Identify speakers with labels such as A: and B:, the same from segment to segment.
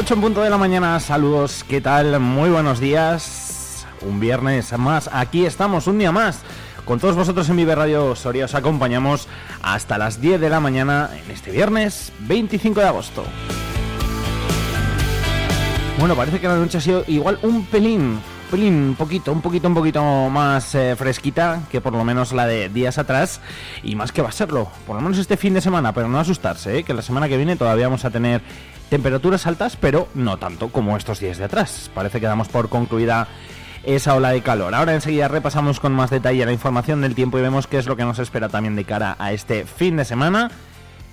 A: 8 en punto de la mañana, saludos, ¿qué tal? Muy buenos días. Un viernes más, aquí estamos, un día más. Con todos vosotros en Vive Radio Soria os acompañamos hasta las 10 de la mañana en este viernes 25 de agosto. Bueno, parece que la noche ha sido igual un pelín, pelín, un poquito, un poquito, un poquito más eh, fresquita que por lo menos la de días atrás y más que va a serlo, por lo menos este fin de semana, pero no asustarse, ¿eh? que la semana que viene todavía vamos a tener Temperaturas altas, pero no tanto como estos días de atrás. Parece que damos por concluida esa ola de calor. Ahora enseguida repasamos con más detalle la información del tiempo y vemos qué es lo que nos espera también de cara a este fin de semana.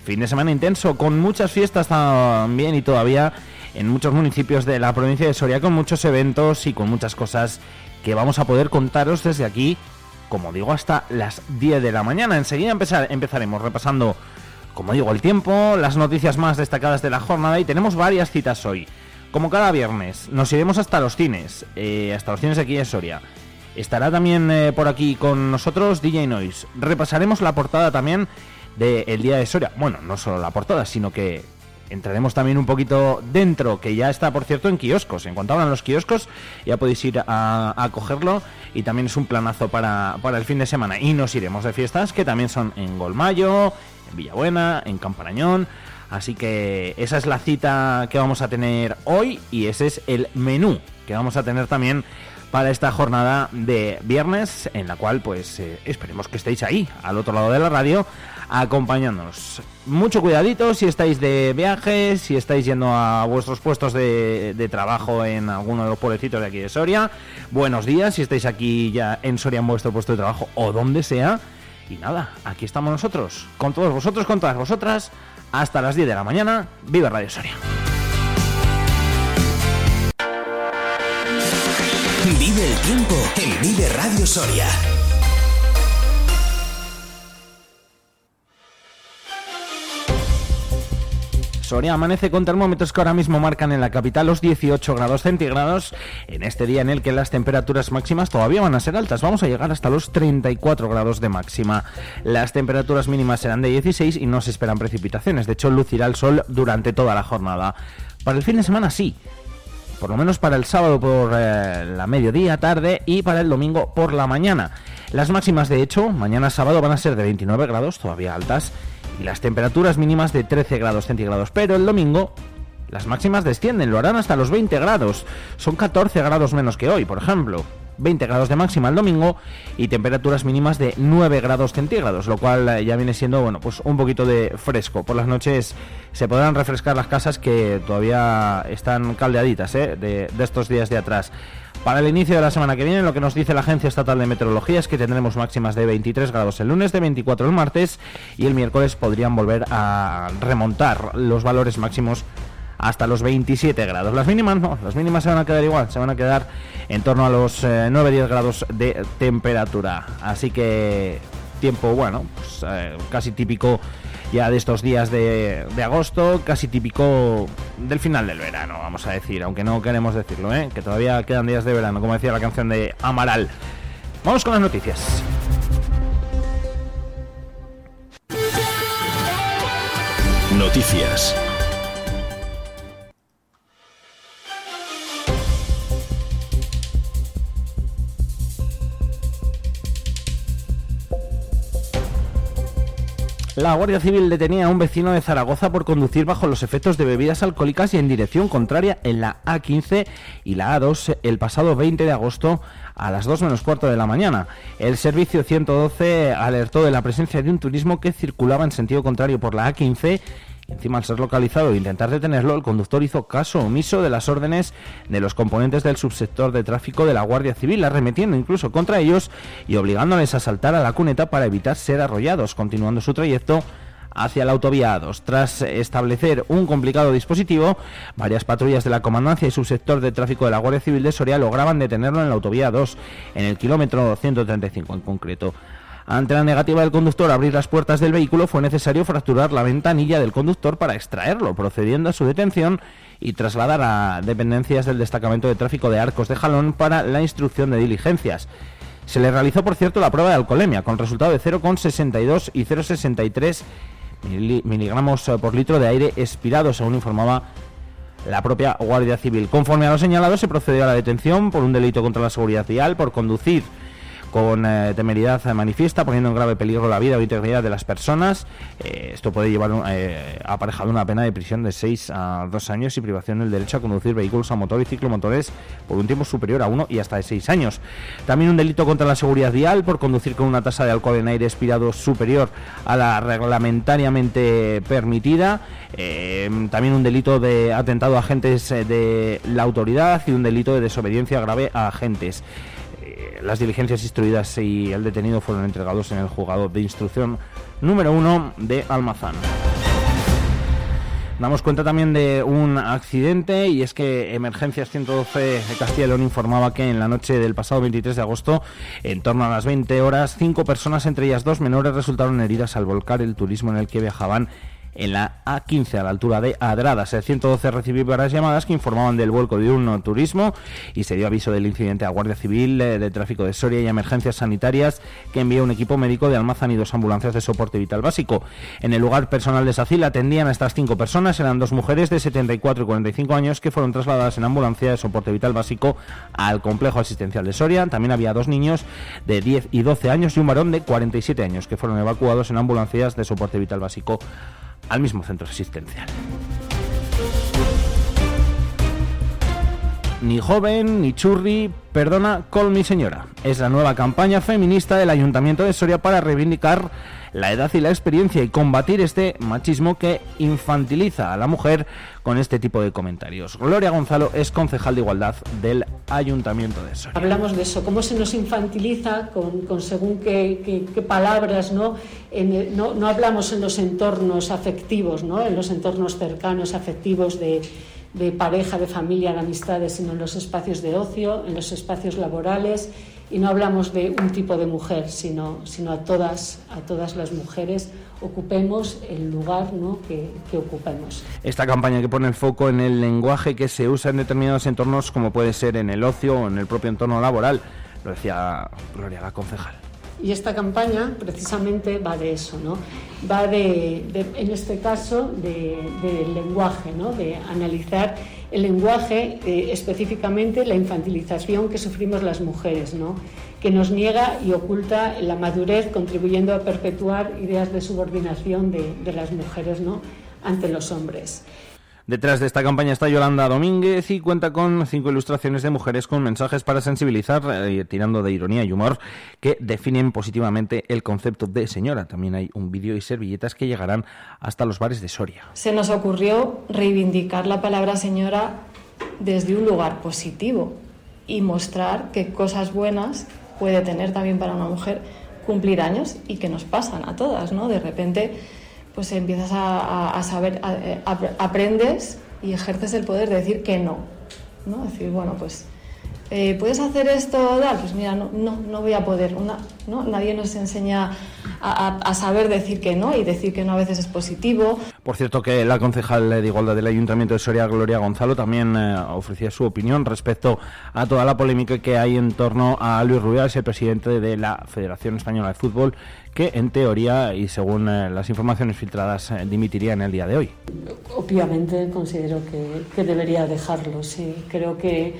A: Fin de semana intenso, con muchas fiestas también y todavía en muchos municipios de la provincia de Soria, con muchos eventos y con muchas cosas que vamos a poder contaros desde aquí, como digo, hasta las 10 de la mañana. Enseguida empezar, empezaremos repasando como digo, el tiempo, las noticias más destacadas de la jornada y tenemos varias citas hoy. Como cada viernes, nos iremos hasta los cines, eh, hasta los cines de aquí de Soria. Estará también eh, por aquí con nosotros DJ Noise. Repasaremos la portada también del Día de Soria. Bueno, no solo la portada, sino que entraremos también un poquito dentro, que ya está, por cierto, en kioscos. En cuanto abran los kioscos, ya podéis ir a, cogerlo. Y también es un planazo para, el fin de semana. Y nos iremos de fiestas, que también son en Golmayo, en Villabuena, en Camparañón. Así que esa es la cita que vamos a tener hoy y ese es el menú que vamos a tener también para esta jornada de viernes en la cual pues eh, esperemos que estéis ahí al otro lado de la radio acompañándonos. Mucho cuidadito si estáis de viaje, si estáis yendo a vuestros puestos de, de, trabajo en alguno de los pueblecitos de aquí de Soria. Buenos días si estáis aquí ya en Soria en vuestro puesto de trabajo o donde sea. Y nada, aquí estamos nosotros, con todos vosotros, con todas vosotras, hasta las 10 de la mañana. ¡Viva Radio Soria!
B: Vive el tiempo en Vive Radio Soria.
A: Soria amanece con termómetros que ahora mismo marcan en la capital los 18 grados centígrados en este día en el que las temperaturas máximas todavía van a ser altas. Vamos a llegar hasta los 34 grados de máxima. Las temperaturas mínimas serán de 16 y no se esperan precipitaciones. De hecho, lucirá el sol durante toda la jornada. Para el fin de semana sí, por lo menos para el sábado por eh, la mediodía, tarde y para el domingo por la mañana. Las máximas, de hecho, mañana sábado van a ser de 29 grados, todavía altas, y las temperaturas mínimas de 13 grados centígrados. Pero el domingo las máximas descienden, lo harán hasta los 20 grados. Son 14 grados menos que hoy, por ejemplo. 20 grados de máxima el domingo y temperaturas mínimas de 9 grados centígrados, lo cual eh, ya viene siendo bueno, pues un poquito de fresco. Por las noches se podrán refrescar las casas que todavía están caldeaditas ¿eh? de, de estos días de atrás. Para el inicio de la semana que viene, lo que nos dice la Agencia Estatal de Meteorología es que tendremos máximas de 23 grados el lunes, de 24 el martes y el miércoles podrían volver a remontar los valores máximos hasta los 27 grados. Las mínimas no, las mínimas se van a quedar igual, se van a quedar en torno a los 9-10 eh, grados de temperatura. Así que tiempo, bueno, pues, eh, casi típico ya de estos días de, agosto, casi típico del final del verano, vamos a decir, aunque no queremos decirlo, ¿eh? que todavía quedan días de verano, como decía la canción de Amaral. Vamos con las noticias.
B: Noticias.
A: La Guardia Civil detenía a un vecino de Zaragoza por conducir bajo los efectos de bebidas alcohólicas y en dirección contraria en la A15 y la A2 el pasado 20 de agosto a las 2 menos cuarto de la mañana. El servicio 112 alertó de la presencia de un turismo que circulaba en sentido contrario por la A15 Encima, al ser localizado e intentar detenerlo, el conductor hizo caso omiso de las órdenes de los componentes del subsector de tráfico de la Guardia Civil, arremetiendo incluso contra ellos y obligándoles a saltar a la cuneta para evitar ser arrollados, continuando su trayecto hacia la autovía A2. Tras establecer un complicado dispositivo, varias patrullas de la Comandancia y subsector de tráfico de la Guardia Civil de Soria lograban detenerlo en la autovía 2, en el kilómetro 135 en concreto. Ante la negativa del conductor a abrir las puertas del vehículo, fue necesario fracturar la ventanilla del conductor para extraerlo, procediendo a su detención y trasladar a dependencias del destacamento de tráfico de Arcos de Jalón para la instrucción de diligencias. Se le realizó, por cierto, la prueba de alcoholemia, con resultado de 0,62 y 0,63 miligramos por litro de aire expirado, según informaba la propia Guardia Civil. Conforme a lo señalado, se procedió a la detención por un delito contra la seguridad vial, por conducir con eh, temeridad manifiesta, poniendo en grave peligro la vida o integridad de las personas. Eh, esto puede llevar eh, aparejado una pena de prisión de 6 a 2 años y privación del derecho a conducir vehículos a motor y ciclomotores por un tiempo superior a 1 y hasta de 6 años. También un delito contra la seguridad vial por conducir con una tasa de alcohol en aire expirado superior a la reglamentariamente permitida. también un delito de atentado a agentes de la autoridad y un delito de desobediencia grave a agentes las diligencias instruidas y el detenido fueron entregados en el juzgado de instrucción número uno de Almazán. Damos cuenta también de un accidente y es que Emergencias 112 de Castilla y León informaba que en la noche del pasado 23 de agosto, en torno a las 20 horas, cinco personas, entre ellas dos menores, resultaron heridas al volcar el turismo en el que viajaban en la A15 a la altura de Adradas. El 112 recibió varias llamadas que informaban del vuelco de un turismo y se dio aviso del incidente a Guardia Civil eh, de Tráfico de Soria y Emergencias Sanitarias que envió un equipo médico de Almazán y dos ambulancias de soporte vital básico. En el lugar personal de Sacil atendían a estas cinco personas, eran dos mujeres de 74 y 45 años que fueron trasladadas en ambulancia de soporte vital básico al complejo asistencial de Soria. También había dos niños de 10 y 12 años y un varón de 47 años que fueron evacuados en ambulancias de soporte vital básico al mismo centro asistencial. Ni joven, ni churri, perdona, con mi señora. Es la nueva campaña feminista del Ayuntamiento de Soria para reivindicar la edad y la experiencia y combatir este machismo que infantiliza a la mujer con este tipo de comentarios. Gloria Gonzalo es concejal de igualdad del Ayuntamiento de Soria.
C: Hablamos de eso, cómo se nos infantiliza con, según qué, palabras, ¿no? ¿no? hablamos en los entornos afectivos, ¿no? en los entornos cercanos, afectivos de de pareja, de familia, de amistades, sino en los espacios de ocio, en los espacios laborales. Y no hablamos de un tipo de mujer, sino, sino a, todas, a todas las mujeres ocupemos el lugar ¿no? que, que, ocupemos.
A: Esta campaña que pone el foco en el lenguaje que se usa en determinados entornos, como puede ser en el ocio o en el propio entorno laboral, lo decía Gloria, la concejal.
C: Y esta campaña precisamente va de eso, ¿no? Va de, en este caso, del lenguaje, ¿no? De analizar el lenguaje, eh, específicamente la infantilización que sufrimos las mujeres, ¿no? Que nos niega y oculta la madurez, contribuyendo a perpetuar ideas de subordinación de, de las mujeres, ¿no? Ante los hombres.
A: Detrás de esta campaña está Yolanda Domínguez y cuenta con cinco ilustraciones de mujeres con mensajes para sensibilizar, eh, tirando de ironía y humor, que definen positivamente el concepto de señora. También hay un vídeo y servilletas que llegarán hasta los bares de Soria.
D: Se nos ocurrió reivindicar la palabra señora desde un lugar positivo y mostrar qué cosas buenas puede tener también para una mujer cumplir años y que nos pasan a todas, ¿no? De repente pues empiezas a, saber, eh, aprendes y ejerces el poder de decir que no. ¿no? Decir, bueno, pues, eh, ¿puedes hacer esto? Tal? Pues mira, no, no, no voy a poder. ¿no? Nadie nos enseña a, saber decir que no y decir que no a veces es positivo.
A: Por cierto, que la concejal de Igualdad del Ayuntamiento de Soria, Gloria Gonzalo, también eh, ofrecía su opinión respecto a toda la polémica que hay en torno a Luis Rubiales, el presidente de la Federación Española de Fútbol, que en teoría y según eh, las informaciones filtradas eh, dimitiría en el día de hoy.
C: Obviamente considero que, debería dejarlo, sí. Creo que,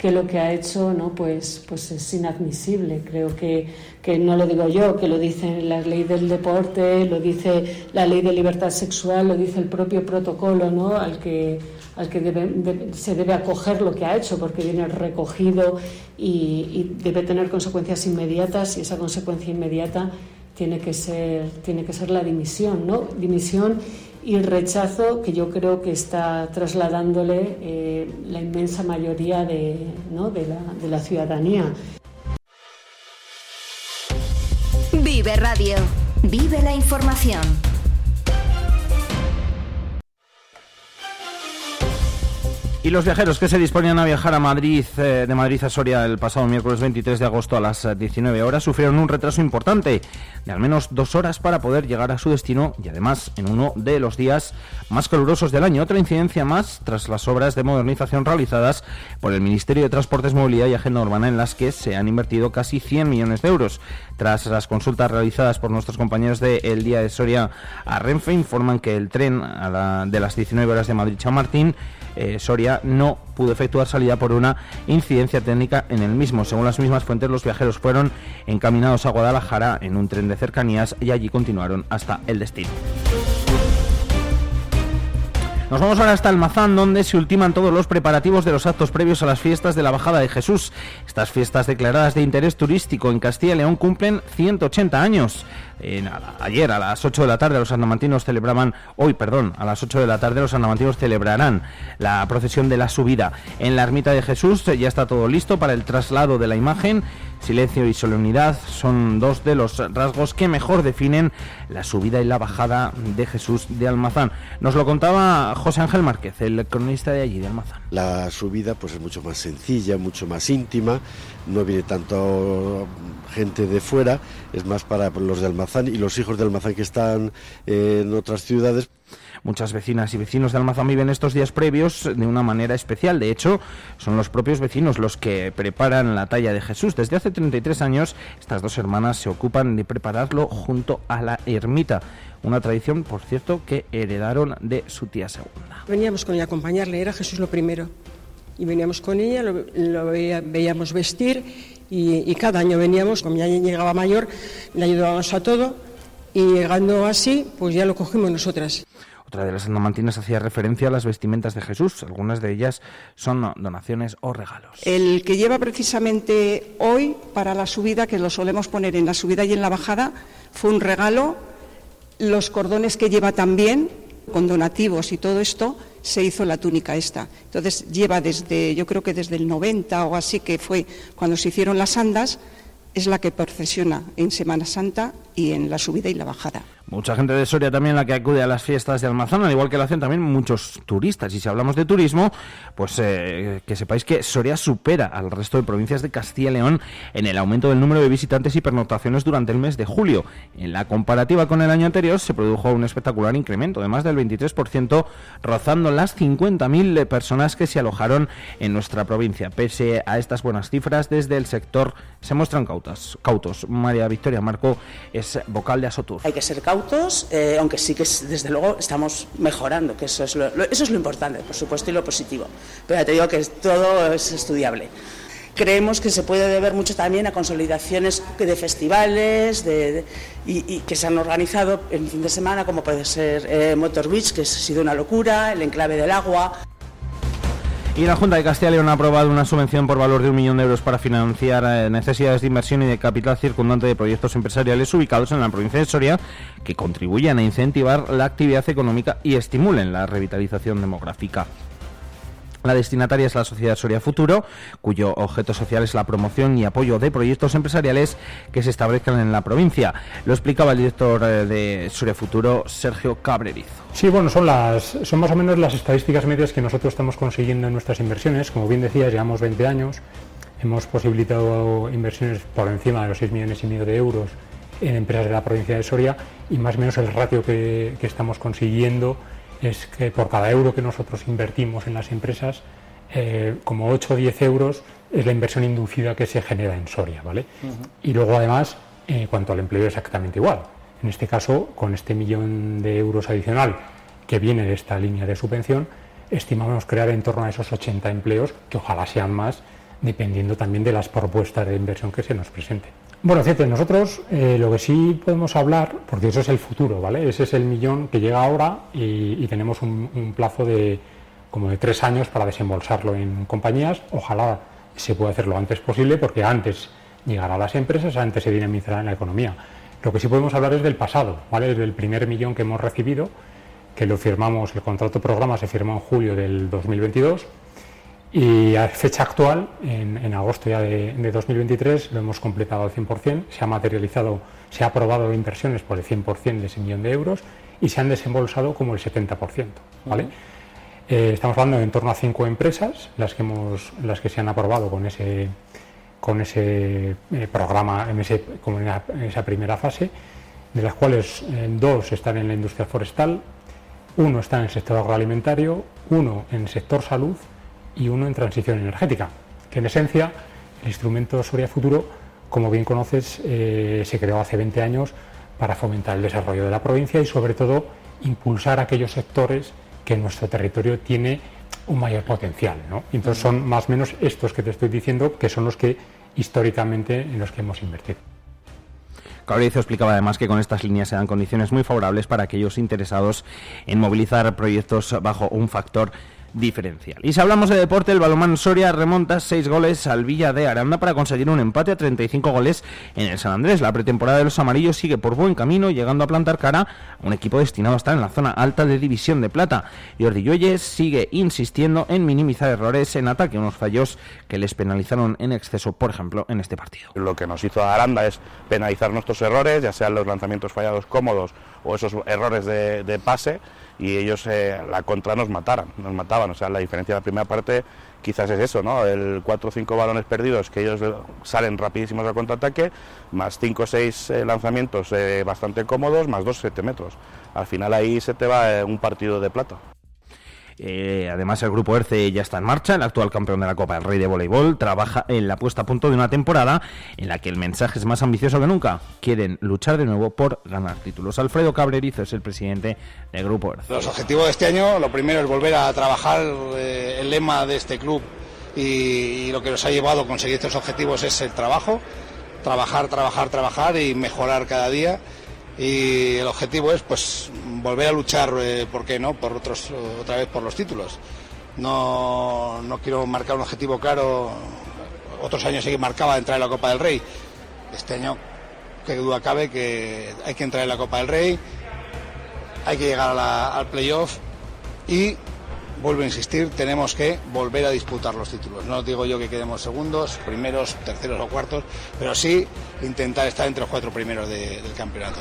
C: que, lo que ha hecho no pues, pues es inadmisible. Creo que, que no lo digo yo, que lo dice la ley del deporte, lo dice la ley de libertad sexual, lo dice el propio protocolo ¿no? al que al que se debe acoger lo que ha hecho, porque viene recogido y, y, debe tener consecuencias inmediatas y esa consecuencia inmediata tiene que ser, tiene que ser la dimisión, ¿no? Dimisión y el rechazo que yo creo que está trasladándole eh, la inmensa mayoría de, ¿no? de, la, de la ciudadanía.
E: Vive Radio. Vive la información.
A: Y los viajeros que se disponían a viajar a Madrid, eh, de Madrid a Soria el pasado miércoles 23 de agosto a las 19 eh, horas, sufrieron un retraso importante de al menos dos horas para poder llegar a su destino y además en uno de los días más calurosos del año. Otra incidencia más tras las obras de modernización realizadas por el Ministerio de Transportes, Movilidad y Agenda Urbana en las que se han invertido casi 100 millones de euros. Tras las consultas realizadas por nuestros compañeros de El Día de Soria a Renfe, informan que el tren de las 19 horas de Madrid-Chamartín eh, Soria no pudo efectuar salida por una incidencia técnica en el mismo. Según las mismas fuentes, los viajeros fueron encaminados a Guadalajara en un tren de cercanías y allí continuaron hasta el destino. Nos vamos ahora hasta Almazán, donde se ultiman todos los preparativos de los actos previos a las fiestas de la Bajada de Jesús. Estas fiestas declaradas de interés turístico en Castilla y León cumplen 180 años ayer a las 8 de la tarde los andamantinos celebraban, hoy perdón, a las 8 de la tarde los andamantinos celebrarán la procesión de la subida en la ermita de Jesús. Ya está todo listo para el traslado de la imagen. Silencio y solemnidad son dos de los rasgos que mejor definen la subida y la bajada de Jesús de Almazán. Nos lo contaba José Ángel Márquez, el cronista de allí, de Almazán.
F: La subida pues es mucho más sencilla, mucho más íntima, no viene tanto gente de fuera, es más para los de Almazán y los hijos de Almazán que están en otras ciudades.
A: Muchas vecinas y vecinos de Almazán viven estos días previos de una manera especial. De hecho, son los propios vecinos los que preparan la talla de Jesús. Desde hace 33 años, estas dos hermanas se ocupan de prepararlo junto a la ermita. Una tradición, por cierto, que heredaron de su tía segunda.
G: Veníamos con ella a acompañarle, era Jesús lo primero. Y veníamos con ella, lo, veíamos vestir y, cada año veníamos, como ya llegaba mayor, le ayudábamos a todo y llegando así, pues ya lo cogimos nosotras.
A: Otra de las andamantinas hacía referencia a las vestimentas de Jesús. Algunas de ellas son donaciones o regalos.
H: El que lleva precisamente hoy para la subida, que lo solemos poner en la subida y en la bajada, fue un regalo. Los cordones que lleva también, con donativos y todo esto, se hizo la túnica esta. Entonces lleva desde, yo creo que desde el 90 o así, que fue cuando se hicieron las andas, es la que procesiona en Semana Santa y en la subida y la bajada.
A: Mucha gente de Soria también la que acude a las fiestas de Almazán, al igual que lo hacen también muchos turistas. Y si hablamos de turismo, pues eh, que sepáis que Soria supera al resto de provincias de Castilla y León en el aumento del número de visitantes y pernotaciones durante el mes de julio. En la comparativa con el año anterior se produjo un espectacular incremento de más del 23%, rozando las 50.000 personas que se alojaron en nuestra provincia. Pese a estas buenas cifras, desde el sector se muestran cautas, cautos. María Victoria Marco es vocal de Asotur.
I: Hay que ser cautos eh, aunque sí que desde luego estamos mejorando, que eso es lo, eso es lo importante, por supuesto, y lo positivo. Pero te digo que todo es estudiable. Creemos que se puede deber mucho también a consolidaciones de festivales y, que se han organizado en fin de semana, como puede ser eh, Motor Beach, que ha sido una locura, el Enclave del Agua.
A: Y la Junta de Castilla y León ha aprobado una subvención por valor de un millón de euros para financiar eh, necesidades de inversión y de capital circundante de proyectos empresariales ubicados en la provincia de Soria que contribuyan a incentivar la actividad económica y estimulen la revitalización demográfica. La destinataria es la Sociedad Soria Futuro, cuyo objeto social es la promoción y apoyo de proyectos empresariales que se establezcan en la provincia. Lo explicaba el director eh, de Soria Futuro, Sergio Cabrerizo.
J: Sí, bueno, son, más o menos las estadísticas medias que nosotros estamos consiguiendo en nuestras inversiones. Como bien decías, llevamos 20 años, hemos posibilitado inversiones por encima de los 6 millones y medio de euros en empresas de la provincia de Soria y más o menos el ratio que estamos consiguiendo es que por cada euro que nosotros invertimos en las empresas, eh, como 8 o 10 euros es la inversión inducida que se genera en Soria, ¿vale? Y luego además, en cuanto al empleo, exactamente igual. En este caso, con este millón de euros adicional que viene de esta línea de subvención, estimamos crear en torno a esos 80 empleos, que ojalá sean más, dependiendo también de las propuestas de inversión que se nos presenten. Bueno, fíjate, nosotros eh, lo que sí podemos hablar, porque eso es el futuro, ¿vale? Ese es el millón que llega ahora y, tenemos un, plazo de como de tres años para desembolsarlo en compañías. Ojalá se pueda hacer lo antes posible, porque antes llegará a las empresas, antes se dinamizará en la economía. Lo que sí podemos hablar es del pasado, ¿vale? Es del primer millón que hemos recibido, que lo firmamos, el contrato programa se firmó en julio del 2022 y a fecha actual, en, agosto ya de, 2023, lo hemos completado al 100%, se ha materializado, se ha aprobado inversiones por el 100% de ese millón de euros y se han desembolsado como el 70%. ¿vale? Eh, estamos hablando de en torno a cinco empresas, las que, hemos, las que se han aprobado con ese, con ese eh, programa, en, ese, en, esa primera fase, de las cuales eh, dos están en la industria forestal, uno está en el sector agroalimentario, uno en el sector salud y uno en transición energética, que en esencia el instrumento Soria Futuro, como bien conoces, se creó hace 20 años para fomentar el desarrollo de la provincia y sobre todo impulsar aquellos sectores que nuestro territorio tiene un mayor potencial. ¿no? Entonces son más o menos estos que te estoy diciendo que son los que históricamente en los que hemos invertido.
A: Cabrizo explicaba además que con estas líneas se dan condiciones muy favorables para aquellos interesados en movilizar proyectos bajo un factor diferencial. Y si hablamos de deporte, el balomán Soria remonta 6 goles al Villa de Aranda para conseguir un empate a 35 goles en el San Andrés. La pretemporada de los amarillos sigue por buen camino, llegando a plantar cara a un equipo destinado a estar en la zona alta de División de Plata. Y Ordilloyes sigue insistiendo en minimizar errores en ataque, unos fallos que les penalizaron en exceso, por ejemplo, en este partido.
K: Lo que nos hizo Aranda es penalizar nuestros errores, ya sean los lanzamientos fallados cómodos o esos errores de pase y ellos eh, la contra nos mataran, nos mataban. O sea, la diferencia de la primera parte quizás es eso, ¿no? El 4 o 5 balones perdidos que ellos salen rapidísimos al contraataque, más 5 o 6 eh, lanzamientos eh, bastante cómodos, más 2 7 metros. Al final ahí se te va un partido de plata.
A: Eh, además, el grupo ERCE ya está en marcha. El actual campeón de la Copa del Rey de Voleibol trabaja en la puesta a punto de una temporada en la que el mensaje es más ambicioso que nunca. Quieren luchar de nuevo por ganar títulos. Alfredo Cabrerizo es el presidente del grupo ERCE.
L: Los objetivos de este año, lo primero es volver a trabajar eh, el lema de este club y, lo que nos ha llevado a conseguir estos objetivos es el trabajo. Trabajar, trabajar, trabajar y mejorar cada día y el objetivo es pues volver a luchar, eh, ¿por qué no?, por otros, otra vez por los títulos. No, no quiero marcar un objetivo claro, otros años sí que marcaba entrar en la Copa del Rey. Este año, que duda cabe que hay que entrar en la Copa del Rey, hay que llegar al playoff y vuelvo a insistir, tenemos que volver a disputar los títulos. No digo yo que quedemos segundos, primeros, terceros o cuartos, pero sí intentar estar entre los cuatro primeros del campeonato.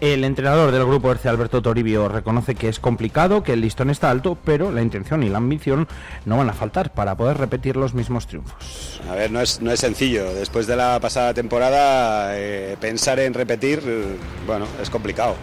A: El entrenador del grupo ERCE, Alberto Toribio, reconoce que es complicado, que el listón está alto, pero la intención y la ambición no van a faltar para poder repetir los mismos triunfos.
M: A ver, no es, no es sencillo. Después de la pasada temporada, eh, pensar en repetir, bueno, es complicado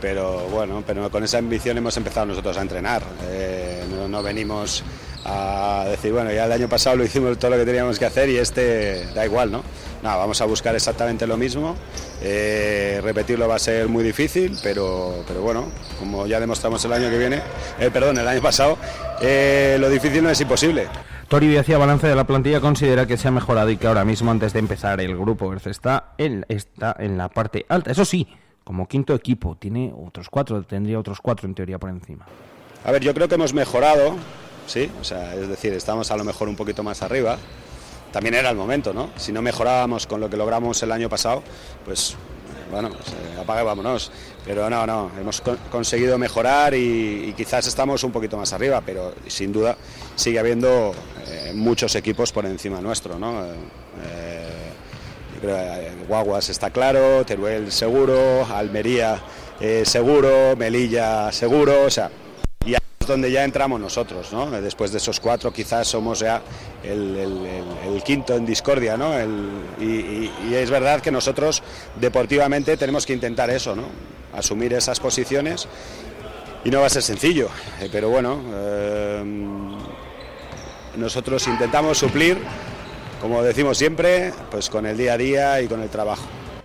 M: pero bueno, pero con esa ambición hemos empezado nosotros a entrenar. Eh, no, venimos a decir, bueno, ya el año pasado lo hicimos todo lo que teníamos que hacer y este da igual, ¿no? No, vamos a buscar exactamente lo mismo. Eh, repetirlo va a ser muy difícil, pero, pero bueno, como ya demostramos el año que viene, eh, perdón, el año pasado, lo difícil no es imposible.
A: Toribio hacía balance de la plantilla, considera que se ha mejorado y que ahora mismo, antes de empezar el grupo, está en, está en la parte alta. Eso sí, como quinto equipo. Tiene otros cuatro, tendría otros cuatro en teoría por encima.
M: A ver, yo creo que hemos mejorado, sí, o sea, es decir, estamos a lo mejor un poquito más arriba. También era el momento, ¿no? Si no mejorábamos con lo que logramos el año pasado, pues bueno, pues, eh, vámonos. Pero no, no, hemos conseguido mejorar y, quizás estamos un poquito más arriba, pero sin duda sigue habiendo eh, muchos equipos por encima nuestro, ¿no? Eh, eh, Guaguas está claro, Teruel seguro, Almería seguro, Melilla seguro, o sea, donde ya entramos nosotros, ¿no? Después de esos cuatro quizás somos ya el, quinto en discordia. Y, es verdad que nosotros deportivamente tenemos que intentar eso, ¿no? Asumir esas posiciones y no va a ser sencillo, eh, pero bueno, nosotros intentamos suplir como decimos siempre, pues con el día a día y con el trabajo.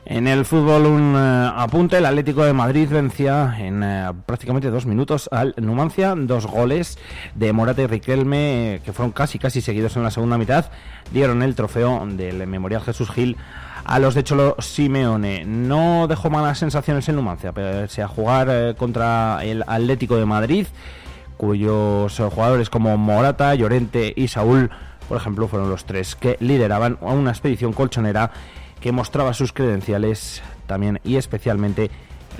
A: En el fútbol un eh, apunte, el Atlético de Madrid vencía en eh, prácticamente dos minutos al Numancia, dos goles de Morata y Riquelme, eh, que fueron casi casi seguidos en la segunda mitad, dieron el trofeo del Memorial Jesús Gil a los de Cholo Simeone. No dejó malas sensaciones en Numancia, pese a jugar contra el Atlético de Madrid, cuyos jugadores como Morata, Llorente y Saúl por ejemplo, fueron los tres que lideraban una expedición colchonera que mostraba sus credenciales también y especialmente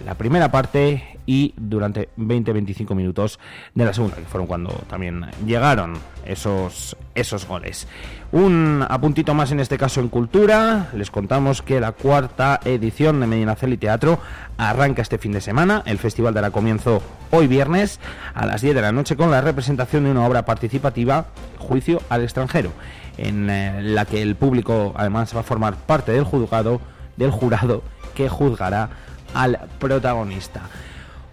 A: la primera parte y durante 20-25 minutos de la segunda, que fueron cuando también llegaron esos, esos goles. Un apuntito más en este caso en cultura, les contamos que la cuarta edición de Medina Celi Teatro arranca este fin de semana, el festival dará comienzo hoy viernes a las 10 de la noche con la representación de una obra participativa, Juicio al extranjero, en eh, la que el público además va a formar parte del juzgado, del jurado que juzgará al protagonista.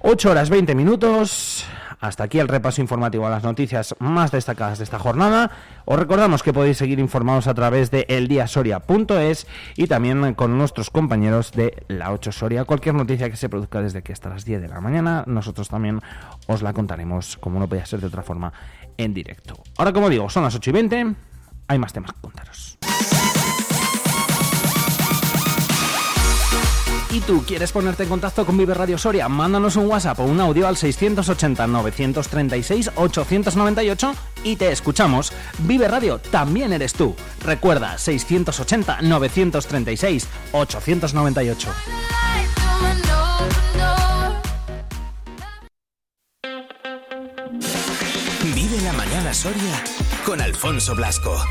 A: 8 horas 20 minutos. Hasta aquí el repaso informativo a las noticias más destacadas de esta jornada. Os recordamos que podéis seguir informados a través de eldiasoria.es y también con nuestros compañeros de La 8 Soria. Cualquier noticia que se produzca desde aquí hasta las 10 de la mañana, nosotros también os la contaremos, como no podía ser de otra forma, en directo. Ahora, como digo, son las 8 y 20. Hay más temas que contaros. ¿Y tú quieres ponerte en contacto con Vive Radio Soria? Mándanos un WhatsApp o un audio al 680-936-898 y te escuchamos. Vive Radio también eres tú. Recuerda, 680-936-898.
B: Vive la mañana Soria con Alfonso Blasco.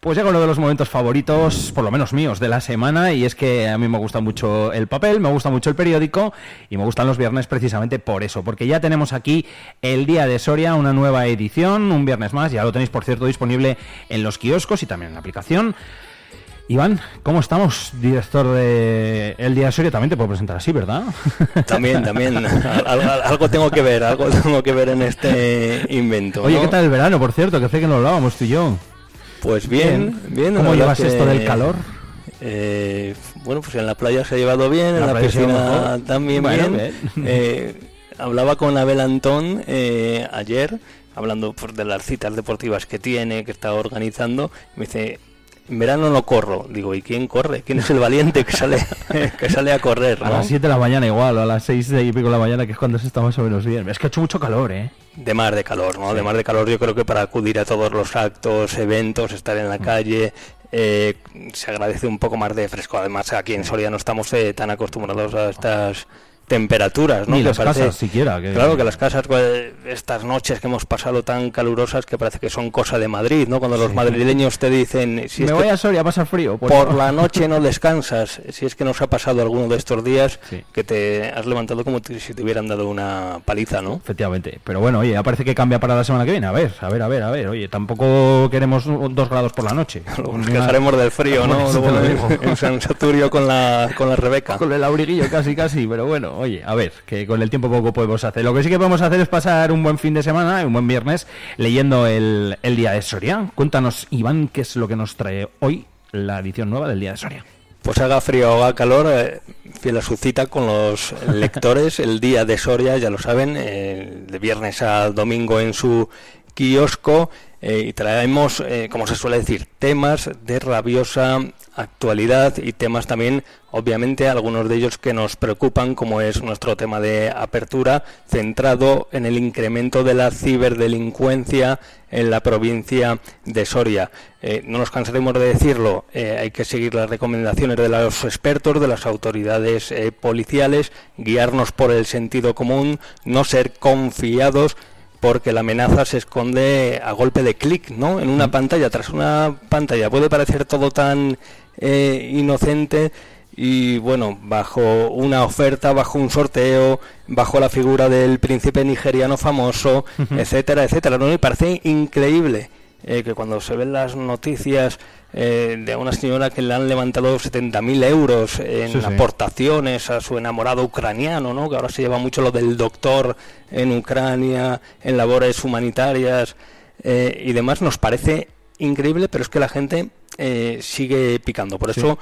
A: Pues llega uno de los momentos favoritos, por lo menos míos, de la semana, y es que a mí me gusta mucho el papel, me gusta mucho el periódico, y me gustan los viernes precisamente por eso, porque ya tenemos aquí el Día de Soria, una nueva edición, un viernes más, ya lo tenéis, por cierto, disponible en los kioscos y también en la aplicación. Iván, ¿cómo estamos? Director de El Día de Soria, también te puedo presentar así, ¿verdad?
N: También, también. Algo, algo tengo que ver, algo tengo que ver en este invento.
A: Oye. ¿qué tal el verano, por cierto? Que sé que no hablábamos tú y yo.
N: Pues bien, bien.
A: ¿Cómo
N: la verdad
A: llevas esto del calor?
N: eh, bueno, pues en la playa se ha llevado bien, en
A: La
N: piscina
A: mejor.
N: también
A: Bueno,
N: bien. Eh, hablaba con Abel Antón eh, ayer, hablando pues, de las citas deportivas que tiene, que está organizando. Me dice, en verano no corro. Digo, ¿y quién corre? ¿Quién es el valiente que sale, que sale a correr?
A: A
N: ¿no?
A: las 7 de la mañana igual, o a las 6 y pico de la mañana, que es cuando se está más o menos bien. Es que ha hecho mucho calor, ¿eh?
N: De mar de calor, ¿no? De mar de calor yo creo que para acudir a todos los actos, eventos, estar en la
A: Mm.
N: calle, eh, se agradece un poco más de fresco. Además aquí en Soria no estamos eh, tan acostumbrados a estas temperaturas, ¿no?
A: Ni
N: Que
A: las casas siquiera, que-
N: Claro que las casas, pues, estas noches que hemos pasado tan calurosas que parece que son cosa de Madrid, ¿no? Cuando los madrileños te dicen... Si
A: Me voy a Soria a pasar frío. pues
N: por la noche no descansas, si es que nos ha pasado alguno de estos días que te has levantado como si te hubieran dado una paliza, ¿no?
A: Efectivamente. Pero bueno, oye, ya parece que cambia para la semana que viene. A ver, a ver, a ver, a ver. Oye, tampoco queremos dos grados por la noche.
N: Nos quejaremos del frío, ¿no? Luego en San Saturio con la, con la Rebeca.
A: Con el abriguillo casi, casi, pero bueno, oye, a ver, que con el tiempo poco podemos hacer. Lo que sí que podemos hacer es pasar un buen fin de semana, un buen viernes, leyendo el, el Día de Soria. Cuéntanos, Iván, qué es lo que nos trae hoy la edición nueva del Día de Soria.
N: Pues haga frío o haga calor, eh, fiel a su cita con los lectores, el día de Soria, ya lo saben, eh, de viernes a domingo en su kiosco eh, y traemos, eh, como se suele decir, temas de rabiosa actualidad y temas también, obviamente, algunos de ellos que nos preocupan, como es nuestro tema de apertura, centrado en el incremento de la ciberdelincuencia en la provincia de Soria. Eh, no nos cansaremos de decirlo, hay que seguir las recomendaciones de los expertos, de las autoridades policiales, guiarnos por el sentido común, no ser confiados porque la amenaza se esconde a golpe de clic, ¿no? En una pantalla, tras una pantalla. Puede parecer todo tan eh, inocente y bueno, bajo una oferta, bajo un sorteo, bajo la figura del príncipe nigeriano famoso, etcétera, etcétera. ¿no? Y parece increíble eh, que cuando se ven las noticias eh, de una señora que le han levantado 70.000 euros en
A: Sí, sí.
N: aportaciones a su enamorado ucraniano, ¿no? que ahora se lleva mucho lo del doctor en Ucrania, en labores humanitarias eh, y demás, nos parece increíble, pero es que la gente eh, sigue picando. Por
A: Sí.
N: eso,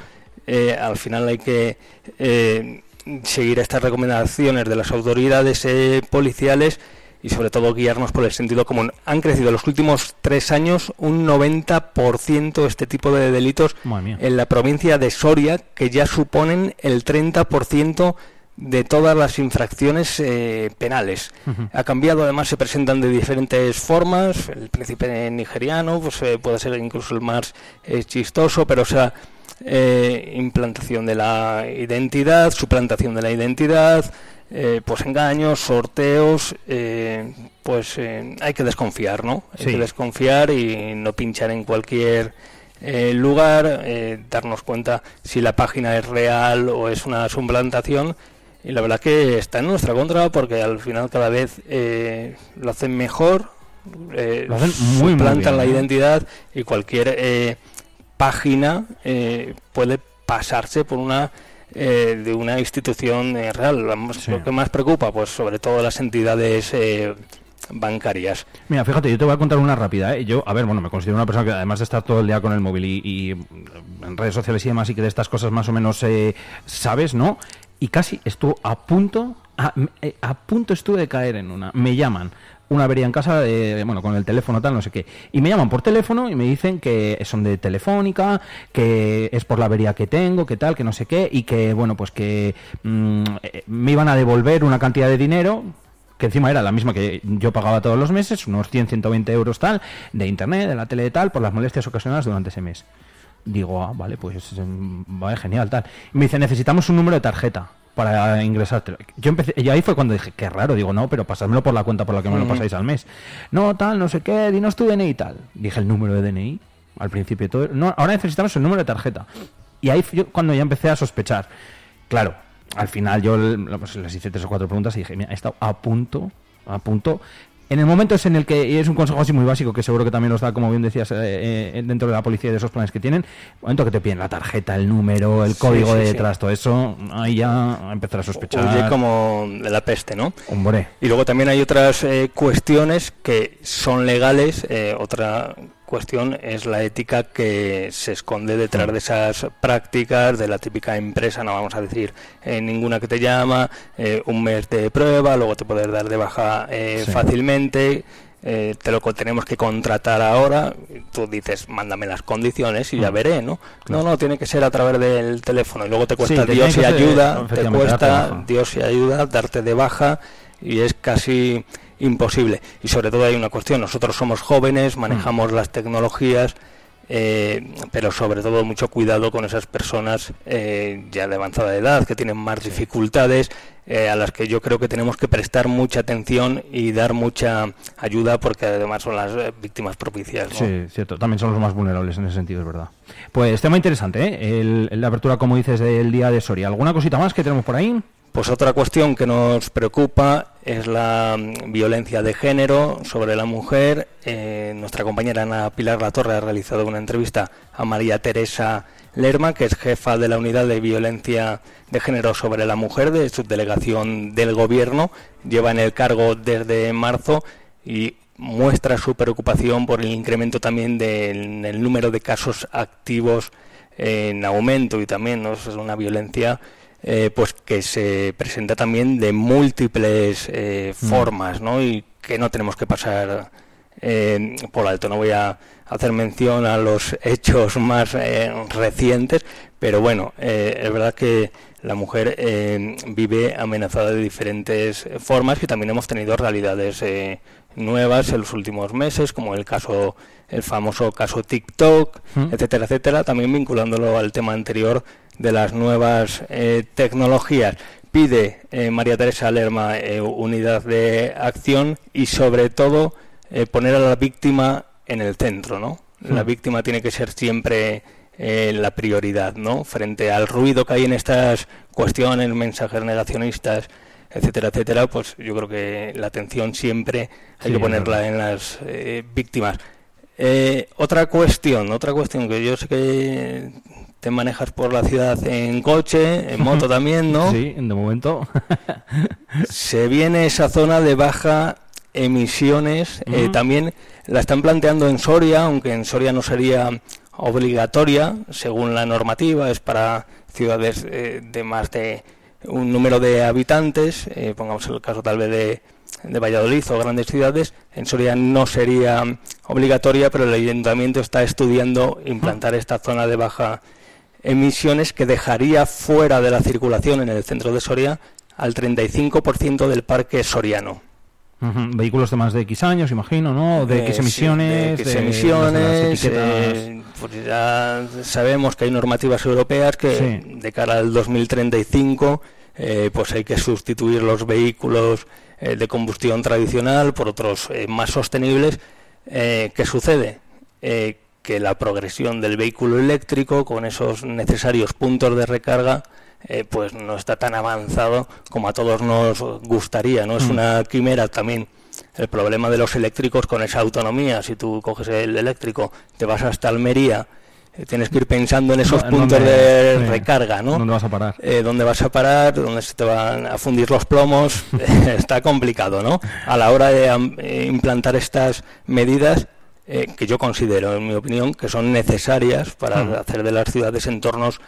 N: eh, al final hay que eh, seguir estas recomendaciones de las autoridades eh, policiales y sobre todo guiarnos por el sentido común. Han crecido en los últimos tres años un 90% este tipo de delitos en la provincia de Soria, que ya suponen el 30% de todas las infracciones eh, penales. Ha cambiado, además se presentan de diferentes formas. El príncipe nigeriano pues, eh, puede ser incluso el más eh, chistoso, pero o sea, implantación de la identidad, suplantación de la identidad, pues engaños, sorteos, pues hay que desconfiar, ¿no? Hay que desconfiar y no pinchar en cualquier lugar, darnos cuenta si la página es real o es una suplantación. Y la verdad que está en nuestra contra porque al final cada vez eh, lo hacen mejor, eh,
A: lo hacen muy,
N: suplantan la identidad y cualquier eh, página eh, puede pasarse por una de una institución real. Lo que más preocupa, pues sobre todo las entidades bancarias.
A: Mira, fíjate, yo te voy a contar una rápida. Yo, a ver, bueno, me considero una persona que además de estar todo el día con el móvil y, en redes sociales y demás y que de estas cosas más o menos sabes, ¿no? y casi estuvo a punto, eh, a, punto estuve de caer en una. Me llaman, una avería en casa, de, bueno, con el teléfono tal, no sé qué. Y me llaman por teléfono y me dicen que son de Telefónica, que es por la avería que tengo, que tal, que no sé qué, y que, bueno, pues que mm, eh, me iban a devolver una cantidad de dinero, que encima era la misma que yo pagaba todos los meses, unos 100, 120 euros tal, de internet, de la tele tal, por las molestias ocasionadas durante ese mes. Digo, ah, vale, pues mm, vale, genial, tal. Y me dice, necesitamos un número de tarjeta para ingresártelo. Yo empecé, y ahí fue cuando dije, qué raro, digo, no, pero pasádmelo por la cuenta por la que me lo pasáis al mes. No, tal, no sé qué, dinos tu DNI y tal. Dije el número de DNI al principio. Todo, no, ahora necesitamos el número de tarjeta. Y ahí fue cuando ya empecé a sospechar. Claro, al final yo pues, les hice tres o cuatro preguntas y dije, mira, he estado a punto, a punto en el momento es en el que, y es un consejo así muy básico, que seguro que también los da, como bien decías, eh, eh, dentro de la policía y de esos planes que tienen, el momento que te piden la tarjeta, el número, el código de detrás, todo eso, ahí ya empezar a sospechar.
N: Oye, como de la peste, ¿no?
A: Hombre.
N: Y luego también hay otras eh, cuestiones que son legales, otra cuestión es la ética que se esconde detrás de esas prácticas de la típica empresa, no vamos a decir eh, ninguna que te llama, eh, un mes de prueba, luego te puedes dar de baja eh, fácilmente. te lo tenemos que contratar ahora, tú dices, mándame las condiciones y ya mm. veré, ¿no? No, no, tiene que ser a través del teléfono y luego te cuesta Dios y ayuda, te cuesta Dios y ayuda darte de baja y es casi imposible. Y sobre todo hay una cuestión, nosotros somos jóvenes, manejamos mm. las tecnologías, eh, pero sobre todo mucho cuidado con esas personas eh, ya de avanzada edad, que tienen más dificultades, eh, a las que yo creo que tenemos que prestar mucha atención y dar mucha ayuda, porque además son las víctimas propicias.
A: Sí, cierto, también son los más vulnerables en ese sentido, es verdad. Pues tema interesante, ¿eh? la apertura, como dices, del día de Soria. ¿Alguna cosita más que tenemos por ahí?
N: Pues otra cuestión que nos preocupa es la mm, violencia de género sobre la mujer. Eh, nuestra compañera Ana Pilar Latorre ha realizado una entrevista a María Teresa Lerma, que es jefa de la unidad de violencia de género sobre la mujer de subdelegación del Gobierno. Lleva en el cargo desde marzo y muestra su preocupación por el incremento también del número de casos activos en aumento y también ¿no? es una violencia eh, pues que se presenta también de múltiples eh, mm. formas, ¿no? Y que no tenemos que pasar eh, por alto. No voy a hacer mención a los hechos más recientes, pero bueno, es verdad que la mujer vive amenazada de diferentes formas y también hemos tenido realidades nuevas en los últimos meses, como el caso, el famoso caso TikTok, mm. etcétera, etcétera, también vinculándolo al tema anterior de las nuevas eh, tecnologías. Pide eh, María Teresa Lerma eh, unidad de acción y sobre todo poner a la víctima en el centro, ¿no? La hmm. víctima tiene que ser siempre la prioridad, ¿no? Frente al ruido que hay en estas cuestiones, mensajes negacionistas, etcétera, etcétera, pues yo creo que la atención siempre hay que ponerla en las víctimas. otra cuestión, otra cuestión que yo sé que te manejas por la ciudad en coche, en moto también, ¿no?
A: Sí, de momento.
N: Se viene esa zona de baja emisiones, eh, también la están planteando en Soria, aunque en Soria no sería obligatoria, según la normativa, es para ciudades eh, de más de un número de habitantes, eh, pongamos el caso tal vez de, de Valladolid o grandes ciudades, en Soria no sería obligatoria, pero el ayuntamiento está estudiando implantar esta zona de baja emisiones que dejaría fuera de la circulación en el centro de Soria al 35% del parque soriano.
A: Vehículos de más de X años, imagino, ¿no? De X
N: sí,
A: emisiones.
N: de X emisiones, eh, pues ya sabemos que hay normativas europeas que
A: Sí.
N: de cara al 2035 eh, pues hay que sustituir los vehículos eh, de combustión tradicional por otros eh, más sostenibles. Eh, ¿Qué sucede? Que la progresión del vehículo eléctrico con esos necesarios puntos de recarga eh, pues no está tan avanzado como a todos nos gustaría, ¿no? Es
A: Mm.
N: una quimera también el problema de los eléctricos con esa autonomía. Si tú coges el eléctrico, te vas hasta Almería, eh, tienes que ir pensando en esos
A: ¿En
N: puntos
A: dónde-
N: de
A: sí.
N: recarga, ¿no?
A: ¿Dónde vas a parar?
N: Eh, dónde vas a parar, dónde se te van a fundir los plomos, está complicado, ¿no? A la hora de eh, implantar estas medidas, eh, que yo considero, en mi opinión, que son necesarias para
A: Mm.
N: hacer de las ciudades entornos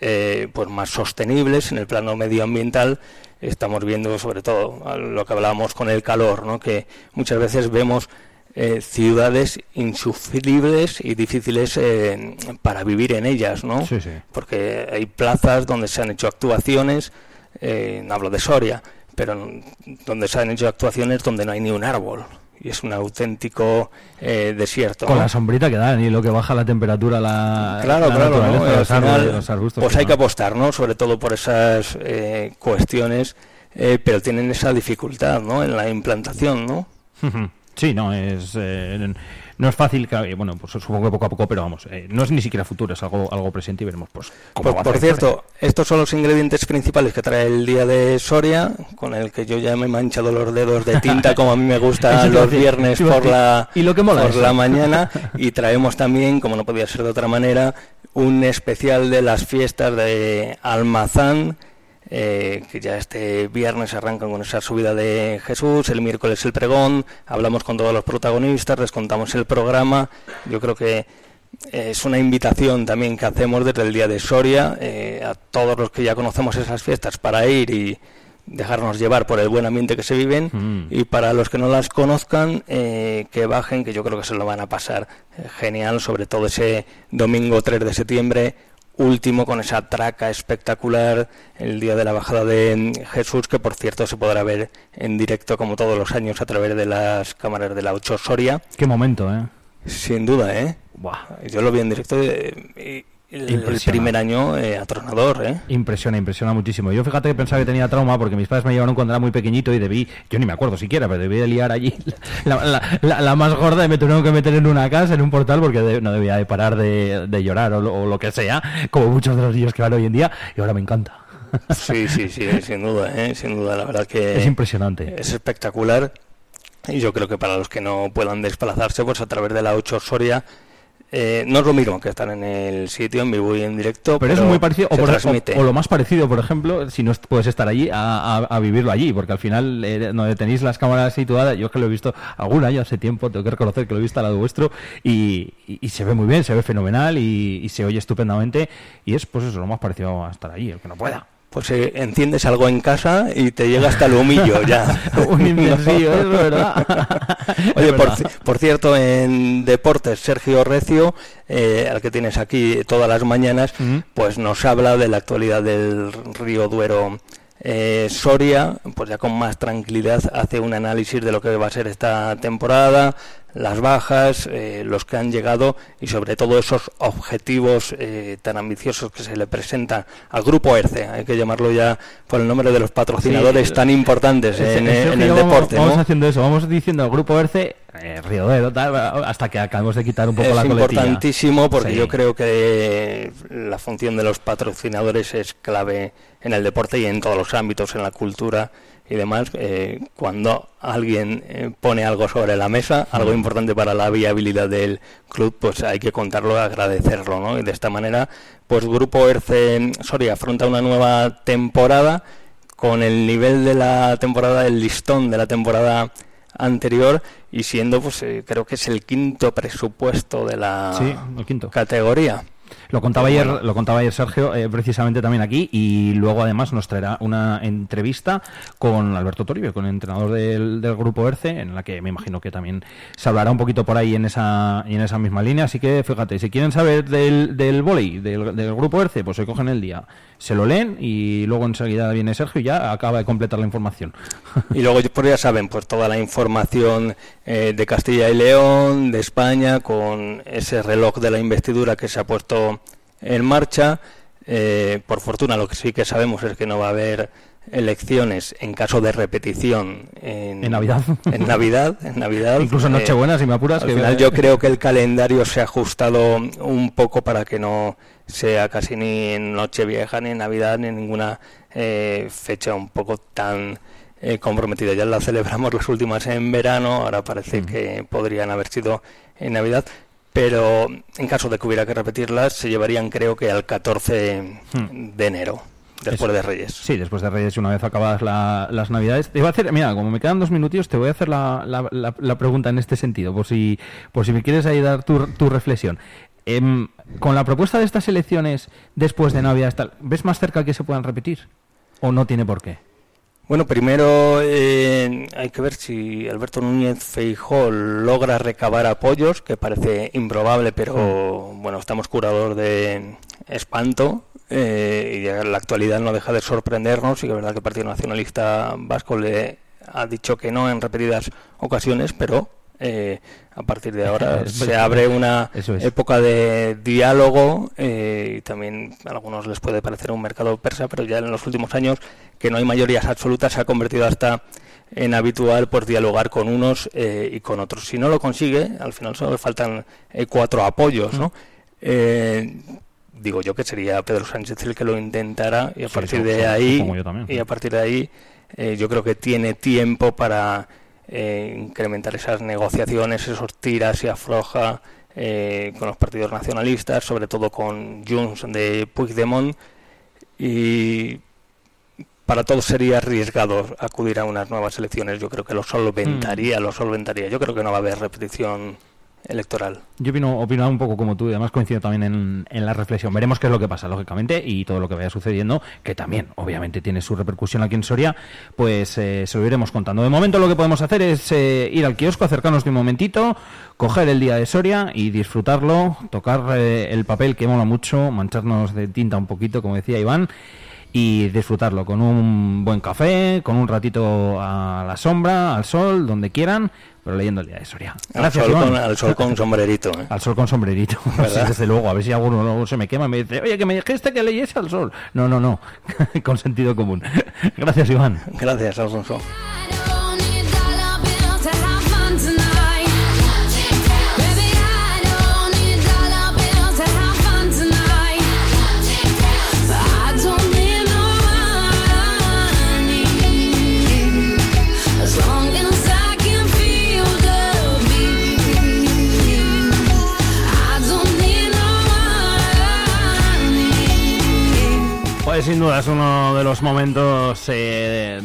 N: eh, pues más sostenibles en el plano medioambiental. Estamos viendo, sobre todo, lo que hablábamos con el calor, ¿no? que muchas veces vemos eh, ciudades insufribles y difíciles eh, para vivir en ellas, ¿no?
A: Sí, sí.
N: Porque hay plazas donde se han hecho actuaciones, eh, no hablo de Soria, pero donde se han hecho actuaciones donde no hay ni un árbol y es un auténtico eh, desierto.
A: Con
N: ¿no?
A: la sombrita que dan y lo que baja la temperatura, la,
N: Claro,
A: la
N: claro, ¿no?
A: de los
N: final,
A: de los arbustos.
N: pues hay
A: no.
N: que apostar, ¿no? Sobre todo por esas eh, cuestiones, eh, pero tienen esa dificultad, ¿no? En la implantación, ¿no?
A: Sí, no es eh, no es fácil, claro, y bueno, pues supongo que poco a poco, pero vamos, eh, no es ni siquiera futuro, es algo algo presente y veremos pues cómo va a
N: por cierto, estos son los ingredientes principales que trae el día de Soria, con el que yo ya me he manchado los dedos de tinta como a mí me gusta los viernes por la,
A: ¿Y lo que mola
N: por
A: eso?
N: la mañana. Y traemos también, como no podía ser de otra manera, un especial de las fiestas de Almazán, eh, que ya este viernes arrancan con esa subida de Jesús, el miércoles el pregón, hablamos con todos los protagonistas, les contamos el programa, yo creo que eh, es una invitación también que hacemos desde el día de Soria eh, a todos los que ya conocemos esas fiestas para ir y dejarnos llevar por el buen ambiente que se viven
A: Mm.
N: y para los que no las conozcan eh, que bajen que yo creo que se lo van a pasar eh, genial sobre todo ese domingo 3 de septiembre último con esa traca espectacular el día de la bajada de mm, Jesús que por cierto se podrá ver en directo como todos los años a través de las cámaras de la 8 Soria
A: Qué momento, ¿eh?
N: sin duda, ¿eh?
A: Buah.
N: Yo lo vi en directo eh, y el, primer año eh, atronador, ¿eh?
A: Impresiona, impresiona muchísimo. Yo fíjate que pensaba que tenía trauma porque mis padres me llevaron cuando era muy pequeñito y debí, yo ni me acuerdo siquiera, pero debí de liar allí la, la- la- la más gorda y me tuvieron que meter en una casa, en un portal, porque de- no debía de parar de, de llorar o lo, o lo que sea, como muchos de los niños que van hoy en día, y ahora me encanta.
N: Sí, sí, sí, sin duda, ¿eh? Sin duda, la verdad que...
A: Es impresionante.
N: Es espectacular. Y yo creo que para los que no puedan desplazarse, pues a través de la 8 Soria, eh, no es lo mismo que estar en el sitio en vivo y en directo,
A: Pero es muy parecido, o,
N: se
A: por- o-
N: transmite.
A: o lo más parecido, por ejemplo, si no puedes estar allí, a, a- a vivirlo allí, porque al final, eh, donde tenéis las cámaras situadas, yo es que lo he visto algún año, hace tiempo, tengo que reconocer que lo he visto al lado vuestro, y, y- y se ve muy bien, se ve fenomenal, y, y se oye estupendamente, y es pues eso, lo más parecido a estar allí, el que no pueda.
N: Pues eh, enciendes algo en casa y te llega hasta el humillo ya.
A: Un incensillo, es verdad.
N: Oye,
A: Es verdad.
N: por cierto, en deportes, Sergio Recio, eh, al que tienes aquí todas las mañanas, pues nos habla de la actualidad del río Duero. eh, Soria, pues ya con más tranquilidad, hace un análisis de lo que va a ser esta temporada, las bajas, eh, los que han llegado y sobre todo esos objetivos eh, tan ambiciosos que se le presentan al grupo ERCE, hay que llamarlo ya por el nombre de los patrocinadores
A: Sí.
N: tan importantes en,
A: ese
N: en el
A: vamos-
N: deporte.
A: Vamos
N: ¿no?
A: haciendo eso, vamos diciendo al grupo ERCE, eh, Riodero, hasta que acabemos de quitar un poco
N: es
A: la coletilla.
N: importantísimo porque
A: Sí.
N: yo creo que la función de los patrocinadores es clave en el deporte y en todos los ámbitos, en la cultura y demás. Eh, cuando alguien eh, pone algo sobre la mesa, algo importante para la viabilidad del club, pues hay que contarlo, agradecerlo, ¿no? Y de esta manera, pues Grupo Erce Soria afronta una nueva temporada con el nivel de la temporada, el listón de la temporada anterior y siendo pues eh, creo que es el quinto presupuesto de la
A: Sí, el quinto.
N: categoría
A: Lo contaba ayer, lo contaba ayer Sergio, eh, precisamente también aquí, y luego además nos traerá una entrevista con Alberto Toribio, con el entrenador del, del grupo ERCE, en la que me imagino que también se hablará un poquito por ahí en esa, en esa misma línea. Así que fíjate, si quieren saber del, del volei, del, del grupo ERCE, pues se cogen el día, se lo leen y luego enseguida viene Sergio y ya acaba de completar la información.
N: Y luego, pues ya saben, pues toda la información eh, de Castilla y León, de España, con ese reloj de la investidura que se ha puesto en marcha. Eh, por fortuna, lo que sí que sabemos es que no va a haber elecciones en caso de repetición en,
A: En Navidad.
N: En Navidad, en Navidad.
A: Incluso en Nochebuena, si me apuras,
N: Al
A: que-
N: final yo creo que el calendario se ha ajustado un poco para que no sea casi ni en Nochevieja, ni en Navidad, ni en ninguna eh, fecha un poco tan eh, comprometida. Ya la celebramos las últimas en verano, ahora parece que podrían haber sido en Navidad. Pero en caso de que hubiera que repetirlas, se llevarían creo que al 14 de enero, después
A: Eso.
N: de Reyes.
A: Sí, después de Reyes, y una vez acabadas la- las Navidades. Te iba a hacer, mira, como me quedan dos minutillos, te voy a hacer la, la- la- la pregunta en este sentido, por si, por si me quieres ahí dar tu, tu reflexión. Em, con la propuesta de estas elecciones después de Navidad, ¿ves más cerca que se puedan repetir? ¿O no tiene por qué?
N: Bueno, primero eh, hay que ver si Alberto Núñez Feijó logra recabar apoyos, que parece improbable, pero bueno, estamos curados de espanto eh, y la actualidad no deja de sorprendernos y que es verdad que el Partido Nacionalista Vasco le ha dicho que no en repetidas ocasiones, pero eh, a partir de ahora
A: Es
N: se abre una
A: es.
N: época de diálogo eh, y también a algunos les puede parecer un mercado persa, pero ya en los últimos años que no hay mayorías absolutas se ha convertido hasta en habitual pues dialogar con unos eh, y con otros. Si no lo consigue, al final solo le faltan cuatro apoyos, ¿no? Digo yo que sería Pedro Sánchez el que lo intentara y a
A: Sí,
N: partir de ahí y a partir de ahí eh, yo creo que tiene tiempo para eh, incrementar esas negociaciones, esos tiras y afloja eh, con los partidos nacionalistas, sobre todo con Junts de Puigdemont y para todos sería arriesgado acudir a unas nuevas elecciones. Yo creo que lo solventaría, lo solventaría. Yo creo que no va a haber repetición electoral.
A: Yo opino, opino un poco como tú y además coincido también en, en la reflexión. Veremos qué es lo que pasa, lógicamente, y todo lo que vaya sucediendo, que también, obviamente, tiene su repercusión aquí en Soria, pues eh, se lo iremos contando. De momento lo que podemos hacer es eh, ir al kiosco, acercarnos de un momentito, coger el día de Soria y disfrutarlo, tocar eh, el papel que mola mucho, mancharnos de tinta un poquito, como decía Iván, y disfrutarlo con un buen café, con un ratito a la sombra, al sol, donde quieran, pero leyendo el día de Soria.
N: Al
A: Gracias,
N: sol
A: Iván.
N: con- al sol con sombrerito, ¿eh?
A: Al sol con sombrerito.
N: ¿Verdad?
A: Sí, desde luego, a ver si alguno luego se me quema y me dice, oye, que me dijiste que leyese al sol. No, no, no, con sentido común. Gracias, Iván.
N: Gracias, Alfonso.
A: Sin duda es uno de los momentos eh,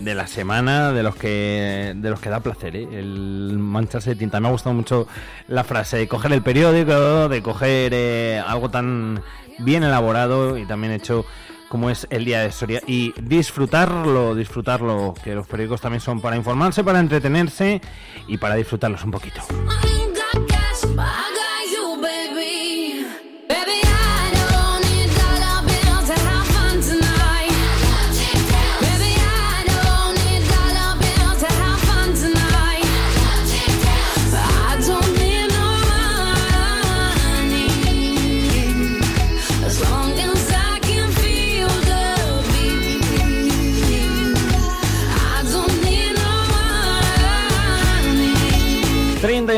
A: de, la semana de los que de los que da placer, ¿eh? el mancharse de tinta. Me ha gustado mucho la frase de coger el periódico, de coger eh, algo tan bien elaborado y también hecho como es el día de Soria y disfrutarlo, disfrutarlo, que los periódicos también son para informarse, para entretenerse y para disfrutarlos un poquito.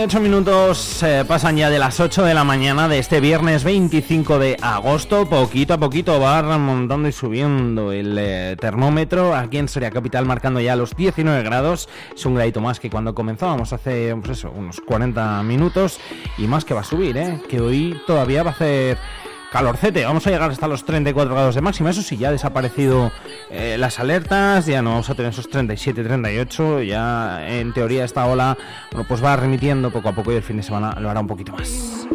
A: 38 minutos eh, pasan ya de las 8 de la mañana de este viernes 25 de agosto. Poquito a poquito va remontando y subiendo el eh, termómetro aquí en Soria Capital, marcando ya los 19 grados. Es un gradito más que cuando comenzábamos hace pues unos 40 minutos. Y más que va a subir, ¿eh? que hoy todavía va a hacer calorcete. Vamos a llegar hasta los 34 grados de máxima. Eso sí, ya ha desaparecido eh, las alertas. Ya no vamos a tener esos 37, 38. Ya en teoría esta ola bueno, pues va remitiendo poco a poco y el fin de semana lo hará un poquito más.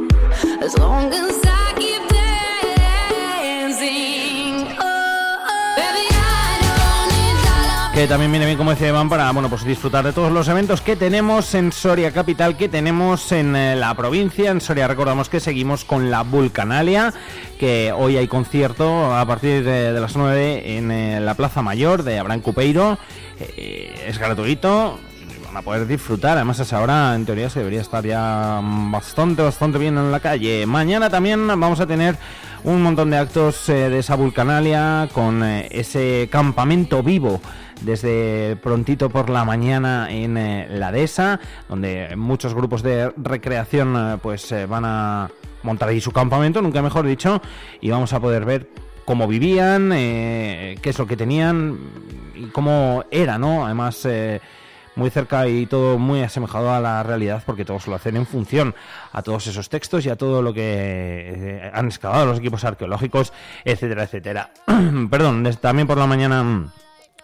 A: Que también viene bien, como decía Iván, para bueno, pues disfrutar de todos los eventos que tenemos en Soria Capital, que tenemos en eh, la provincia. En Soria recordamos que seguimos con la Vulcanalia, que hoy hay concierto a partir de, las 9 en eh, la Plaza Mayor de Abraham Cupeiro. Eh, es gratuito, van a poder disfrutar. Además, a esa hora, en teoría, se debería estar ya bastante, bastante bien en la calle. Mañana también vamos a tener un montón de actos de esa vulcanalia con ese campamento vivo desde prontito por la mañana en eh, la dehesa, donde muchos grupos de recreación eh, pues eh, van a montar ahí su campamento, nunca mejor dicho, y vamos a poder ver cómo vivían, eh, qué es lo que tenían y cómo era, ¿no? Además, muy cerca y todo muy asemejado a la realidad porque todos lo hacen en función a todos esos textos y a todo lo que han excavado los equipos arqueológicos, etcétera, etcétera. Perdón, también por la mañana...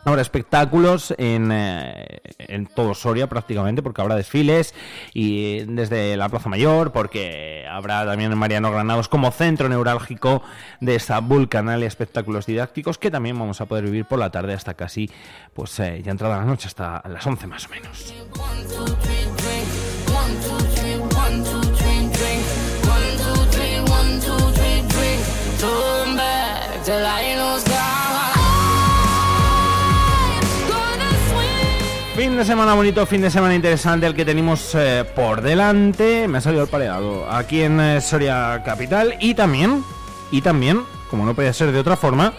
A: mm, Habrá espectáculos en, eh, en todo Soria prácticamente, porque habrá desfiles y desde la Plaza Mayor, porque habrá también Mariano Granados como centro neurálgico de esta vulcanalia espectáculos didácticos que también vamos a poder vivir por la tarde hasta casi, pues eh, ya entrada la noche, hasta las 11 más o menos. Fin de semana bonito, fin de semana interesante el que tenemos eh, por delante. Me ha salido el pareado aquí en eh, Soria Capital y también, y también, como no podía ser de otra forma,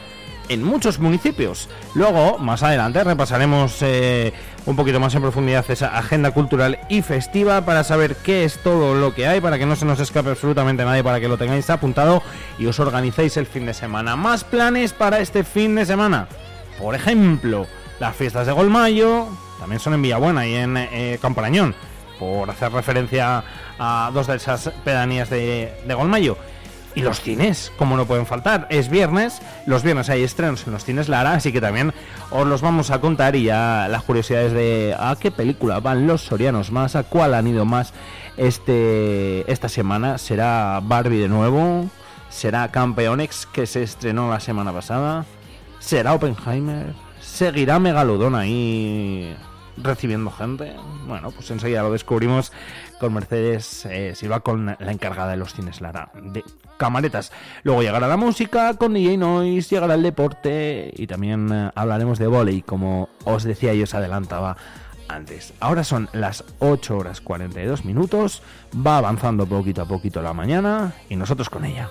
A: en muchos municipios. Luego, más adelante, repasaremos eh, un poquito más en profundidad esa agenda cultural y festiva para saber qué es todo lo que hay, para que no se nos escape absolutamente nadie, para que lo tengáis apuntado y os organicéis el fin de semana. Más planes para este fin de semana. Por ejemplo, las fiestas de Golmayo también son en Villabuena y en eh, por hacer referencia a dos de esas pedanías de, de Golmayo. Y los cines, como no pueden faltar, es viernes, los viernes hay estrenos en los cines Lara, así que también os los vamos a contar y ya las curiosidades de a qué película van los sorianos más, a cuál han ido más este esta semana. ¿Será Barbie de nuevo? ¿Será Campeonex que se estrenó la semana pasada? ¿Será Oppenheimer? ¿Seguirá Megalodón ahí recibiendo gente? Bueno, pues enseguida lo descubrimos con Mercedes eh, Silva, con la encargada de los cines Lara de camaretas. Luego llegará la música con DJ Noise, llegará el deporte y también eh, hablaremos de volei, como os decía y os adelantaba antes. Ahora son las 8 horas 42 minutos, va avanzando poquito a poquito la mañana y nosotros con ella.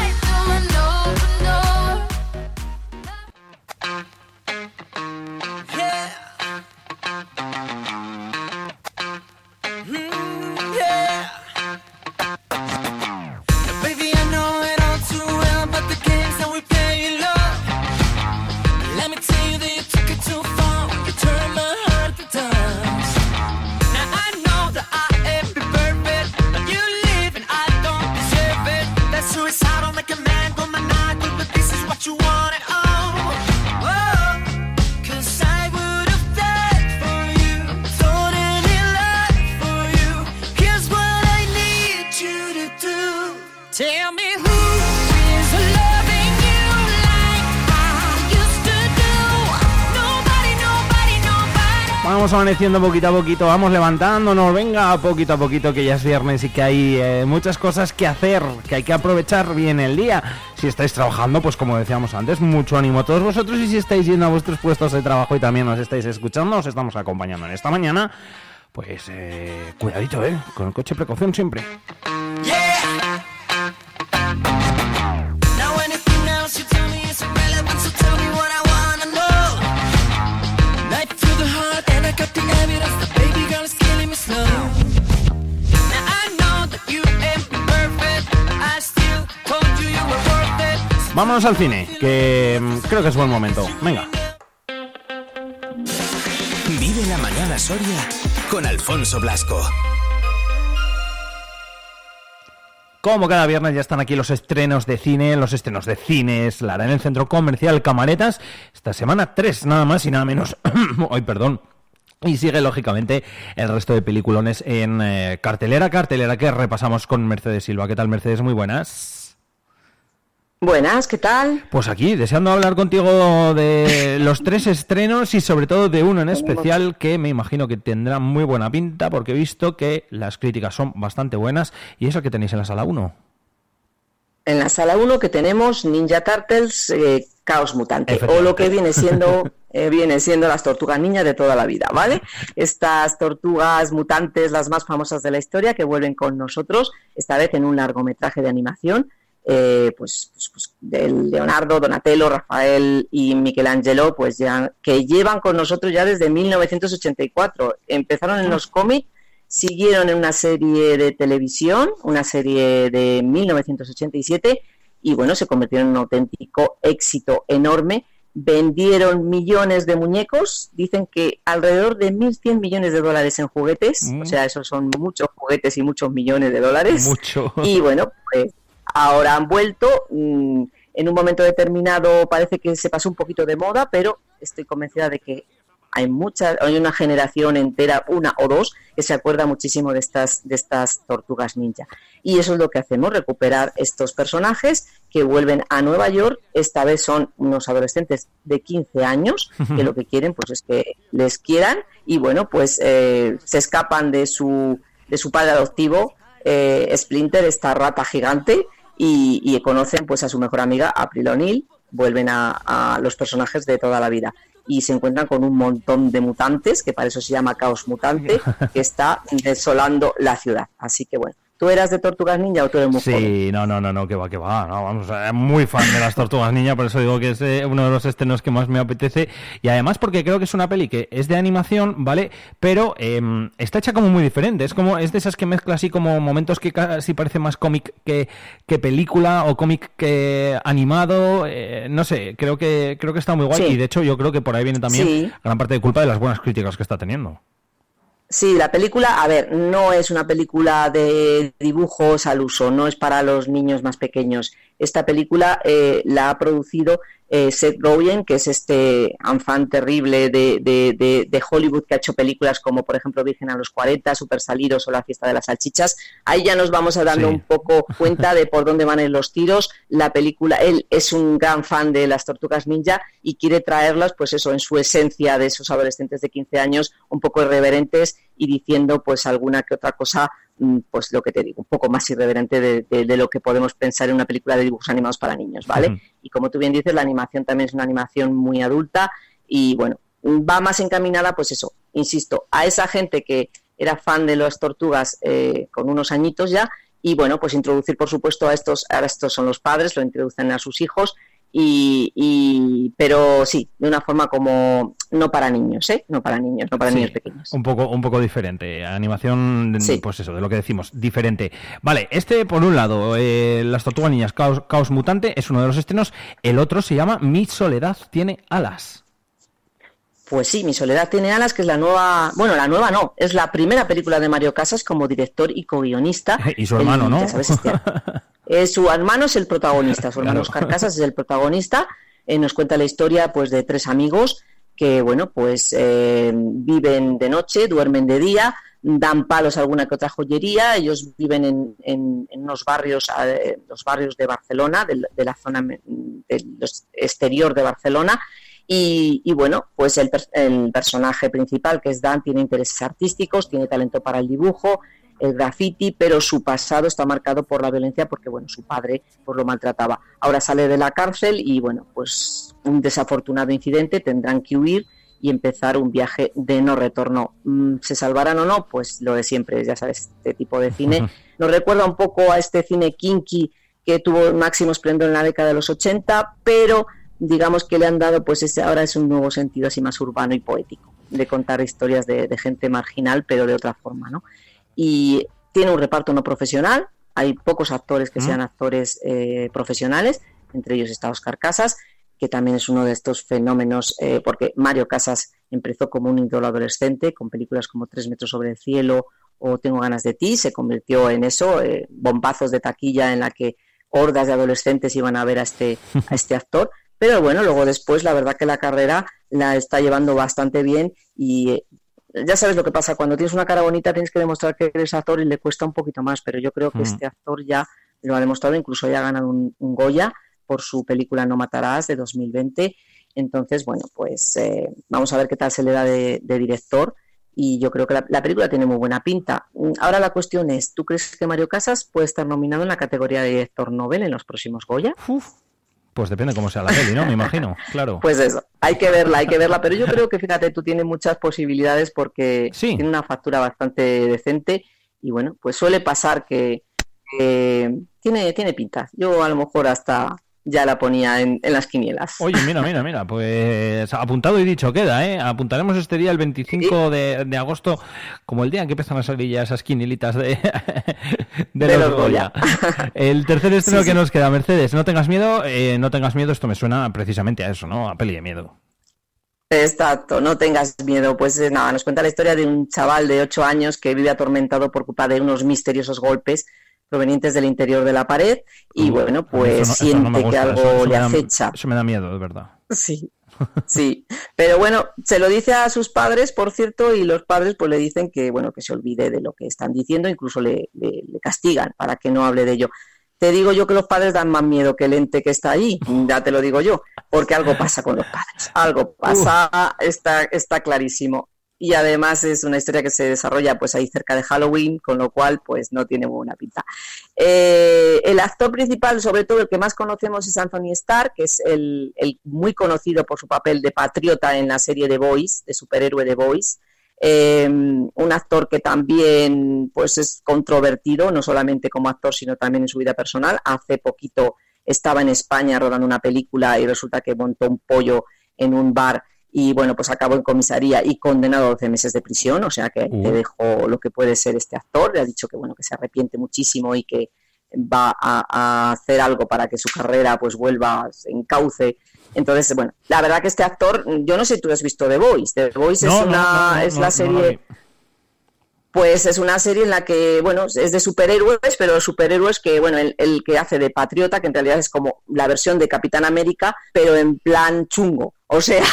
A: Vamos amaneciendo poquito a poquito, vamos levantándonos, venga, poquito a poquito que ya es viernes y que hay eh, muchas cosas que hacer, que hay que aprovechar bien el día. Si estáis trabajando, pues como decíamos antes, mucho ánimo a todos vosotros y si estáis yendo a vuestros puestos de trabajo y también nos estáis escuchando, os estamos acompañando en esta mañana, pues eh, cuidadito, ¿eh? Con el coche precaución siempre.
O: Now
A: Vámonos al cine, que mm, creo que es buen momento. Venga.
B: Vive la mañana Soria con Alfonso Blasco.
A: Como cada viernes ya están aquí los estrenos de cine, los estrenos de cines, Lara, en el centro comercial Camaretas. Esta semana tres, nada más y nada menos. Ay, perdón. Y sigue, lógicamente, el resto de peliculones en eh, cartelera, cartelera que repasamos con Mercedes Silva. ¿Qué tal, Mercedes? Muy buenas.
P: Buenas, ¿qué tal?
A: Pues aquí, deseando hablar contigo de los tres estrenos y sobre todo de uno en especial que me imagino que tendrá muy buena pinta porque he visto que las críticas son bastante buenas y eso que tenéis en la sala 1.
P: En la sala 1 que tenemos Ninja Turtles eh, Caos Mutante o lo que viene siendo eh, viene siendo las tortugas ninja de toda la vida, ¿vale? Estas tortugas mutantes, las más famosas de la historia, que vuelven con nosotros, esta vez en un largometraje de animación eh, pues, pues, pues, de Leonardo, Donatello, Rafael y Michelangelo, pues ya que llevan con nosotros ya desde 1984. Empezaron en los cómics, siguieron en una serie de televisión, una serie de 1987 y bueno, se convirtieron en un auténtico éxito enorme. Vendieron millones de muñecos, dicen que alrededor de 1.100 millones de dólares en juguetes,
A: Mm.
P: o sea, esos son muchos juguetes y muchos millones de dólares.
A: Mucho.
P: Y bueno, pues ahora han vuelto. mm, En un momento determinado parece que se pasó un poquito de moda, pero estoy convencida de que hay mucha, hay una generación entera, una o dos, que se acuerda muchísimo de estas, de estas tortugas ninja. Y eso es lo que hacemos, recuperar estos personajes que vuelven a Nueva York. Esta vez son unos adolescentes de 15 años, que lo que quieren pues es que les quieran y bueno, pues eh, se escapan de su, de su padre adoptivo, eh, Splinter, esta rata gigante, y, y conocen pues a su mejor amiga, April O'Neil, vuelven a, a los personajes de toda la vida y se encuentran con un montón de mutantes, que para eso se llama Caos Mutante, que está desolando la ciudad. Así que bueno, ¿tú eras de Tortugas Ninja o tú eres muy joven?
A: Sí, no, no, no, no, que va, que va. No, vamos, eh, muy fan de las tortugas niña, por eso digo que es eh, uno de los estrenos que más me apetece. Y además porque creo que es una peli que es de animación, ¿vale? Pero eh, está hecha como muy diferente. Es como, es de esas que mezcla así como momentos que casi parece más cómic que, que película o cómic que animado. eh, no sé, creo que, creo que está muy guay.
P: Sí.
A: Y de hecho yo creo que por ahí viene también
P: Sí.
A: gran parte de culpa de las buenas críticas que está teniendo.
P: Sí, la película, a ver, no es una película de dibujos al uso, no es para los niños más pequeños. Esta película eh, la ha producido eh, Seth Rogen, que es este fan terrible de, de- de- de Hollywood que ha hecho películas como, por ejemplo, Virgen a los 40, Super Salidos o La Fiesta de las Salchichas. Ahí ya nos vamos a dando
A: Sí.
P: un poco cuenta de por dónde van ir los tiros. La película, él es un gran fan de las tortugas ninja y quiere traerlas, pues eso, en su esencia de esos adolescentes de 15 años, un poco irreverentes y diciendo pues alguna que otra cosa, mm, pues lo que te digo, un poco más irreverente de, de- de lo que podemos pensar en una película de dibujos animados para niños, ¿vale? Y como tú bien dices, la animación también es una animación muy adulta y bueno, va más encaminada, pues eso, insisto, a esa gente que era fan de las tortugas eh, con unos añitos ya y bueno, pues introducir por supuesto a estos, ahora estos son los padres, lo introducen a sus hijos y, y- pero sí, de una forma como no para niños, ¿eh? No para niños, no para
A: Sí,
P: niños pequeños.
A: Un poco, un poco diferente. Animación,
P: Sí.
A: pues eso, de lo que decimos, diferente. Vale, este por un lado, eh, Las Tortugas Niñas, Caos, Caos Mutante, es uno de los estrenos. El otro se llama Mi Soledad tiene alas.
P: Pues sí, Mi Soledad tiene alas, que es la nueva, bueno, la nueva no, es la primera película de Mario Casas como director y co-guionista.
A: Y su hermano,
P: El-
A: ¿no?
P: ya sabes, este- Eh, su hermano es el protagonista, su hermano. Oscar Casas es el protagonista. Eh, nos cuenta la historia pues de tres amigos que, bueno, pues eh, viven de noche, duermen de día, dan palos a alguna que otra joyería. Ellos viven en, en- en unos barrios, eh, los barrios de Barcelona, de, la- de la zona del exterior de Barcelona. Y, y, bueno, pues el, el personaje principal, que es Dan, tiene intereses artísticos, tiene talento para el dibujo, el graffiti, pero su pasado está marcado por la violencia porque, bueno, su padre pues, lo maltrataba. Ahora sale de la cárcel y, bueno, pues un desafortunado incidente, tendrán que huir y empezar un viaje de no retorno. Mm, ¿Se salvarán o no? Pues lo de siempre, ya sabes, este tipo de cine. Nos recuerda un poco a este cine kinky que tuvo máximo esplendor en la década de los 80, pero digamos que le han dado, pues ese ahora es un nuevo sentido así más urbano y poético, de contar historias de, de gente marginal, pero de otra forma, ¿no? Y tiene un reparto no profesional, hay pocos actores que
A: Mm.
P: sean actores eh, profesionales, entre ellos está Oscar Casas, que también es uno de estos fenómenos, eh, porque Mario Casas empezó como un ídolo adolescente, con películas como Tres metros sobre el cielo o Tengo ganas de ti, se convirtió en eso, eh, bombazos de taquilla en la que hordas de adolescentes iban a ver a este, a este actor. Pero bueno, luego después la verdad que la carrera la está llevando bastante bien y ya sabes lo que pasa, cuando tienes una cara bonita tienes que demostrar que eres actor y le cuesta un poquito más, pero yo creo que
A: Mm.
P: este actor ya lo ha demostrado, incluso ya ha ganado un, un Goya por su película No Matarás de 2020. Entonces, bueno, pues eh, vamos a ver qué tal se le da de, de director y yo creo que la, la película tiene muy buena pinta. Mm, Ahora la cuestión es, ¿tú crees que Mario Casas puede estar nominado en la categoría de director Nobel en los próximos Goya?
A: Pues depende cómo sea la peli, ¿no? Me imagino, claro.
P: Pues eso, hay que verla, hay que verla, pero yo creo que fíjate, tú tienes muchas posibilidades porque tiene una factura bastante decente y bueno, pues suele pasar que, tiene, tiene pinta. Yo a lo mejor hasta ya la ponía en, en las quinielas.
A: Oye, mira, mira, mira, pues apuntado y dicho queda, ¿eh? Apuntaremos este día el 25 de, de agosto como el día en que empiezan a salir ya esas quinielitas de, de,
P: De
A: los
P: los
A: Goya.
P: Goya.
A: El tercer estreno
P: Sí,
A: que
P: sí.
A: nos queda, Mercedes, no tengas miedo, eh, no tengas miedo, esto me suena precisamente a eso, ¿no? A peli de miedo.
P: Exacto, no tengas miedo. Pues eh, nada, nos cuenta la historia de un chaval de 8 años que vive atormentado por culpa de unos misteriosos golpes provenientes del interior de la pared y bueno, pues
A: no- no
P: siente que algo
A: eso- eso
P: le
A: da-
P: acecha.
A: Eso me da miedo, de verdad.
P: Sí, sí. Pero bueno, se lo dice a sus padres, por cierto, y los padres pues le dicen que bueno, que se olvide de lo que están diciendo, incluso le, le- le castigan para que no hable de ello. Te digo yo que los padres dan más miedo que el ente que está ahí, ya te lo digo yo, porque algo pasa con los padres, algo pasa, está, está clarísimo. Y además es una historia que se desarrolla pues ahí cerca de Halloween, con lo cual pues no tiene buena pinta. Eh, el actor principal, sobre todo el que más conocemos es Anthony Starr, que es el, muy conocido por su papel de patriota en la serie The Boys, de superhéroe The Boys. Eh, un actor que también pues es controvertido, no solamente como actor, sino también en su vida personal. Hace poquito estaba en España rodando una película y resulta que montó un pollo en un bar y bueno, pues acabó en comisaría y condenado a 12 meses de prisión, o sea que
A: Uh.
P: te dejo lo que puede ser este actor, le ha dicho que bueno, que se arrepiente muchísimo y que va a, a hacer algo para que su carrera pues vuelva en cauce. Entonces, bueno, la verdad que este actor, yo no sé si tú has visto The Voice, The Voice
A: No,
P: es una
A: no, no,
P: es la serie pues es una serie en la que, bueno, es de superhéroes, pero superhéroes que, bueno, el, el que hace de patriota, que en realidad es como la versión de Capitán América, pero en plan chungo. O sea,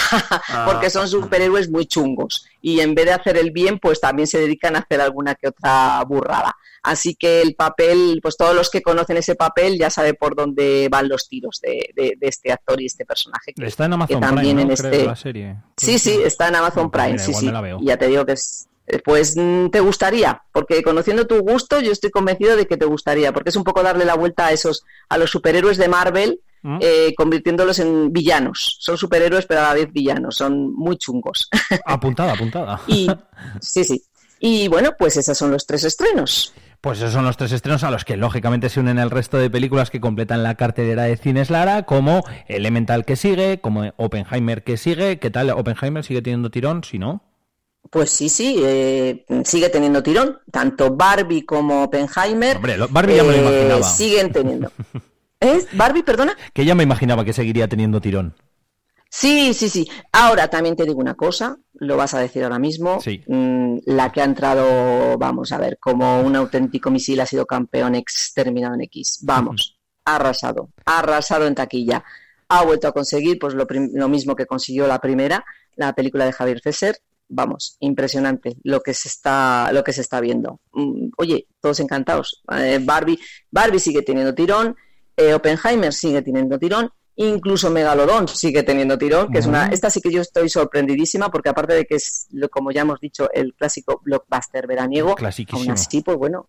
P: porque son superhéroes muy chungos. Y en vez de hacer el bien, pues también se dedican a hacer alguna que otra burrada. Así que el papel, pues todos los que conocen ese papel ya saben por dónde van los tiros de, de- de este actor y este personaje. que-
A: Está en Amazon
P: que también
A: Prime, ¿no?
P: en
A: Creo,
P: este...
A: la serie.
P: Sí, sí, está en Amazon Prime,
A: mira,
P: sí, sí. Y ya te digo que es, pues mm, te gustaría, porque conociendo tu gusto, yo estoy convencido de que te gustaría, porque es un poco darle la vuelta a esos, a los superhéroes de Marvel,
A: ¿Mm?
P: eh, convirtiéndolos en villanos. Son superhéroes, pero a la vez villanos, son muy chungos.
A: Apuntada, apuntada.
P: y sí, sí. Y bueno, pues esos son los tres estrenos.
A: Pues esos son los tres estrenos a los que lógicamente se unen el resto de películas que completan la cartelera de cines Lara, como Elemental que sigue, como Oppenheimer que sigue. ¿Qué tal? ¿Oppenheimer sigue teniendo tirón? Si no.
P: Pues sí, sí, eh, sigue teniendo tirón. Tanto Barbie como Oppenheimer
A: Hombre, Barbie ya me lo
P: eh, siguen teniendo. ¿Eh? ¿Barbie, perdona?
A: Que ya me imaginaba que seguiría teniendo tirón.
P: Sí, sí, sí. Ahora también te digo una cosa, lo vas a decir ahora mismo.
A: Sí.
P: Mm, la que ha entrado, vamos a ver, como un auténtico misil ha sido campeón exterminado en X. Vamos, ha arrasado, ha arrasado en taquilla. Ha vuelto a conseguir pues lo mismo que consiguió la primera, la película de Javier Fesser. Vamos, impresionante lo que se está, lo que se está viendo. Mm, oye, todos encantados. Eh, Barbie, Barbie sigue teniendo tirón, eh, Oppenheimer sigue teniendo tirón, incluso Megalodon sigue teniendo tirón, que es una, esta sí que yo estoy sorprendidísima porque aparte de que es, como ya hemos dicho, el clásico blockbuster veraniego, aún así, pues bueno,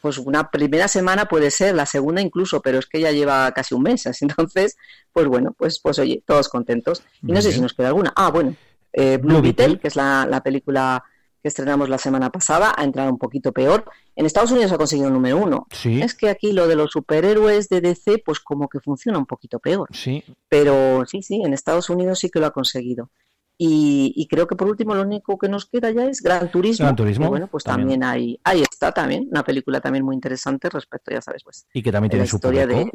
P: pues una primera semana puede ser, la segunda incluso, pero es que ya lleva casi un mes, así, entonces, pues bueno, pues, pues oye, todos contentos. Y no sé
A: bien.
P: si nos queda alguna. Ah, bueno, eh, Blue, Beetle. que es la, la película que estrenamos la semana pasada, ha entrado un poquito peor. En Estados Unidos ha conseguido el número uno.
A: Sí.
P: Es que aquí lo de los superhéroes de DC, pues como que funciona un poquito peor.
A: Sí.
P: Pero sí, sí, en Estados Unidos sí que lo ha conseguido. Y, y creo que por último lo único que nos queda ya es Gran Turismo.
A: Gran Turismo,
P: que bueno, pues
A: también.
P: también, hay, ahí está también, una película también muy interesante respecto, ya sabes, pues
A: Y que también
P: de la
A: tiene su
P: historia de-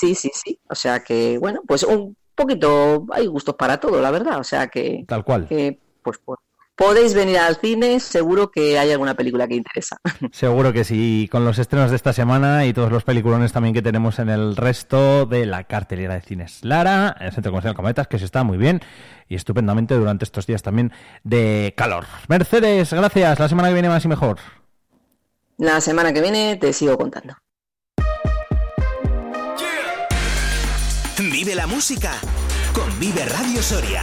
P: Sí, sí, sí. O sea que, bueno, pues un poquito, hay gustos para todo, la verdad. O sea que,
A: Tal cual.
P: que pues, pues, podéis venir al cine, seguro que hay alguna película que interesa.
A: Seguro que sí, con los estrenos de esta semana y todos los peliculones también que tenemos en el resto de la cartelera de cines Lara, el Centro Comercial Cometas, que se está muy bien y estupendamente durante estos días también de calor. Mercedes, gracias. La semana que viene más y mejor.
P: La semana que viene te sigo contando.
B: Vive la música con Vive Radio Soria.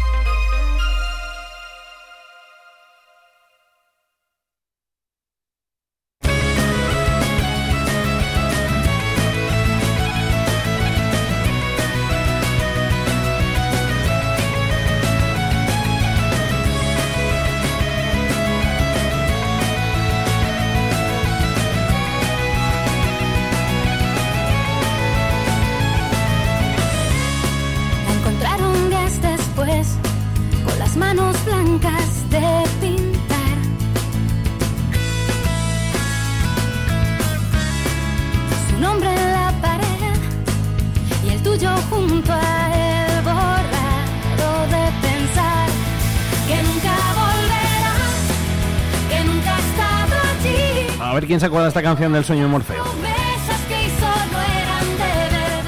Q: Allí.
A: A ver quién se acuerda de esta canción del sueño de Morfeo.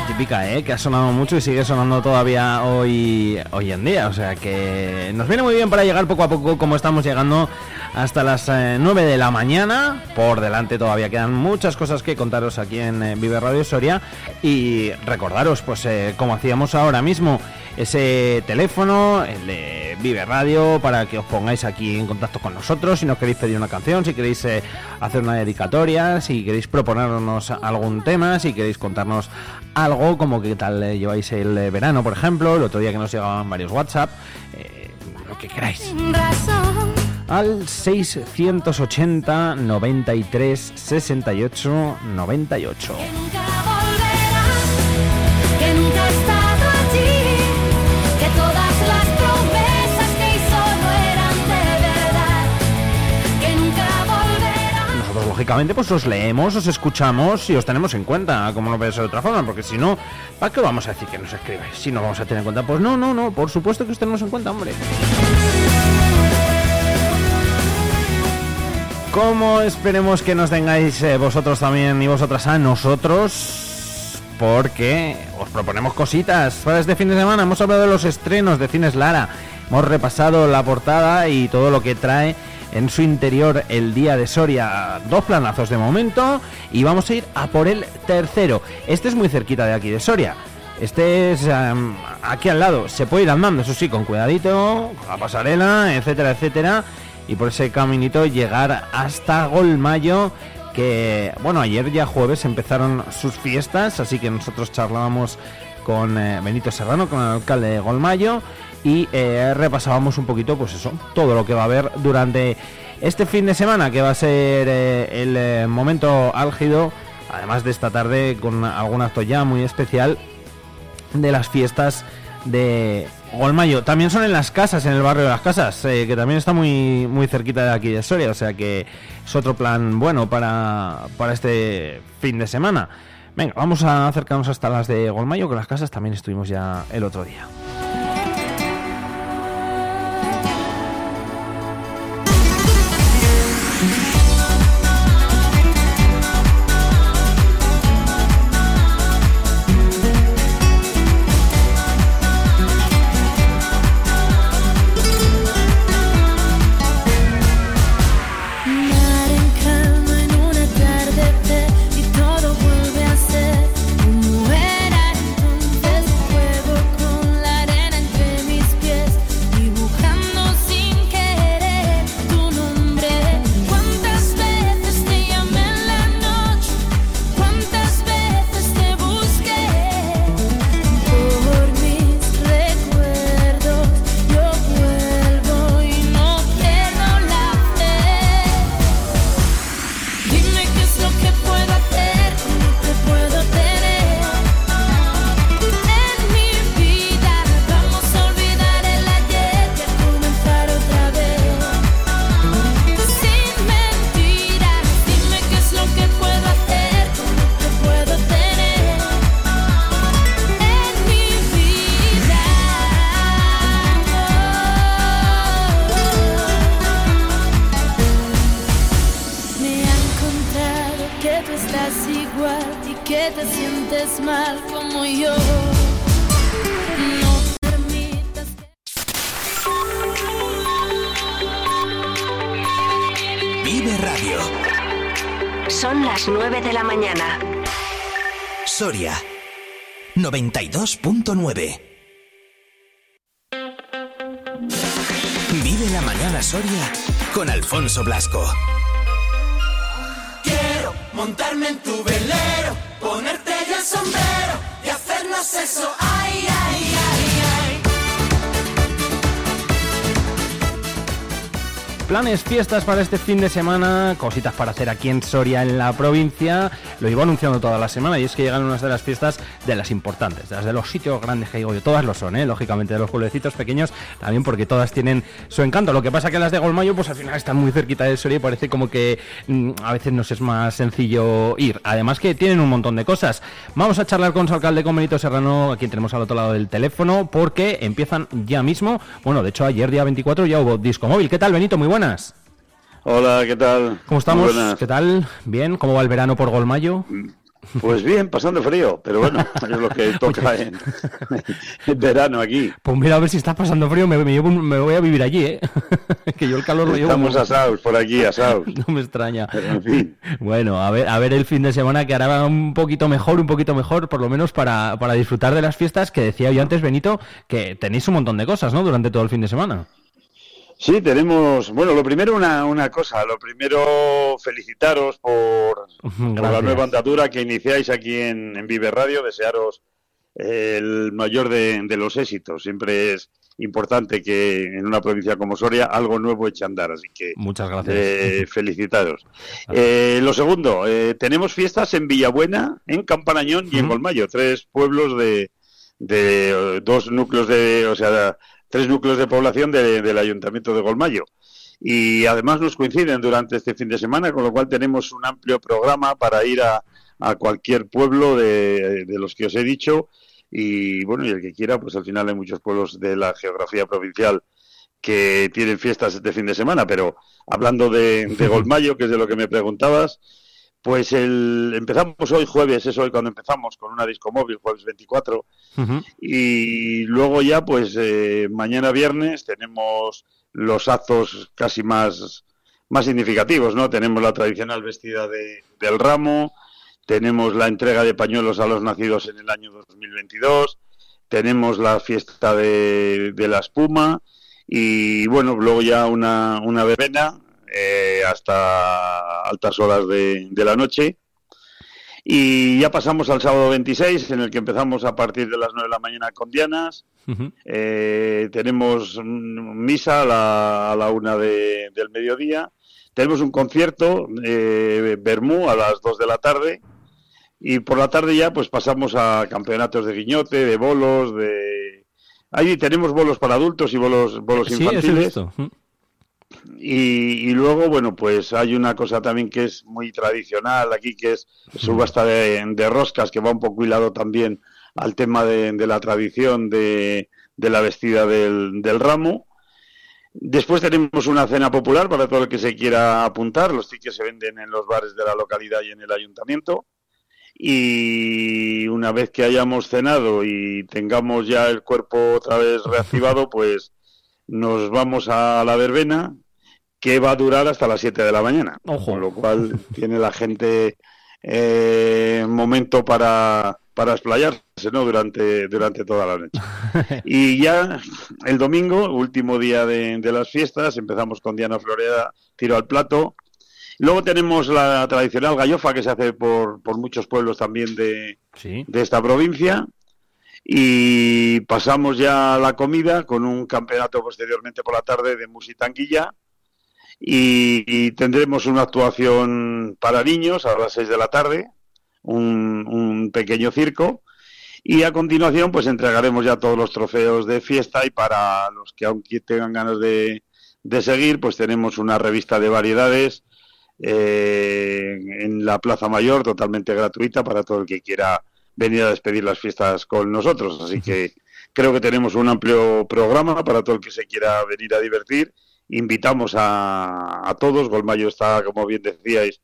A: Típica, ¿eh? Que ha sonado mucho y sigue sonando todavía hoy, hoy en día. O sea que nos viene muy bien para llegar poco a poco, como estamos llegando hasta las eh, 9 de la mañana. Por delante todavía quedan muchas cosas que contaros aquí en eh, Vive Radio Soria. Y recordaros, pues eh, como hacíamos ahora mismo, ese teléfono, el de Vive Radio, para que os pongáis aquí en contacto con nosotros. Si nos queréis pedir una canción, si queréis eh, hacer una dedicatoria, si queréis proponernos algún tema, si queréis contarnos algo, como qué tal eh, lleváis el eh, verano, por ejemplo, el otro día que nos llegaban varios WhatsApp, lo que queráis. Al 680 93 68 98. Lógicamente, pues os leemos, os escuchamos y os tenemos en cuenta, como no puede ser de otra forma, porque si no, ¿para qué vamos a decir que nos escribáis? Si no vamos a tener en cuenta, pues no, no, no, por supuesto que os tenemos en cuenta, hombre. Como esperemos que nos tengáis eh, vosotros también y vosotras a nosotros, porque os proponemos cositas para este fin de semana. Hemos hablado de los estrenos de Cines Lara, hemos repasado la portada y todo lo que trae en su interior el día de Soria. Dos planazos de momento y vamos a ir a por el tercero. Este es muy cerquita de aquí de Soria. Este es em, aquí al lado. Se puede ir andando, eso sí, con cuidadito, la pasarela, etcétera, etcétera. Y por ese caminito llegar hasta Golmayo. Que, bueno, ayer ya jueves empezaron sus fiestas, así que nosotros charlábamos con eh, Benito Serrano, con el alcalde de Golmayo, y eh, repasábamos un poquito, pues eso, todo lo que va a haber durante este fin de semana, que va a ser eh, el eh, momento álgido, además de esta tarde con algún acto ya muy especial de las fiestas de Golmayo. También son en las casas, en el barrio de las casas, que también está muy, muy cerquita de aquí de Soria, o sea que es otro plan bueno para, para este fin de semana. Venga, vamos a acercarnos hasta las de Golmayo, que las casas también estuvimos ya el otro día.
E: Son las 9 de la mañana.
B: Soria 92.9. Vive la mañana Soria con Alfonso Blasco.
O: Quiero montarme en tu velero, ponerte yo el sombrero y hacernos eso. Ay, ay,
A: Planes, fiestas para este fin de semana, cositas para hacer aquí en Soria, en la provincia. Lo iba anunciando toda la semana y es que llegan unas de las fiestas de las importantes, de las de los sitios grandes que digo yo. Todas lo son, ¿eh? lógicamente, de los pueblecitos pequeños también porque todas tienen su encanto. Lo que pasa que las de Golmayo, pues al final están muy cerquita de Soria y parece como que mm, a veces nos es más sencillo ir. Además que tienen un montón de cosas. Vamos a charlar con su alcalde, con Benito Serrano, a quien tenemos al otro lado del teléfono, porque empiezan ya mismo. Bueno, de hecho, ayer día 24 ya hubo disco móvil. ¿Qué tal, Benito? Muy buenas.
R: Hola, ¿qué tal?
A: ¿Cómo estamos?
R: Buenas.
A: ¿Qué tal? ¿Bien? ¿Cómo va el verano por Golmayo?
R: Pues bien, pasando frío, pero bueno, es lo que toca en, en verano aquí.
A: Pues mira, a ver si estás pasando frío, me, me llevo me voy a vivir allí, ¿eh? que yo el calor lo llevo.
R: Estamos asados por aquí, asados.
A: No me extraña.
R: Pero, en fin.
A: Bueno, a ver, a ver el fin de semana que hará un poquito mejor, un poquito mejor, por lo menos para, para disfrutar de las fiestas, que decía yo antes, Benito, que tenéis un montón de cosas, ¿no? Durante todo el fin de semana.
R: Sí, tenemos, bueno, lo primero una, una cosa, lo primero felicitaros por, por la nueva andadura que iniciáis aquí en, en Vive Radio, desearos el mayor de, de los éxitos. Siempre es importante que en una provincia como Soria algo nuevo eche a andar, así que
A: Muchas gracias.
R: eh, felicitaros. Eh, lo segundo, eh, tenemos fiestas en Villabuena, en Campanañón y en Golmayo, tres pueblos de, de eh, dos núcleos de, o sea, tres núcleos de población de- del Ayuntamiento de Golmayo. Y además nos coinciden durante este fin de semana, con lo cual tenemos un amplio programa para ir a, a cualquier pueblo de, de los que os he dicho. Y bueno, y el que quiera, pues al final hay muchos pueblos de la geografía provincial que tienen fiestas este fin de semana, pero hablando de, de Golmayo, que es de lo que me preguntabas, pues el, empezamos hoy jueves, es hoy cuando empezamos con una disco móvil, jueves 24, y luego ya pues eh, mañana viernes tenemos los actos casi más, más significativos, ¿no? Tenemos la tradicional vestida de, del ramo, tenemos la entrega de pañuelos a los nacidos en el año 2022, tenemos la fiesta de, de la espuma y bueno, luego ya una, una verbena eh, hasta altas horas de, de la noche. Y ya pasamos al sábado 26, en el que empezamos a partir de las 9 de la mañana con Dianas. Eh, tenemos misa a la, a la una de- del mediodía. Tenemos un concierto, eh, Bermú, a las 2 de la tarde. Y por la tarde ya pues pasamos a campeonatos de guiñote, de bolos, de... Ahí tenemos bolos para adultos y bolos, bolos
A: Sí,
R: infantiles. Y, y luego, bueno, pues hay una cosa también que es muy tradicional aquí, que es subasta de, de roscas, que va un poco hilado también al tema de, de la tradición de, de la vestida del, del ramo. Después tenemos una cena popular para todo el que se quiera apuntar. Los tickets se venden en los bares de la localidad y en el ayuntamiento. Y una vez que hayamos cenado y tengamos ya el cuerpo otra vez reactivado, pues nos vamos a la verbena, que va a durar hasta las 7 de la mañana. Con lo cual tiene la gente eh, momento para, para explayarse ¿no? durante, durante toda la noche. Y ya el domingo, último día de, de las fiestas, empezamos con Diana Floreada, tiro al plato. Luego tenemos la tradicional gallofa que se hace por, por muchos pueblos también de, de esta provincia. Y pasamos ya a la comida con un campeonato posteriormente por la tarde de musitanguilla. Y, y tendremos una actuación para niños a las 6 de la tarde, un, un pequeño circo. Y a continuación, pues entregaremos ya todos los trofeos de fiesta y para los que aún tengan ganas de, de seguir, pues tenemos una revista de variedades eh, en la Plaza Mayor, totalmente gratuita para todo el que quiera venir a despedir las fiestas con nosotros. Así que creo que tenemos un amplio programa para todo el que se quiera venir a divertir. Invitamos a, a todos. Golmayo está, como bien decíais,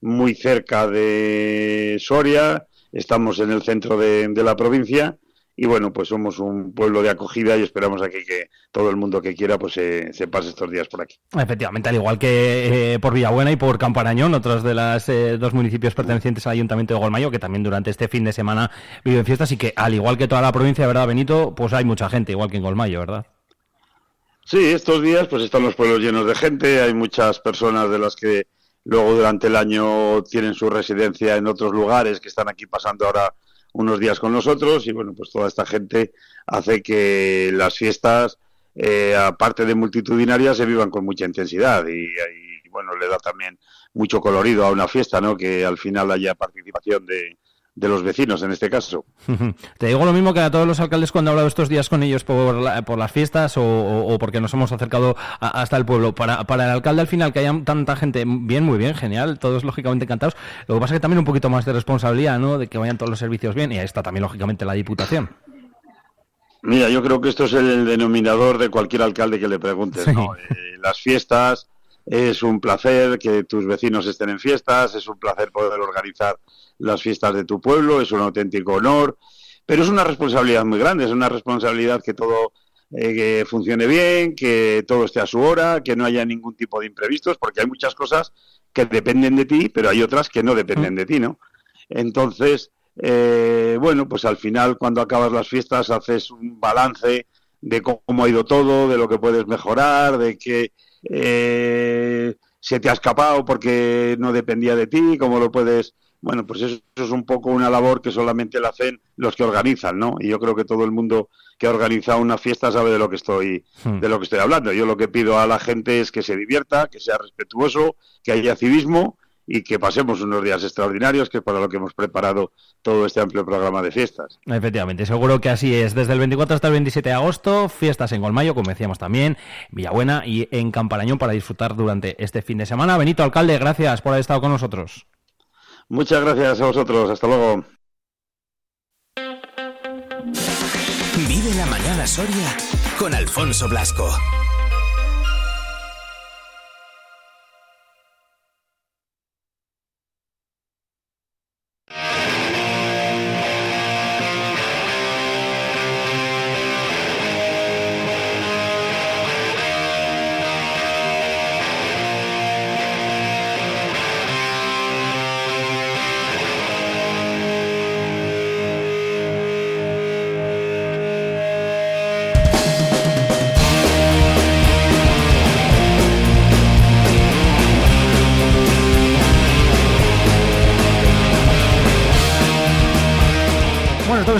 R: muy cerca de Soria. estamos en el centro de, de la provincia y bueno, pues somos un pueblo de acogida y esperamos aquí que todo el mundo que quiera pues se, se pase estos días por aquí.
A: Efectivamente, al igual que eh, por Villabuena y por Camparañón, otros de los dos municipios pertenecientes al Ayuntamiento de Golmayo, que también durante este fin de semana viven fiestas y que, al igual que toda la provincia, ¿verdad, Benito? Pues hay mucha gente, igual que en Golmayo, ¿verdad?
R: Sí, estos días pues están los pueblos llenos de gente, hay muchas personas de las que luego durante el año tienen su residencia en otros lugares que están aquí pasando ahora unos días con nosotros y bueno, pues toda esta gente hace que las fiestas, eh, aparte de multitudinarias, se vivan con mucha intensidad y, y, bueno, le da también mucho colorido a una fiesta, ¿no? Que al final haya participación de, de los vecinos en este caso.
A: Te digo lo mismo que a todos los alcaldes cuando he hablado estos días con ellos por, la- por las fiestas o, o- o porque nos hemos acercado a- hasta el pueblo. Para, para el alcalde al final que haya tanta gente, bien, muy bien, genial, todos lógicamente encantados. Lo que pasa es que también un poquito más de responsabilidad, ¿no? De que vayan todos los servicios bien y ahí está también lógicamente la Diputación.
R: Mira, yo creo que esto es el denominador de cualquier alcalde que le preguntes,
A: Sí.
R: ¿no? Eh, las fiestas es un placer que tus vecinos estén en fiestas, es un placer poder organizar las fiestas de tu pueblo, es un auténtico honor, pero es una responsabilidad muy grande, es una responsabilidad que todo eh, que funcione bien, que todo esté a su hora, que no haya ningún tipo de imprevistos, porque hay muchas cosas que dependen de ti, pero hay otras que no dependen de ti, ¿no? Entonces, eh, bueno, pues al final cuando acabas las fiestas haces un balance de cómo ha ido todo, de lo que puedes mejorar, de que eh, se te ha escapado porque no dependía de ti, cómo lo puedes... Bueno, pues eso, eso es un poco una labor que solamente la hacen los que organizan, ¿no? Y yo creo que todo el mundo que ha organizado una fiesta sabe de lo que estoy
A: Hmm.
R: de lo que estoy hablando. Yo lo que pido a la gente es que se divierta, que sea respetuoso, que haya civismo y que pasemos unos días extraordinarios, que es para lo que hemos preparado todo este amplio programa de fiestas.
A: Efectivamente, seguro que así es. Desde el 24 hasta el 27 de agosto, fiestas en Golmayo, como decíamos también, Villabuena y en Camparañón para disfrutar durante este fin de semana. Benito, alcalde, gracias por haber estado con nosotros.
R: Muchas gracias a vosotros. Hasta luego.
B: Vive la mañana Soria con Alfonso Blasco.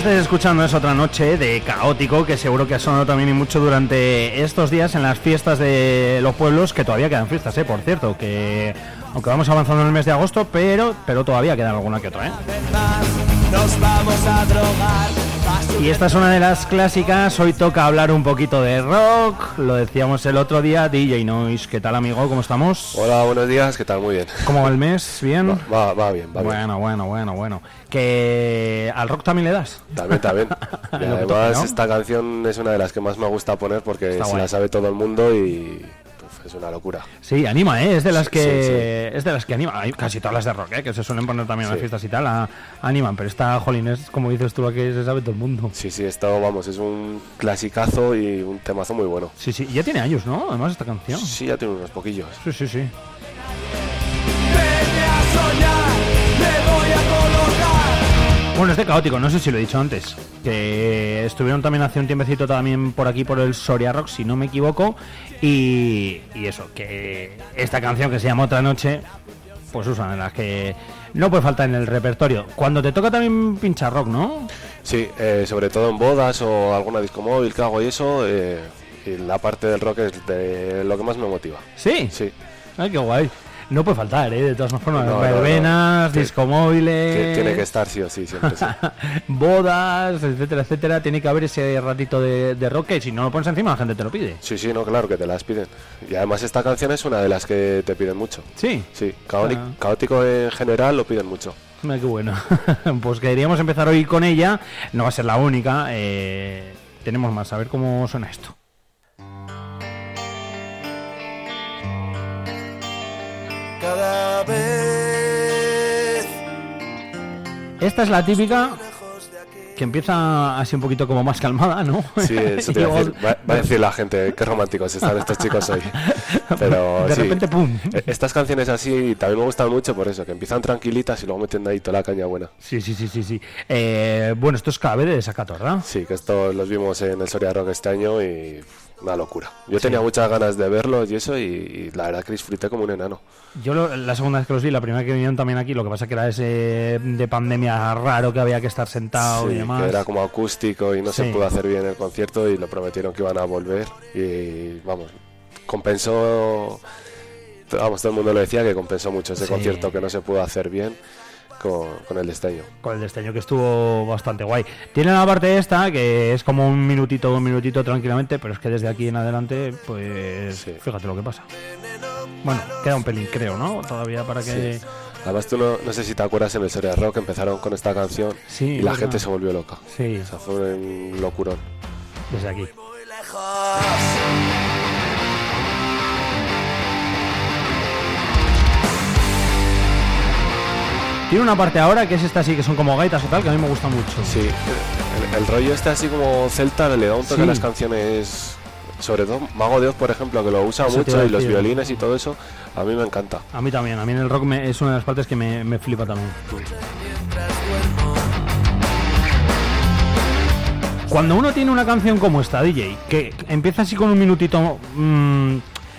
A: Estáis escuchando es otra noche de caótico que seguro que ha sonado también y mucho durante estos días en las fiestas de los pueblos, que todavía quedan fiestas, ¿eh? por cierto, que aunque vamos avanzando en el mes de agosto, pero, pero todavía quedan alguna que otra. ¿eh?
O: Nos vamos a drogar.
A: Y esta es una de las clásicas, hoy toca hablar un poquito de rock, lo decíamos el otro día, DJ Noise, ¿qué tal amigo? ¿Cómo estamos?
S: Hola, buenos días, ¿qué tal? Muy bien.
A: ¿Cómo va el mes? ¿Bien?
S: Va, va bien, va bien.
A: bueno, bueno, bueno, bueno. ¿Que al rock también le das?
S: También, también. Y además, esta canción es una de las que más me gusta poner porque
A: Está
S: se
A: guay.
S: la sabe todo el mundo y es una locura.
A: Sí, anima, ¿eh? Es de las
S: Sí,
A: que es de las que anima. Hay casi todas las de rock, ¿eh? Que se suelen poner también en las fiestas y tal, a- animan. Pero esta, jolín, es como dices tú, la que se sabe todo el mundo.
S: Sí, sí, esto, vamos, es un clasicazo y un temazo muy bueno.
A: Sí, sí. Ya tiene años, ¿no? Además, esta canción.
S: Sí, ya tiene unos poquillos.
A: Sí, sí, sí. Bueno, es de caótico, no sé si lo he dicho antes. Que estuvieron también hace un tiempecito también por aquí por el Soria Rock, si no me equivoco. Y, y eso, que esta canción que se llama Otra Noche, pues usan en las que no puede faltar en el repertorio. Cuando te toca también pinchar rock, ¿no?
S: Sí, eh, sobre todo en bodas o alguna disco móvil que hago y eso, eh, y la parte del rock es de lo que más me motiva.
A: ¿Sí?
S: Sí.
A: Ay, qué guay. No puede faltar, ¿eh? De todas formas,
S: No, no, no.
A: verbenas, discomóviles...
S: Tiene que estar sí o sí, siempre sí.
A: bodas, etcétera, etcétera, tiene que haber ese ratito de, de rock que si no lo pones encima la gente te lo pide.
S: Sí, sí, no, claro que te las piden. Y además esta canción es una de las que te piden mucho.
A: Sí.
S: Sí, caótico,
A: Ah.
S: caótico en general lo piden mucho.
A: Mira qué bueno. pues queríamos empezar hoy con ella, no va a ser la única, eh, tenemos más, a ver cómo suena esto.
O: Cada vez
A: Esta es la típica que empieza así un poquito como más calmada, ¿no?
S: Sí, eso te
A: Y
S: iba a
A: luego-
S: decir. Va, va a decir la gente, qué románticos están estos chicos hoy. Pero
A: De
S: sí,
A: repente, ¡pum!
S: e- Estas canciones así también me gustan mucho por eso, que empiezan tranquilitas y luego meten ahí toda la caña buena.
A: Sí, sí, sí, sí, sí. Eh, bueno, esto es KB de Desacato, ¿verdad?
S: Sí, que esto los vimos en el Soria Rock este año y una locura. Yo tenía muchas ganas de verlos y eso y, y la verdad que disfruté como un enano.
A: Yo lo- la segunda vez que los vi, la primera que vinieron también aquí, lo que pasa que era ese de pandemia raro que había que estar sentado y
S: Sí,
A: demás.
S: que era como acústico y no
A: Sí.
S: se pudo hacer bien el concierto y lo prometieron que iban a volver y vamos, compensó, vamos, todo el mundo lo decía que compensó mucho ese
A: Sí.
S: concierto que no se pudo hacer bien con, con el destello.
A: Con el destello que estuvo bastante guay. Tiene la parte esta que es como un minutito, un minutito tranquilamente, pero es que desde aquí en adelante, pues fíjate lo que pasa. Bueno, queda un pelín, creo, ¿no? Todavía para que.
S: Sí. Además tú no, no sé si te acuerdas en el Soria Rock empezaron con esta canción
A: Sí,
S: y la
A: verdad.
S: gente se volvió loca.
A: Sí.
S: O sea, fue un locurón.
A: Desde aquí. Tiene una parte ahora que es esta así, que son como gaitas o tal, que a mí me gusta mucho.
S: Sí, el, el rollo este así como celta le da un toque
A: Sí.
S: a las canciones, sobre todo Mago de Oz, por ejemplo, que lo usa
A: Eso
S: mucho y los violines y todo eso, a mí me encanta.
A: A mí también, a mí en el rock me- es una de las partes que me, me flipa también. Cuando uno tiene una canción como esta, DJ, que empieza así con un minutito mm,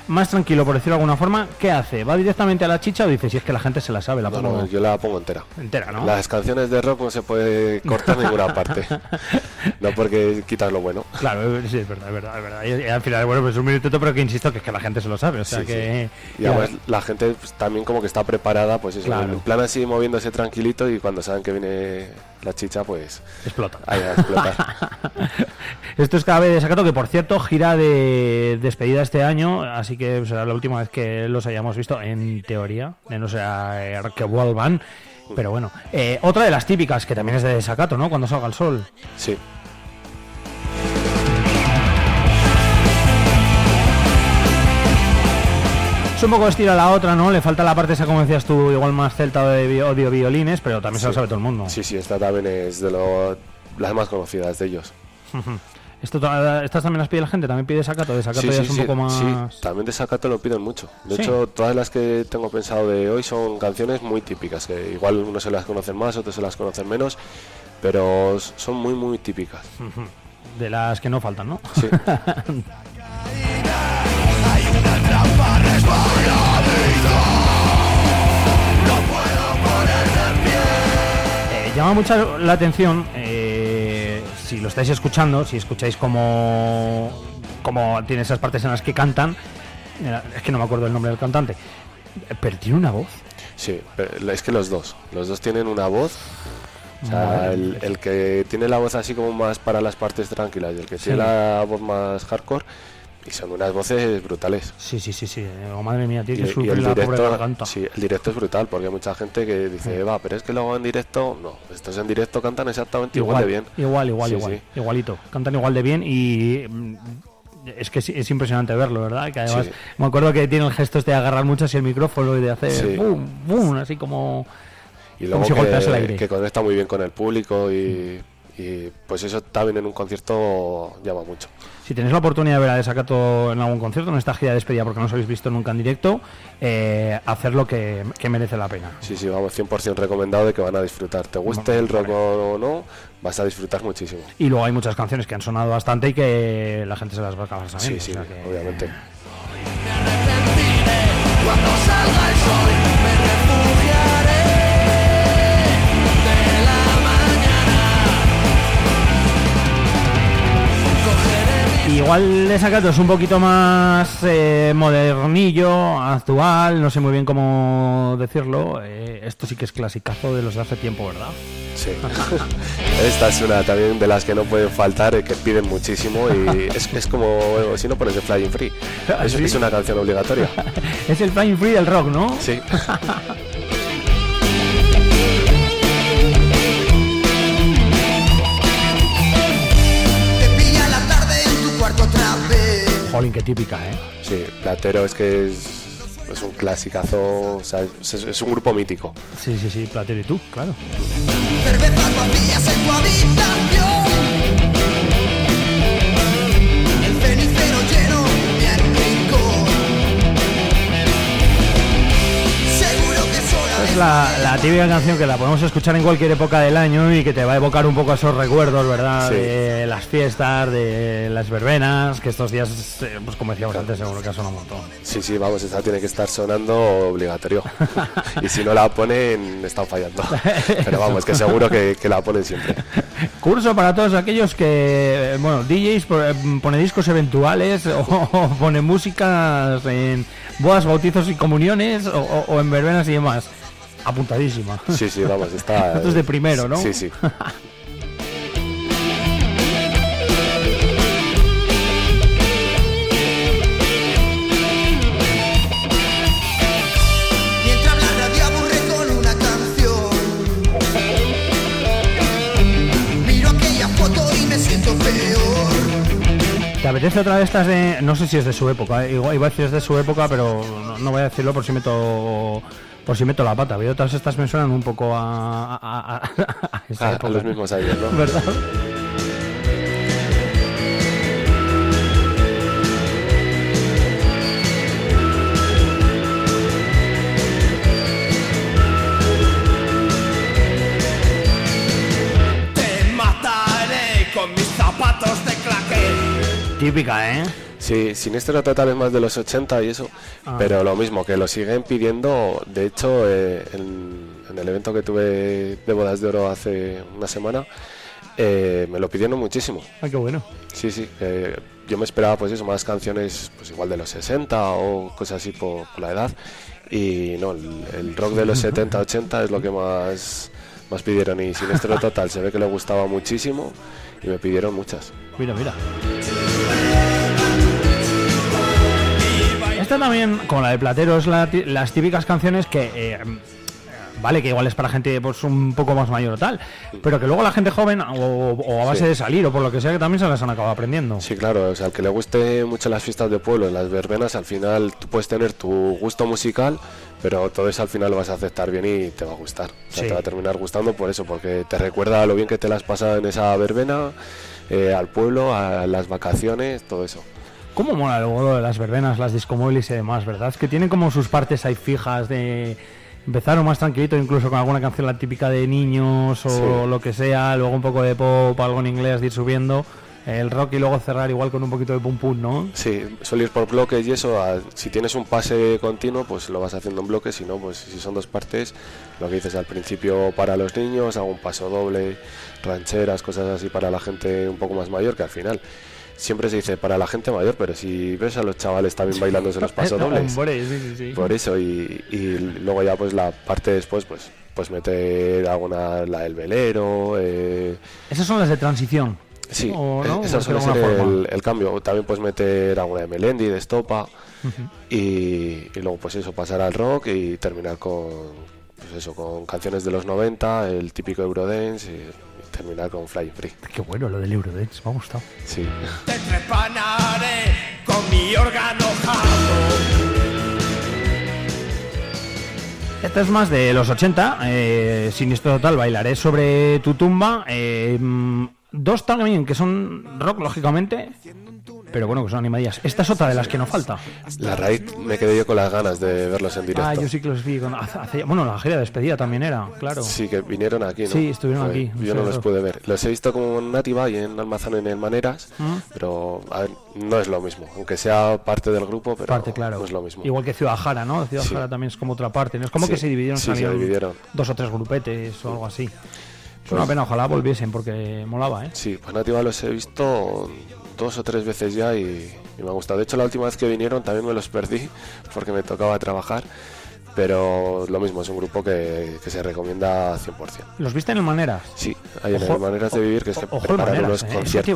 A: más tranquilo, por decirlo de alguna forma, ¿qué hace? ¿Va directamente a la chicha o dice si es que la gente se la sabe? La
S: No,
A: pongo
S: no, yo la pongo entera.
A: entera, ¿no?
S: Las canciones de rock no se puede cortar ninguna parte. No porque quitas lo bueno.
A: Claro, sí, es verdad, es verdad, es verdad. Y, y al final, bueno, pues un minutito, pero que insisto que es que la gente se lo sabe, o sea
S: Sí,
A: que...
S: sí. Y además la gente pues, también como que está preparada, pues eso,
A: Claro.
S: en plan así moviéndose tranquilito y cuando saben que viene la chicha, pues...
A: Explota.
S: Ahí a explotar.
A: Esto es cada vez desacato, que por cierto gira de despedida este año, así que será la última vez que los hayamos visto, en teoría, de no ser que vuelvan. Pero bueno, Eh, otra de las típicas, que también es de desacato, ¿no? Cuando salga el sol.
S: Sí.
A: Un poco estilo a la otra, ¿no? Le falta la parte esa, como decías tú, igual más celta de vi- o de violines, pero también se lo sabe todo el mundo.
S: Sí, sí, esta también es de lo, las más conocidas de ellos.
A: Esto, to- ¿Estas también las pide la gente? ¿También pide desacato? Desacato
S: Sí,
A: ya
S: sí,
A: es un
S: sí,
A: poco más...
S: sí, también de Sacato lo piden mucho. De
A: Sí.
S: hecho, todas las que tengo pensado de hoy son canciones muy típicas, que igual unos se las conocen más, otros se las conocen menos, pero son muy, muy típicas.
A: De las que no faltan, ¿no?
S: Sí.
A: llama mucho la atención, eh, si lo estáis escuchando, si escucháis como, como tiene esas partes en las que cantan, es que no me acuerdo el nombre del cantante, pero tiene una voz.
S: Sí, es que los dos, los dos tienen una voz. O sea,
A: Madre
S: el, el que tiene la voz así como más para las partes tranquilas y el que
A: Sí.
S: tiene la voz más hardcore, y son unas voces brutales.
A: Sí, sí, sí, sí. oh, madre mía, tiene
S: Y,
A: que
S: y
A: sufrir
S: el
A: la pobre
S: directo,
A: garganta.
S: sí, el directo es brutal porque hay mucha gente que dice, va, pero es que luego en directo, no, estos en directo cantan exactamente igual, de bien.
A: Igual, igual,
S: Sí,
A: igual.
S: sí.
A: Igualito. Cantan igual de bien y. mm, Es que es, es impresionante verlo, ¿verdad? Que además
S: Sí.
A: me acuerdo que tiene el gesto este de agarrar mucho así el micrófono y de hacer
S: Sí.
A: boom, boom, así como.
S: Y
A: como
S: luego
A: si golpease el
S: que,
A: aire.
S: que conecta muy bien con el público y, y, pues eso también en un concierto llama mucho.
A: Si tenéis la oportunidad de ver a Desacato en algún concierto, en esta gira de despedida, porque no os habéis visto nunca en directo, eh, hacerlo que, que merece la pena.
S: Sí, sí, vamos, 100% recomendado de que van a disfrutar. Te guste el rock o no, vas a disfrutar muchísimo.
A: Y luego hay muchas canciones que han sonado bastante y que la gente se las va a acabar sabiendo.
S: Sí, sí,
A: o sea que-
S: obviamente.
O: Cuando salga el sol
A: Igual Desacato es un poquito más eh, modernillo, actual, no sé muy bien cómo decirlo. eh, esto sí que es clasicazo de los de hace tiempo, ¿verdad?
S: Sí. Esta es una también de las que no pueden faltar, eh, que piden muchísimo y es, es como bueno, si no pones de Flying Free.
A: ¿Ah,
S: Es,
A: sí?
S: es una canción obligatoria.
A: es el Flying Free del rock, ¿no?
S: Sí.
A: Jolín, qué típica, ¿eh?
S: Sí, Platero es que es, es un clasicazo, o sea, es, es un grupo mítico.
A: Sí, sí, sí, Platero y tú, claro.
O: Cervezas vacías en tu habitación. Es
A: la, la típica canción que la podemos escuchar en cualquier época del año y que te va a evocar un poco esos recuerdos, ¿verdad?
S: Sí.
A: De las fiestas, de las verbenas, que estos días, eh, pues como decíamos antes, seguro que son un montón.
S: Sí, sí, vamos, esta tiene que estar sonando obligatorio. y si no la ponen, están fallando. Pero vamos, que seguro que, que la ponen siempre.
A: Curso para todos aquellos que, eh, bueno, DJs eh, pone discos eventuales o, o pone músicas en bodas, bautizos y comuniones o, o- o en verbenas y demás. Apuntadísima.
S: Sí, sí, vamos, está.
A: Esto es de primero, ¿no?
S: Sí, sí.
O: Mientras la radio aburre con una canción. Miro aquella foto y me siento peor.
A: ¿Te apetece otra de estas de.? No sé si es de su época, eh, igual iba a decir es de su época, pero no, no voy a decirlo por si meto. Por si meto la pata. Veo todas estas me suenan un poco a. a, a- a
S: a los mismos años, ¿no?
A: ¿Verdad?
O: Te mataré con mis zapatos de claqué.
A: Típica, ¿eh?
S: Sí, Siniestro Total es más de los 80 y eso,
A: Ah.
S: pero lo mismo, que lo siguen pidiendo. De hecho, eh, en, en el evento que tuve de Bodas de Oro hace una semana, eh, me lo pidieron muchísimo.
A: Ay, qué bueno.
S: Sí, sí, eh, yo me esperaba pues eso, más canciones pues igual de los 60 o cosas así por, por la edad. Y no, el, el rock de los 70, 80 es lo que más, más pidieron. Y Siniestro Total se ve que le gustaba muchísimo y me pidieron muchas.
A: Mira, mira. Esta también, como la de Platero, es la las típicas canciones que. eh, vale, que igual es para gente pues un poco más mayor o tal, pero que luego la gente joven, o, o a base
S: Sí.
A: de salir, o por lo que sea, que también se las han acabado aprendiendo.
S: Sí, claro, o sea, al que le guste mucho las fiestas de pueblo, las verbenas, al final tú puedes tener tu gusto musical, pero todo eso al final lo vas a aceptar bien y te va a gustar. O sea,
A: Sí.
S: te va a terminar gustando por eso, porque te recuerda lo bien que te las pasado en esa verbena, eh, al pueblo, a las vacaciones, todo eso.
A: ¿Cómo mola luego de las verbenas, las discomóviles y demás, verdad? Es que tienen como sus partes ahí fijas de empezar más tranquilito, incluso con alguna canción la típica de niños o
S: Sí.
A: lo que sea, luego un poco de pop, algo en inglés, de ir subiendo el rock y luego cerrar igual con un poquito de pum pum, ¿no?
S: Sí, suele ir por bloques y eso, a- si tienes un pase continuo, pues lo vas haciendo en bloques, si no, pues si son dos partes, lo que dices al principio para los niños, hago un paso doble, rancheras, cosas así para la gente un poco más mayor, que al final siempre se dice para la gente mayor, pero si ves a los chavales también bailándose los pasos dobles,
A: Hombre, sí, sí, sí.
S: por eso, y, y luego ya pues la parte después, pues pues meter alguna, la del velero, eh,
A: Esas son las de transición.
S: Sí,
A: ¿O
S: eh,
A: no?
S: esa
A: Por
S: suele
A: decirlo
S: ser
A: de alguna
S: el, el cambio. También puedes meter alguna de Melendi, de Estopa, y, y luego pues eso, pasar al rock y terminar con pues eso, con canciones de los 90, el típico Eurodance y terminar con Fly Free.
A: Qué bueno lo del Eurodance, me ha gustado.
S: Sí.
O: Te trepanaré con mi órgano.
A: Esta es más de los 80, eh, Siniestro Total, bailaré sobre tu tumba. eh, mm, dos también que son rock, lógicamente, pero bueno, que son animadillas. Esta es otra de las que no falta.
S: La raíz me quedé yo con las ganas de verlos en directo.
A: Ah, yo sí que los vi. con- hace- hace- bueno, la gira de despedida también era, claro.
S: Sí, que vinieron aquí, ¿no?
A: Sí, estuvieron aquí,
S: Yo no los pude ver. Los he visto como en Nativa y en Almazán en el Maneras,
A: Mm.
S: pero a ver, no es lo mismo. Aunque sea parte del grupo, pero
A: Parte, claro.
S: no es lo mismo.
A: Igual que Ciudad Jara, ¿no? Ciudad
S: Sí.
A: Jara también es como otra parte. ¿no? Es como
S: Sí,
A: que se dividieron,
S: sí, se dividieron.
A: dos o tres grupetes o algo así. Es
S: Pues-
A: una pena, ojalá volviesen porque molaba, ¿eh?
S: Sí, pues Nativa los he visto dos o tres veces ya y, y me ha gustado. De hecho, la última vez que vinieron también me los perdí porque me tocaba trabajar. Pero lo mismo, es un grupo que, que se recomienda 100%.
A: ¿Los viste en el Maneras?
S: Sí, hay en el Maneras de Vivir que es que
A: Ojo,
S: preparan
A: Maneras,
S: unos
A: ¿eh? Te decir,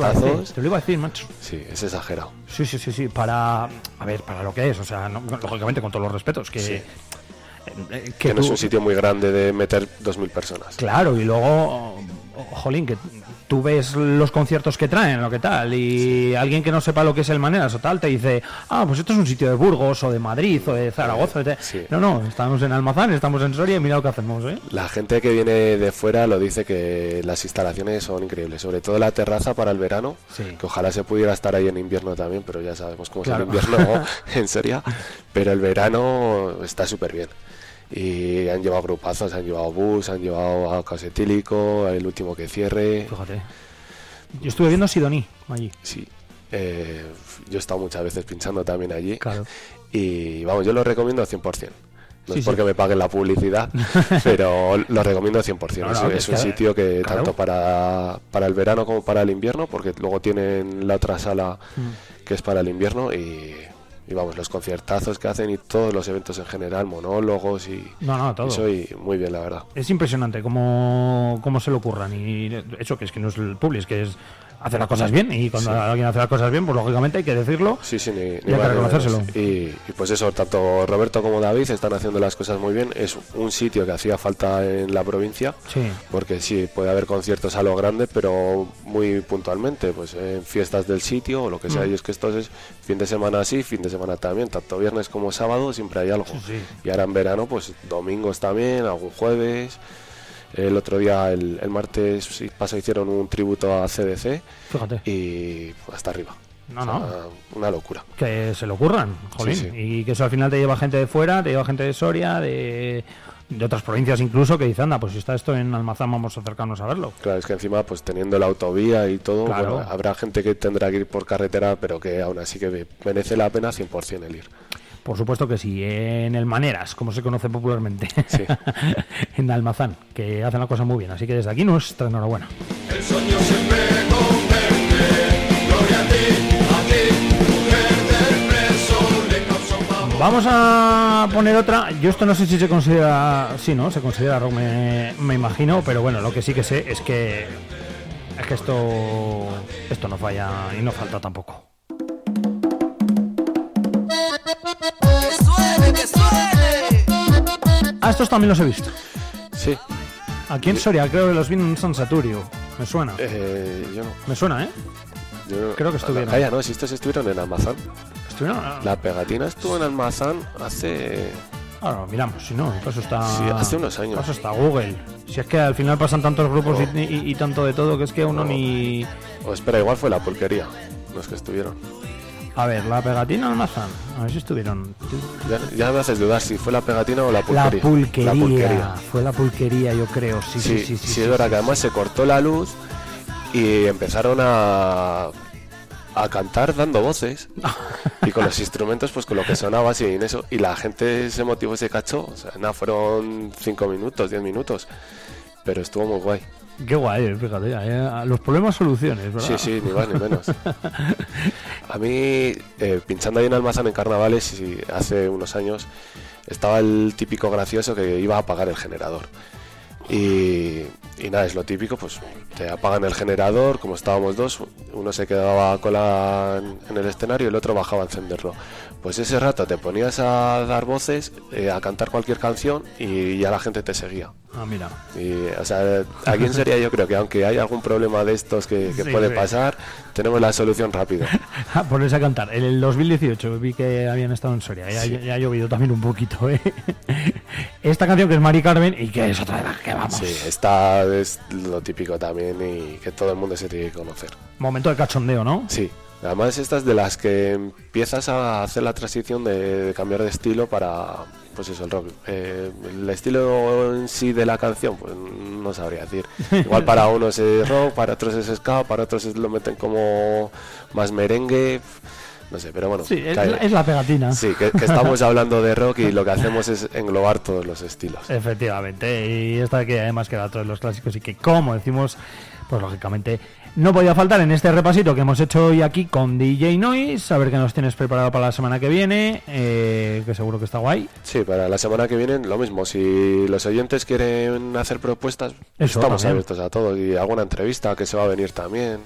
A: lo iba a decir, macho.
S: Sí, es exagerado.
A: Sí, sí, sí, sí, para... A ver, para lo que es, o sea, no- lógicamente con todos los respetos, que...
S: Sí.
A: eh,
S: Que, no es un sitio muy grande de meter 2.000 personas.
A: Claro, y luego, jolín, que tú ves los conciertos que traen, lo que tal, y alguien que no sepa lo que es el Maneras o tal, te dice, ah, pues esto es un sitio de Burgos o de Madrid o de Zaragoza. No, no, estamos en Almazán, estamos en Soria y mira lo que hacemos, ¿eh?
S: La gente que viene de fuera lo dice que las instalaciones son increíbles, sobre todo la terraza para el verano, que ojalá se pudiera estar ahí en invierno también, pero ya sabemos cómo
A: Claro.
S: es el invierno en Soria, pero el verano está súper bien. Y han llevado grupazos, han llevado bus, han llevado a Caos Etílico, el último que cierre.
A: Fíjate. Yo estuve viendo Sidoní allí.
S: Sí. Eh, yo he estado muchas veces pinchando también allí.
A: Claro.
S: Y vamos, yo lo recomiendo 100%. No
A: Sí,
S: es porque
A: sí.
S: me paguen la publicidad, pero lo recomiendo 100%.
A: No, no,
S: es, un sitio que
A: claro.
S: tanto para, para el verano como para el invierno, porque luego tienen la otra sala
A: Mm.
S: que es para el invierno y, y vamos, los conciertazos que hacen y todos los eventos en general, monólogos y,
A: No, no, todo.
S: y soy muy bien, la verdad.
A: Es impresionante cómo, cómo se le ocurran. Y eso que es que no es el public, es que es hacer las cosas bien. Y cuando
S: Sí.
A: alguien hace las cosas bien, pues lógicamente hay que decirlo.
S: Sí, sí, ni, ni
A: y hay que reconocérselo.
S: Y, y pues eso, tanto Roberto como David están haciendo las cosas muy bien. Es un sitio que hacía falta en la provincia,
A: Sí.
S: porque sí, puede haber conciertos a lo grande, pero muy puntualmente, pues en fiestas del sitio o lo que sea.
A: Mm.
S: Y es que esto es fin de semana sí, fin de semana también, tanto viernes como sábado siempre hay algo.
A: sí.
S: Y ahora en verano, pues domingos también, algún jueves. El otro día, el, el martes pasado, hicieron un tributo a CDC
A: Fíjate.
S: y hasta arriba.
A: No,
S: O sea,
A: no.
S: Una locura.
A: Que se le ocurran, jolín.
S: Sí, sí.
A: Y que eso al final te lleva gente de fuera, te lleva gente de Soria, de, de otras provincias incluso, que dicen, anda, pues si está esto en Almazán, vamos a acercarnos a verlo.
S: Claro, es que encima, pues teniendo la autovía y todo,
A: Claro.
S: bueno, habrá gente que tendrá que ir por carretera, pero que aún así que merece la pena 100% el ir.
A: Por supuesto que sí, en el Maneras, como se conoce popularmente, en Almazán, que hacen la cosa muy bien. Así que desde aquí nuestra enhorabuena.
O: El sueño siempre. Gloria a ti, a ti.
A: Vamos a poner otra. Yo esto no sé si se considera. Sí, ¿no? Se considera rock, me, me imagino. Pero bueno, lo que sí que sé es que. Es que esto. Esto no falla y no falta tampoco. Ah, estos también los he visto.
S: Sí.
A: Aquí en Soria, creo que los vi en un San Saturio. Me suena.
S: Eh, yo no.
A: Me suena, ¿eh?
S: Yo-
A: Creo que estuvieron.
S: Calla, no, si estos estuvieron en Almazán.
A: Estuvieron.
S: La pegatina estuvo en Almazán hace.
A: Ahora miramos, si no, eso está.
S: Sí, hace unos años.
A: Eso está Google. Si es que al final pasan tantos grupos y, y- y tanto de todo que es que uno ni.
S: O espera, igual fue la pulquería, los que estuvieron.
A: A ver, la pegatina Almazán. A ver si estuvieron.
S: Ya, ya me haces dudar si fue la pegatina o la
A: La
S: pulquería. La pulquería.
A: Fue la pulquería, yo creo. Sí, sí, sí. sí,
S: sí,
A: sí,
S: es verdad que además se cortó la luz y empezaron a, a cantar dando voces y con los instrumentos pues con lo que sonaba así en eso y la gente se motivó y se cachó o sea nada fueron 5 minutos 10 minutos pero estuvo muy guay
A: Qué guay, fíjate. eh, Los problemas soluciones, ¿verdad?
S: Sí, sí, ni más ni menos. A mí, eh, pinchando ahí en Almazán en carnavales, y hace unos años, estaba el típico gracioso que iba a apagar el generador. Y, y nada, es lo típico, pues te apagan el generador, como estábamos dos, uno se quedaba con la, en el escenario y el otro bajaba a encenderlo. Pues ese rato te ponías a dar voces, eh, a cantar cualquier canción y ya la gente te seguía.
A: Ah, mira.
S: Y, o sea, aquí en Soria yo creo que aunque hay algún problema de estos que, que
A: Sí,
S: puede
A: sí.
S: pasar, tenemos la solución rápido.
A: Ah, Ponerse a cantar. En el 2018 vi que habían estado en Soria. Ya,
S: Sí.
A: ya ha llovido también un poquito, ¿eh? Esta canción que es Mari Carmen y que es otra de las que vamos.
S: Sí, esta es lo típico también y que todo el mundo se tiene que conocer.
A: Momento de cachondeo, ¿no?
S: Sí, además estas de las que empiezas a hacer la transición de, de cambiar de estilo para, pues eso, el rock. Eh, el estilo en sí de la canción, pues no sabría decir. Igual para unos es rock, para otros es ska, para otros es- lo meten como más merengue. No sé, pero bueno.
A: Sí, es, la- es la pegatina.
S: Sí, que, que estamos hablando de rock y lo que hacemos es englobar todos los estilos.
A: Efectivamente, y esta que además queda todos los clásicos y que como decimos, pues lógicamente no podía faltar en este repasito que hemos hecho hoy aquí con DJ Noise, a ver qué nos tienes preparado para la semana que viene, eh, que seguro que está guay.
S: Sí, para la semana que viene lo mismo. Si los oyentes quieren hacer propuestas,
A: Eso,
S: estamos
A: también.
S: abiertos a todo. Y alguna entrevista que se va a venir también.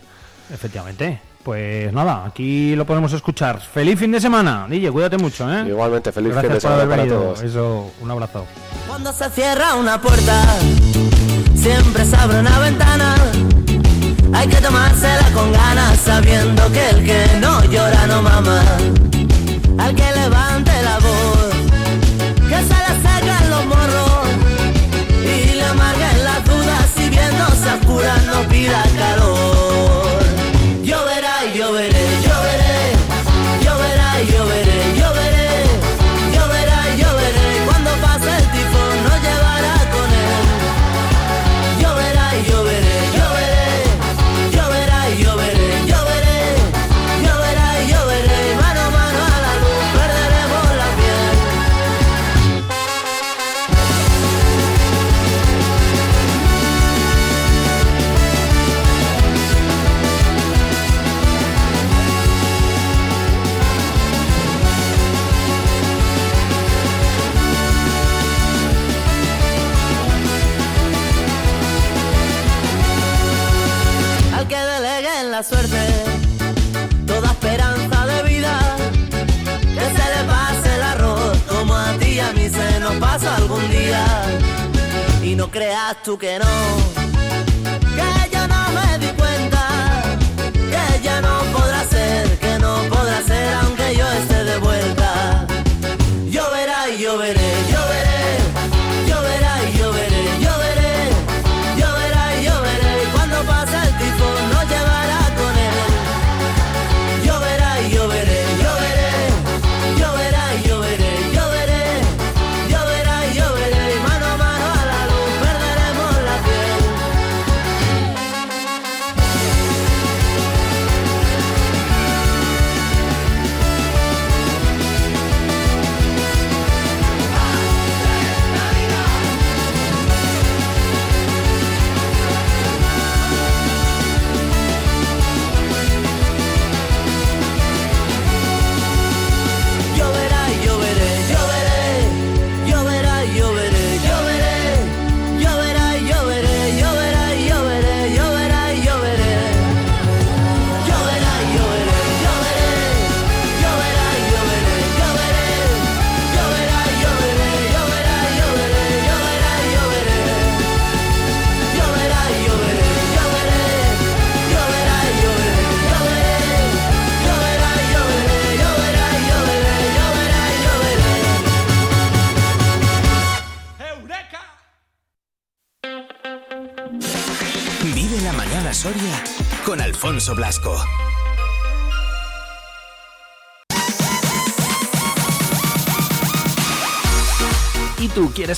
A: Efectivamente. Pues nada, aquí lo podemos escuchar. Feliz fin de semana, DJ, cuídate mucho, ¿eh?
S: Igualmente, feliz
A: Gracias
S: fin de
A: por haber
S: semana para
A: venido.
S: todos.
A: Eso, un abrazo.
T: Cuando se cierra una puerta, siempre se abre una ventana.
O: Hay que tomársela con ganas sabiendo que el que no llora no mama. Al que levante la voz, que se le secan los morros y le amarguen las dudas si viéndose oscuras no pida calor. Y no creas tú que no, que yo no me di cuenta, que ya no podrá ser, que no podrá ser aunque yo esté de vuelta. Lloverá y lloveré, lloveré,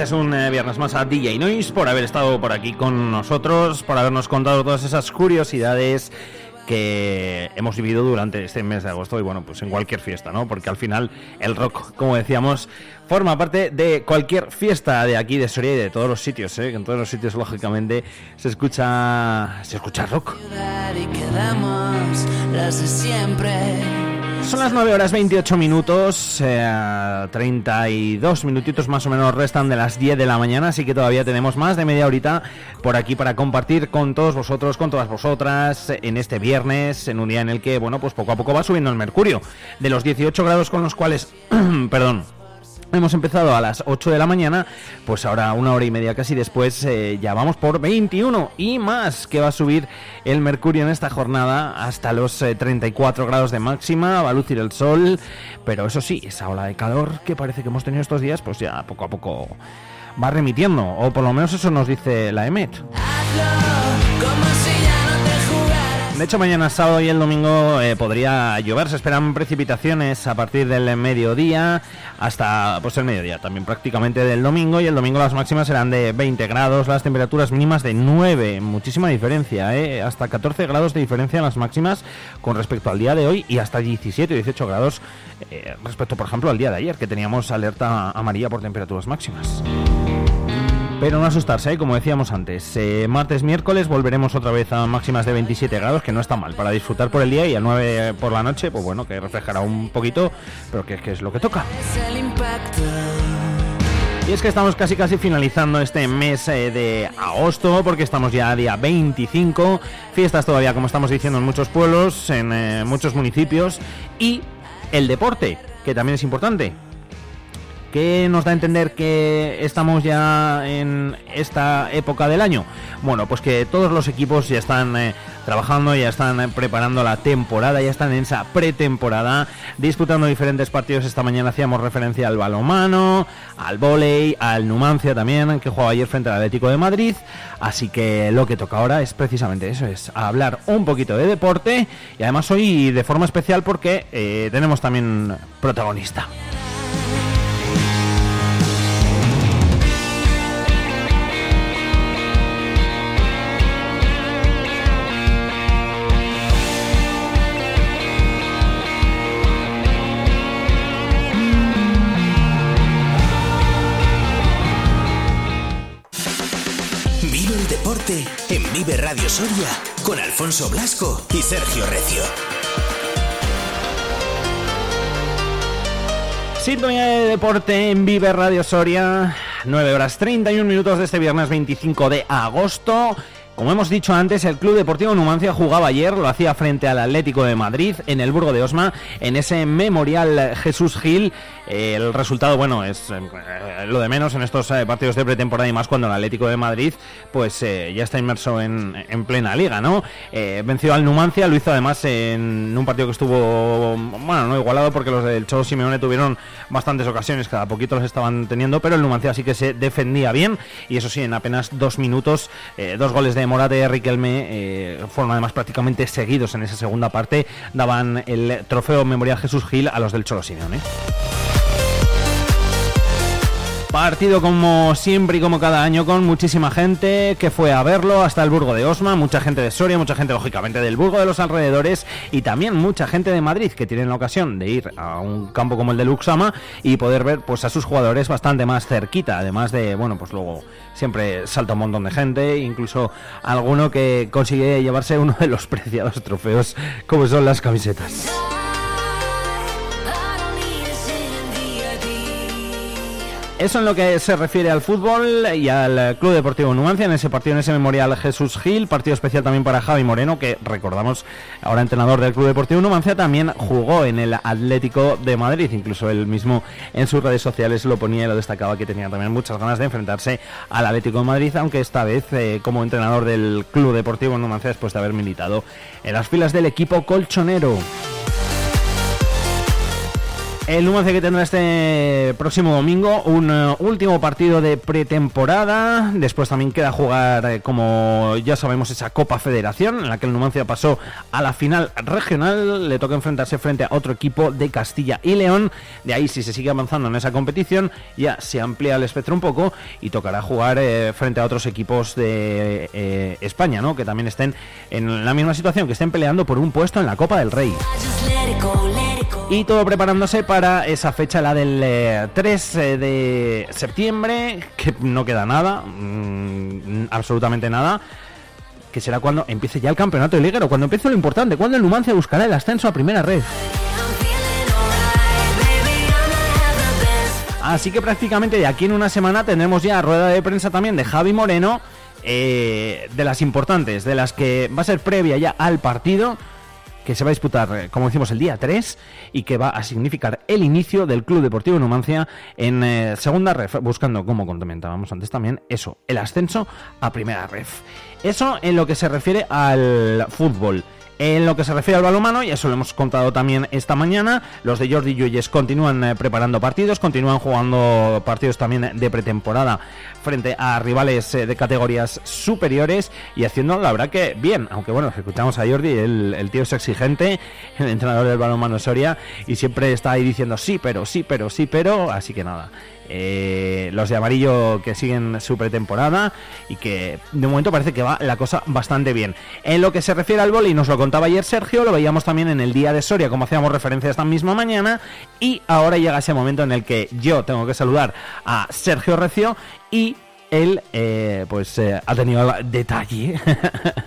A: Gracias un eh, viernes más a DJ Noise por haber estado por aquí con nosotros, por habernos contado todas esas curiosidades que hemos vivido durante este mes de agosto y bueno, pues en cualquier fiesta, ¿no? Porque al final el rock, como decíamos, forma parte de cualquier fiesta de aquí, de Soria y de todos los sitios, ¿eh? En todos los sitios, lógicamente, se escucha, se escucha rock.
O: Y quedamos las de siempre.
A: Son las 9 horas 28 minutos, eh, 32 minutitos más o menos restan de las 10 de la mañana, así que todavía tenemos más de media horita por aquí para compartir con todos vosotros, con todas vosotras, en este viernes, en un día en el que, bueno, pues poco a poco va subiendo el mercurio. De los 18 grados con los cuales, perdón, Hemos empezado a las 8 de la mañana, pues ahora una hora y media casi después eh, ya vamos por 21 y más que va a subir el mercurio en esta jornada hasta los eh, 34 grados de máxima, va a lucir el sol, pero eso sí, esa ola de calor que parece que hemos tenido estos días, pues ya poco a poco va remitiendo, o por lo menos eso nos dice la EMET. De hecho, mañana sábado y el domingo eh, podría llover. Se esperan precipitaciones a partir del mediodía hasta pues el mediodía también prácticamente del domingo. Y el domingo las máximas serán de 20 grados, las temperaturas mínimas de 9. Muchísima diferencia, ¿eh? hasta 14 grados de diferencia en las máximas con respecto al día de hoy y hasta 17 o 18 grados eh, respecto, por ejemplo, al día de ayer que teníamos alerta amarilla por temperaturas máximas. Pero no asustarse, ¿eh? como decíamos antes. Eh, martes, miércoles volveremos otra vez a máximas de 27 grados, que no está mal para disfrutar por el día y a 9 por la noche, pues bueno, que reflejará un poquito, pero que, que es lo que toca.
O: Es.
A: Y es que estamos casi casi finalizando este mes eh, de agosto, porque estamos ya a día 25, fiestas todavía, como estamos diciendo, en muchos pueblos, en muchos municipios, y el deporte, que también es importante. ¿Qué nos da a entender que estamos ya en esta época del año? Bueno, pues que todos los equipos ya están eh, trabajando, ya están eh, preparando la temporada, ya están en esa pretemporada, disputando diferentes partidos. Esta mañana hacíamos referencia al balomano, al vóley, al Numancia también, que jugaba ayer frente al Atlético de Madrid. Así que lo que toca ahora es precisamente eso, es hablar un poquito de deporte y además hoy de forma especial porque eh, tenemos también protagonista.
B: Radio Soria con Alfonso Blasco y Sergio Recio.
A: Sintonía de deporte en Vive Radio Soria, 9 horas 31 minutos de este viernes 25 de agosto. Como hemos dicho antes, el Club Deportivo Numancia jugaba ayer, lo hacía frente al Atlético de Madrid en el Burgo de Osma, en ese memorial Jesús Gil. Eh, el resultado, bueno, es eh, lo de menos en estos eh, partidos de pretemporada y más cuando el Atlético de Madrid, pues ya está inmerso en, en plena liga, ¿no? Venció al Numancia, lo hizo además en un partido que estuvo, bueno, no igualado porque los del Cholo Simeone tuvieron bastantes ocasiones, cada poquito los estaban teniendo, pero el Numancia sí que se defendía bien y eso sí, en apenas dos minutos, dos goles de Morata y Riquelme fueron además prácticamente seguidos en esa segunda parte, daban el trofeo Memorial Jesús Gil a los del Cholo Simeone. Partido como siempre y como cada año con muchísima gente que fue a verlo hasta el Burgo de Osma, mucha gente de Soria, mucha gente lógicamente del Burgo de los alrededores y también mucha gente de Madrid que tienen la ocasión de ir a un campo como el de Luxama y poder ver pues a sus jugadores bastante más cerquita, además de, bueno, pues luego siempre salta un montón de gente, incluso alguno que consigue llevarse uno de los preciados trofeos como son las camisetas. Eso en lo que se refiere al fútbol y al Club Deportivo Numancia, en ese partido, en ese memorial Jesús Gil, partido especial también para Javi Moreno, que recordamos, ahora entrenador del Club Deportivo Numancia, también jugó en el Atlético de Madrid, incluso él mismo en sus redes sociales lo ponía y lo destacaba que tenía también muchas ganas de enfrentarse al Atlético de Madrid, aunque esta vez eh, como entrenador del Club Deportivo Numancia después de haber militado en las filas del equipo colchonero. El Numancia que tendrá este próximo domingo un eh, último partido de pretemporada. Después también queda jugar, eh, como ya sabemos, esa Copa Federación en la que el Numancia pasó a la final regional. Le toca enfrentarse frente a otro equipo de Castilla y León. De ahí, si se sigue avanzando en esa competición, ya se amplía el espectro un poco y tocará jugar eh, frente a otros equipos de España, ¿no? Que también estén en la misma situación, que estén peleando por un puesto en la Copa del Rey. Y todo preparándose para esa fecha, la del eh, 3 eh, de septiembre, que no queda nada, mm, absolutamente nada, que será cuando empiece ya el campeonato de liguero, cuando empiece lo importante, cuando el Numancia buscará el ascenso a primera red. Así que prácticamente de aquí en una semana tendremos ya rueda de prensa también de Javi Moreno, eh, de las importantes, de las que va a ser previa ya al partido que se va a disputar, eh, como decimos, el día 3 y que va a significar el inicio del Club Deportivo Numancia en eh, segunda ref, buscando, como comentábamos antes también, eso, el ascenso a primera ref. Eso en lo que se refiere al fútbol. En lo que se refiere al balonmano, ya eso lo hemos contado también esta mañana, los de Jordi Lluelles continúan eh, preparando partidos, continúan jugando partidos también de pretemporada frente a rivales eh, de categorías superiores y haciendo la verdad que bien, aunque bueno, escuchamos a Jordi, el, el tío es exigente, el entrenador del balonmano Soria, y siempre está ahí diciendo sí, pero sí, pero sí, pero, así que nada. Eh, los de amarillo que siguen su pretemporada y que de momento parece que va la cosa bastante bien. En lo que se refiere al boli, nos lo contaba ayer Sergio, lo veíamos también en el día de Soria, como hacíamos referencia esta misma mañana, y ahora llega ese momento en el que yo tengo que saludar a Sergio Recio y él eh, pues eh, ha tenido detalle,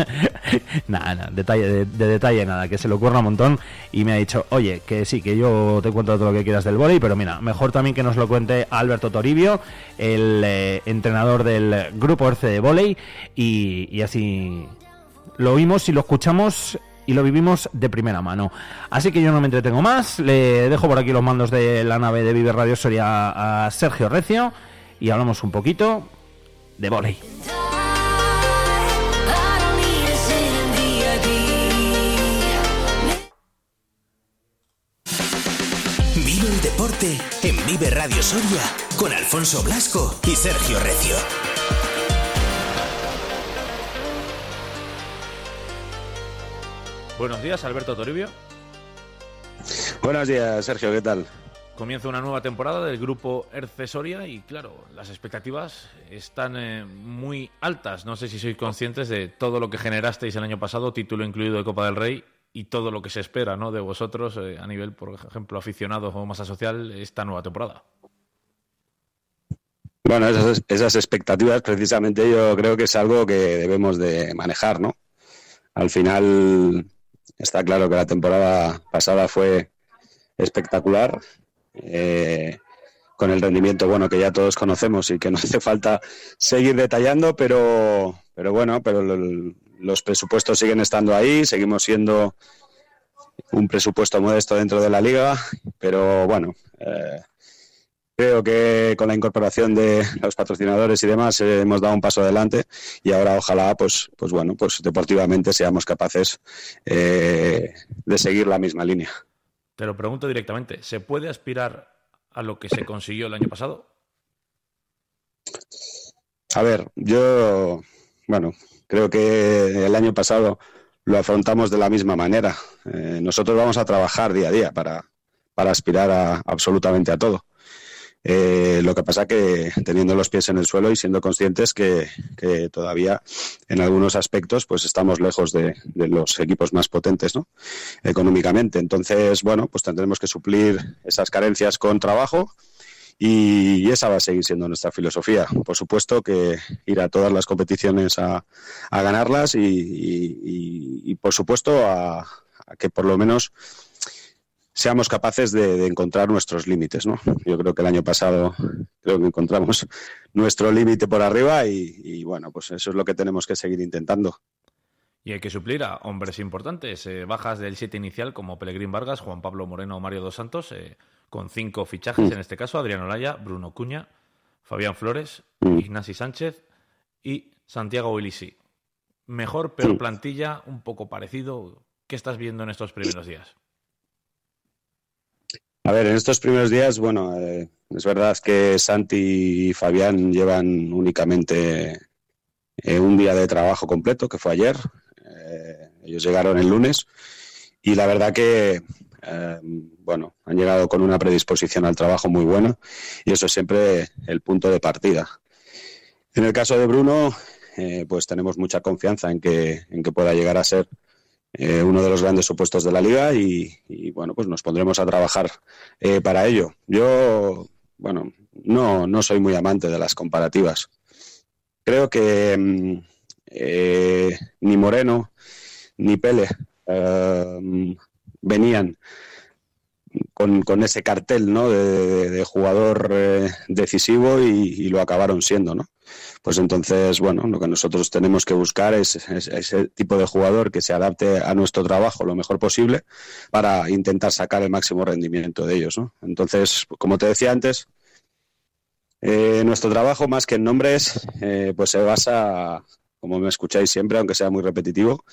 A: nada, detalle de, de detalle nada, que se le ocurra un montón y me ha dicho, oye, que sí, que yo te cuento todo lo que quieras del vóley, pero mira, mejor también que nos lo cuente Alberto Toribio, el eh, entrenador del grupo Erce de vóley y, y así lo oímos y lo escuchamos y lo vivimos de primera mano. Así que yo no me entretengo más, le dejo por aquí los mandos de la nave de Vive Radio Soria a Sergio Recio y hablamos un poquito de vóley.
B: Vive el deporte en Vive Radio Soria con Alfonso Blasco y Sergio Recio.
A: Buenos días, Alberto Toribio.
M: Buenos días, Sergio, ¿qué tal?
A: Comienza una nueva temporada del grupo Erce Soria y claro, las expectativas están eh, muy altas. No sé si sois conscientes de todo lo que generasteis el año pasado, título incluido de Copa del Rey y todo lo que se espera ¿no? de vosotros eh, a nivel, por ejemplo, aficionados o masa social esta nueva temporada.
M: Bueno, esas, esas expectativas precisamente yo creo que es algo que debemos de manejar, ¿no? Al final está claro que la temporada pasada fue espectacular, eh, con el rendimiento bueno que ya todos conocemos y que no hace falta seguir detallando, pero, pero bueno, pero los presupuestos siguen estando ahí, seguimos siendo un presupuesto modesto dentro de la liga, pero bueno, eh, creo que con la incorporación de los patrocinadores y demás eh, hemos dado un paso adelante y ahora ojalá pues pues bueno pues deportivamente seamos capaces de seguir la misma línea.
A: Te lo pregunto directamente, ¿se puede aspirar a lo que se consiguió el año pasado?
M: A ver, yo, bueno, creo que el año pasado lo afrontamos de la misma manera. Eh, nosotros vamos a trabajar día a día para, para aspirar a absolutamente a todo. Eh, lo que pasa que teniendo los pies en el suelo y siendo conscientes que, que todavía en algunos aspectos pues estamos lejos de, los equipos más potentes ¿no? económicamente. Entonces, bueno, pues tendremos que suplir esas carencias con trabajo y esa va a seguir siendo nuestra filosofía. Por supuesto que ir a todas las competiciones a, ganarlas y, por supuesto a que por lo menos seamos capaces de, de encontrar nuestros límites. ¿no? Yo creo que el año pasado creo que encontramos nuestro límite por arriba y, y, bueno, pues eso es lo que tenemos que seguir intentando.
A: Y hay que suplir a hombres importantes, eh, bajas del 7 inicial como Pelegrín Vargas, Juan Pablo Moreno o Mario Dos Santos, eh, con cinco fichajes
M: Mm.
A: en este caso, Adrián Olaya, Bruno Cuña, Fabián Flores,
M: Mm.
A: Ignasi Sánchez y Santiago Wilisi. Mejor, peor
M: Mm.
A: plantilla, un poco parecido. ¿Qué estás viendo en estos primeros días?
M: A ver, en estos primeros días, bueno, eh, es verdad que Santi y Fabián llevan únicamente eh, un día de trabajo completo, que fue ayer. Eh, ellos llegaron el lunes y la verdad que, eh, bueno, han llegado con una predisposición al trabajo muy buena y eso es siempre el punto de partida. En el caso de Bruno, pues tenemos mucha confianza en que, en que pueda llegar a ser eh, uno de los grandes supuestos de la liga y, bueno, pues nos pondremos a trabajar eh, para ello. Yo, bueno, no, no soy muy amante de las comparativas. Creo que mm, eh, ni Moreno ni Pele venían con, con ese cartel ¿no? de, jugador eh, decisivo y, lo acabaron siendo, ¿no? Pues entonces, bueno, lo que nosotros tenemos que buscar es, es- ese tipo de jugador que se adapte a nuestro trabajo lo mejor posible para intentar sacar el máximo rendimiento de ellos, ¿no? Entonces, como te decía antes, eh, nuestro trabajo, más que en nombres, eh, pues se basa, como me escucháis siempre, aunque sea muy repetitivo,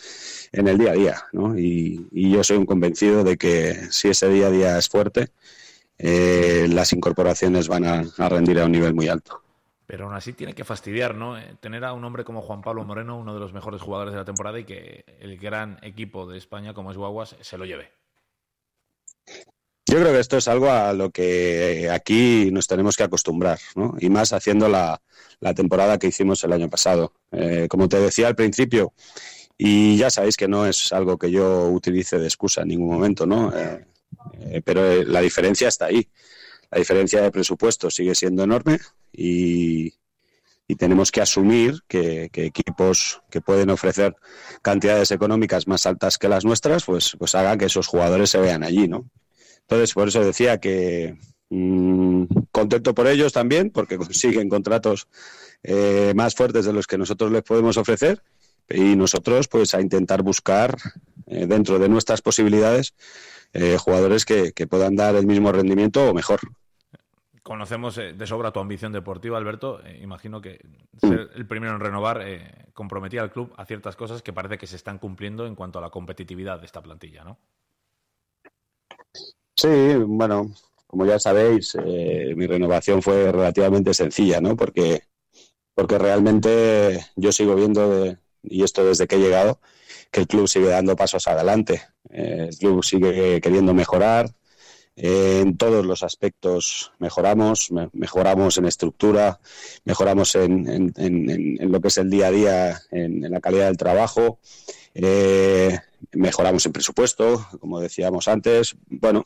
M: en el día a día, ¿no? Y, yo soy un convencido de que si ese día a día es fuerte, eh, las incorporaciones van a, a rendir a un nivel muy alto.
A: Pero aún así tiene que fastidiar, ¿no? Eh, Tener a un hombre como Juan Pablo Moreno, uno de los mejores jugadores de la temporada, y que el gran equipo de España, como es Guaguas, se lo lleve.
M: Yo creo que esto es algo a lo que aquí nos tenemos que acostumbrar, ¿no? Y más haciendo la, temporada que hicimos el año pasado. Eh, como te decía al principio, y ya sabéis que no es algo que yo utilice de excusa en ningún momento, ¿no? Eh, eh, pero eh, la diferencia está ahí. La diferencia de presupuesto sigue siendo enorme y, tenemos que asumir que, que equipos que pueden ofrecer cantidades económicas más altas que las nuestras, pues, pues hagan que esos jugadores se vean allí, ¿no? Entonces, por eso decía que mm, contento por ellos también, porque consiguen contratos eh, más fuertes de los que nosotros les podemos ofrecer y nosotros pues a intentar buscar eh, dentro de nuestras posibilidades eh, jugadores que, que puedan dar el mismo rendimiento o mejor.
T: Conocemos de sobra tu ambición deportiva, Alberto. Imagino que ser el primero en renovar comprometía al club a ciertas cosas que parece que se están cumpliendo en cuanto a la competitividad de esta plantilla, ¿no?
M: Sí, bueno, como ya sabéis, eh, mi renovación fue relativamente sencilla, ¿no? Porque, porque realmente yo sigo viendo, de- y esto desde que he llegado, que el club sigue dando pasos adelante. Eh, el club sigue queriendo mejorar. eh, en todos los aspectos mejoramos, me- mejoramos en estructura, mejoramos en, en- en- en- lo que es el día a día, en, en la calidad del trabajo, eh, mejoramos en presupuesto, como decíamos antes. Bueno,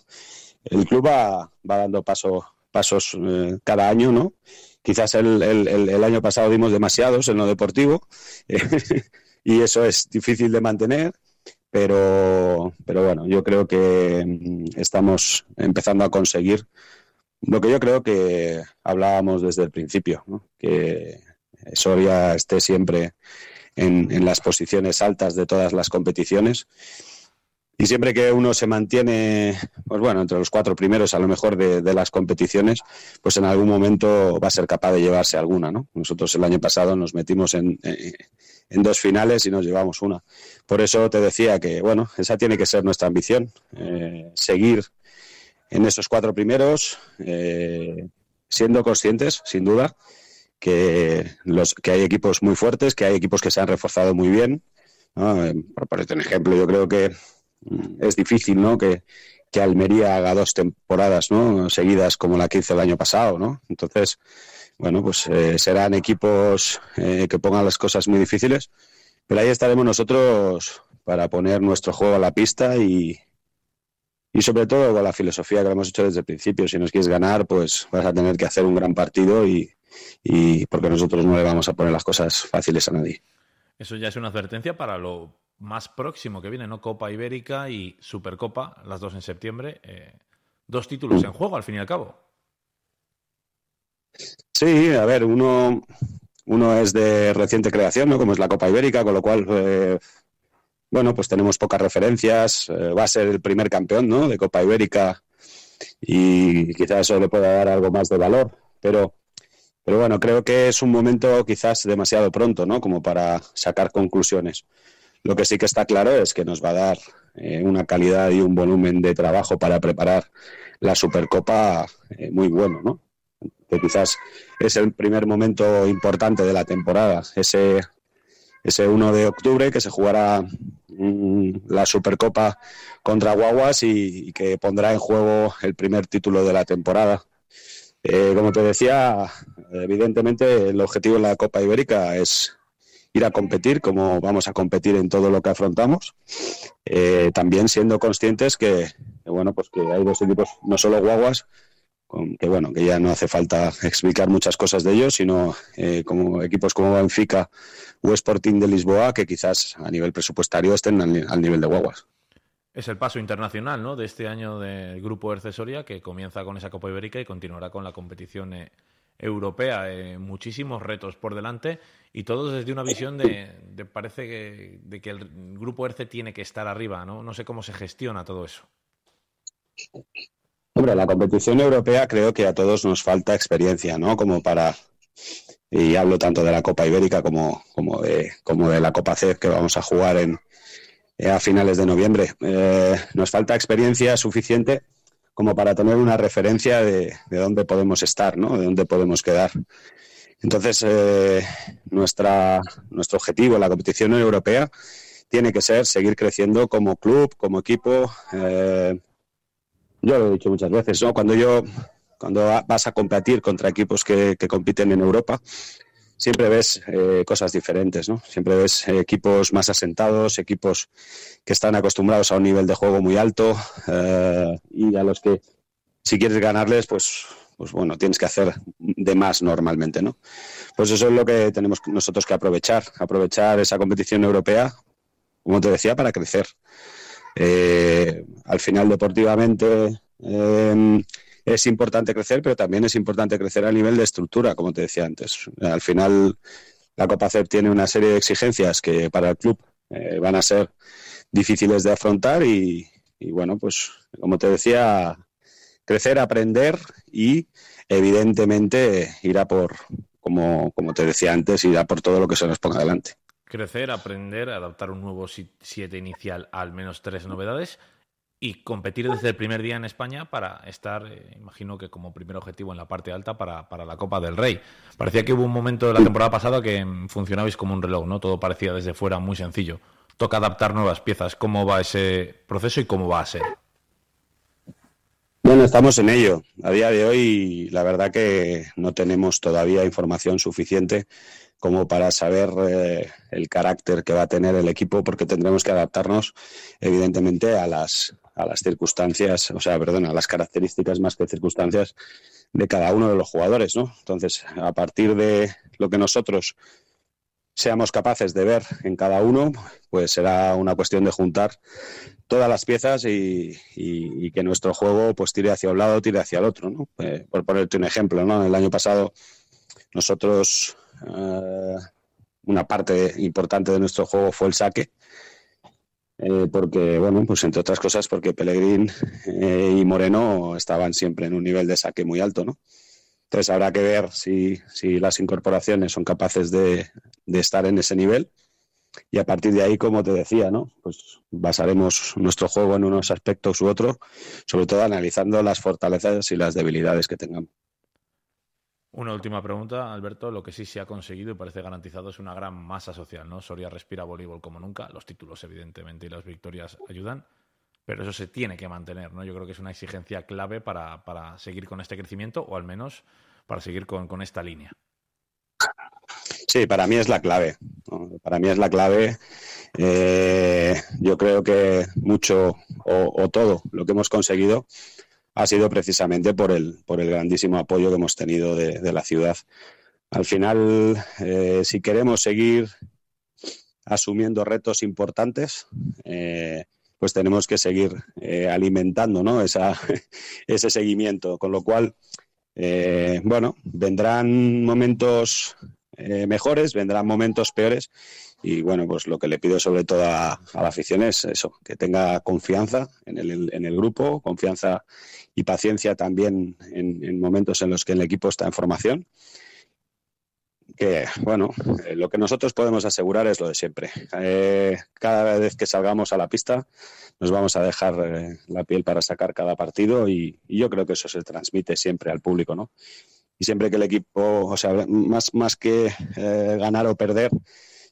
M: el club va, va dando paso, pasos eh, cada año, ¿no? Quizás el, el- año pasado dimos demasiados en lo deportivo y eso es difícil de mantener, pero, pero bueno, yo creo que mm, estamos empezando a conseguir lo que yo creo que hablábamos desde el principio, ¿no? que Soria esté siempre en, en las posiciones altas de todas las competiciones. Y siempre que uno se mantiene, pues bueno, entre los cuatro primeros a lo mejor de, de las competiciones, pues en algún momento va a ser capaz de llevarse alguna, ¿no? Nosotros el año pasado nos metimos en, en dos finales y nos llevamos una. Por eso te decía que, bueno, esa tiene que ser nuestra ambición, eh, seguir en esos cuatro primeros, eh, siendo conscientes, sin duda, que, los, que hay equipos muy fuertes, que hay equipos que se han reforzado muy bien. ¿no? Eh, Por ponerte un ejemplo, yo creo que mm, es difícil ¿no? que, que Almería haga dos temporadas ¿no? seguidas como la que hizo el año pasado. ¿no? Entonces, bueno, pues eh, serán equipos eh, que pongan las cosas muy difíciles, pero ahí estaremos nosotros para poner nuestro juego a la pista y, y sobre todo con la filosofía que lo hemos hecho desde el principio. Si nos quieres ganar, pues vas a tener que hacer un gran partido y, y porque nosotros no le vamos a poner las cosas fáciles a nadie.
T: Eso ya es una advertencia para lo más próximo que viene, ¿no? Copa Ibérica y Supercopa, las dos en septiembre. eh, dos títulos en juego, al fin y al cabo.
M: Sí, a ver, uno, uno es de reciente creación, ¿no? Como es la Copa Ibérica, con lo cual, eh, bueno, pues tenemos pocas referencias. eh, va a ser el primer campeón, ¿no? De Copa Ibérica y quizás eso le pueda dar algo más de valor, pero, pero bueno, creo que es un momento quizás demasiado pronto, ¿no? Como para sacar conclusiones. Lo que sí que está claro es que nos va a dar eh, una calidad y un volumen de trabajo para preparar la Supercopa eh, muy bueno, ¿no? que quizás es el primer momento importante de la temporada, ese, ese 1 de octubre que se jugará mm, la Supercopa contra Guaguas y, que pondrá en juego el primer título de la temporada. Eh, como te decía, evidentemente el objetivo de la Copa Ibérica es ir a competir como vamos a competir en todo lo que afrontamos, Eh, también siendo conscientes que, bueno, pues que hay dos equipos, no solo Guaguas, con- que bueno, que ya no hace falta explicar muchas cosas de ellos, sino eh, como equipos como Benfica o Sporting de Lisboa, que quizás a nivel presupuestario estén al, al nivel de Guaguas.
T: Es el paso internacional ¿no? de este año del grupo Erce Soria, que comienza con esa Copa Ibérica y continuará con la competición eh, europea. Eh, muchísimos retos por delante y todos desde una visión de, parece que, de que el grupo Erce tiene que estar arriba. ¿no? no sé cómo se gestiona todo eso.
M: Hombre, la competición europea creo que a todos nos falta experiencia, ¿no? Como para, y hablo tanto de la Copa Ibérica como, como, de, como de la Copa C que vamos a jugar en, eh, a finales de noviembre. Eh, nos falta experiencia suficiente como para tener una referencia de, de dónde podemos estar, ¿no? De dónde podemos quedar. Entonces, eh, nuestra, nuestro objetivo en la competición europea tiene que ser seguir creciendo como club, como equipo. eh, yo lo he dicho muchas veces, ¿no? Cuando yo, cuando va- vas a competir contra equipos que, que compiten en Europa, siempre ves eh, cosas diferentes, ¿no? Siempre ves eh, equipos más asentados, equipos que están acostumbrados a un nivel de juego muy alto eh, y a los que si quieres ganarles, pues, pues bueno, tienes que hacer de más normalmente, ¿no? pues eso es lo que tenemos nosotros que aprovechar, aprovechar esa competición europea, como te decía, para crecer. Eh, al final, deportivamente, eh, es importante crecer, pero también es importante crecer a nivel de estructura, como te decía antes. Al final, la Copa CEP tiene una serie de exigencias que para el club eh, van a ser difíciles de afrontar y, bueno, pues como te decía, crecer, aprender y evidentemente ir a por, como, como te decía antes, ir a por todo lo que se nos ponga adelante.
T: Crecer, aprender, adaptar un nuevo 7 inicial al menos tres novedades y competir desde el primer día en España para estar, eh, imagino que como primer objetivo en la parte alta para, para, la Copa del Rey. Parecía que hubo un momento de la temporada pasada que funcionabais como un reloj, ¿no? Todo parecía desde fuera muy sencillo. Toca adaptar nuevas piezas. ¿Cómo va ese proceso y cómo va a ser?
M: Bueno, estamos en ello. A día de hoy, la verdad que no tenemos todavía información suficiente como para saber eh, el carácter que va a tener el equipo, porque tendremos que adaptarnos, evidentemente, a las, a las circunstancias, o sea, perdón, a las características más que circunstancias de cada uno de los jugadores, ¿no? Entonces, a partir de lo que nosotros seamos capaces de ver en cada uno, pues será una cuestión de juntar todas las piezas y, que nuestro juego pues tire hacia un lado, tire hacia el otro, ¿no? Eh, por ponerte un ejemplo, ¿no? El año pasado nosotros Uh, una parte importante de nuestro juego fue el saque, eh, porque, bueno, pues entre otras cosas, porque Pellegrín eh, y Moreno estaban siempre en un nivel de saque muy alto, ¿no? Entonces habrá que ver si, si las incorporaciones son capaces de, de, estar en ese nivel. Y a partir de ahí, como te decía, ¿no? Pues basaremos nuestro juego en unos aspectos u otros, sobre todo analizando las fortalezas y las debilidades que tengamos.
T: Una última pregunta, Alberto. Lo que sí se ha conseguido y parece garantizado es una gran masa social, ¿no? Soria respira voleibol como nunca. Los títulos, evidentemente, y las victorias ayudan. Pero eso se tiene que mantener, ¿no? Yo creo que es una exigencia clave para, para seguir con este crecimiento o al menos para seguir con, con esta línea.
M: Sí, para mí es la clave. Para mí es la clave. Eh, yo creo que mucho o, o todo lo que hemos conseguido ha sido precisamente por el, por el grandísimo apoyo que hemos tenido de, de la ciudad. Al final, eh, si queremos seguir asumiendo retos importantes, eh, pues tenemos que seguir eh, alimentando ¿no? Esa, ese seguimiento. Con lo cual, eh, bueno, vendrán momentos mejores, vendrán momentos peores. Y bueno, pues lo que le pido sobre todo a, a la afición es eso, que tenga confianza en el, en el grupo, confianza y paciencia también en, en, momentos en los que el equipo está en formación. Que, bueno, eh, lo que nosotros podemos asegurar es lo de siempre. Eh, cada vez que salgamos a la pista nos vamos a dejar eh, la piel para sacar cada partido y, y, yo creo que eso se transmite siempre al público, ¿no? Y siempre que el equipo, o sea, más, más que ganar o perder,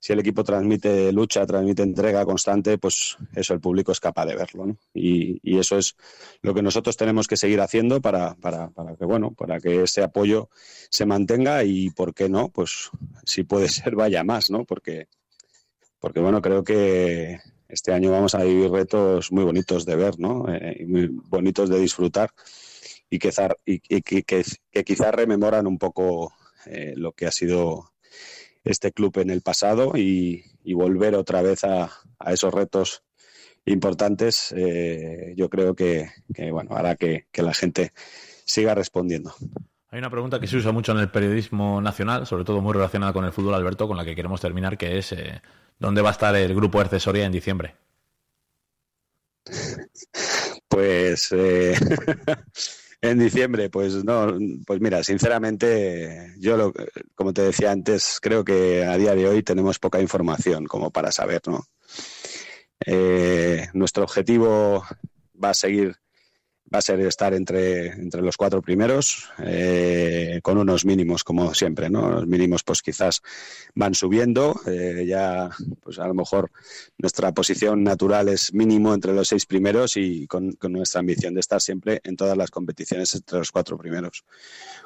M: si el equipo transmite lucha, transmite entrega constante, pues eso el público es capaz de verlo. ¿no? Y, eso es lo que nosotros tenemos que seguir haciendo para, para, para, que, bueno, para que ese apoyo se mantenga y, ¿por qué no? Pues si puede ser, vaya más, ¿no? Porque, porque bueno, creo que este año vamos a vivir retos muy bonitos de ver, ¿no? Eh, muy bonitos de disfrutar y, y, que, que quizás rememoran un poco eh, lo que ha sido este club en el pasado y, y volver otra vez a, a, esos retos importantes, eh, yo creo que, que, bueno, hará que, que, la gente siga respondiendo.
T: Hay una pregunta que se usa mucho en el periodismo nacional, sobre todo muy relacionada con el fútbol, Alberto, con la que queremos terminar, que es eh, ¿dónde va a estar el grupo accesoria en diciembre?
M: Pues eh, En diciembre, pues no, pues mira, sinceramente, yo lo, como te decía antes, creo que a día de hoy tenemos poca información como para saber, ¿no? Eh, nuestro objetivo va a seguir va a ser estar entre, entre los cuatro primeros, eh, con unos mínimos, como siempre, ¿no? Los mínimos, pues quizás van subiendo. Eh, ya, pues a lo mejor nuestra posición natural es mínimo entre los seis primeros y con, nuestra ambición de estar siempre en todas las competiciones entre los cuatro primeros.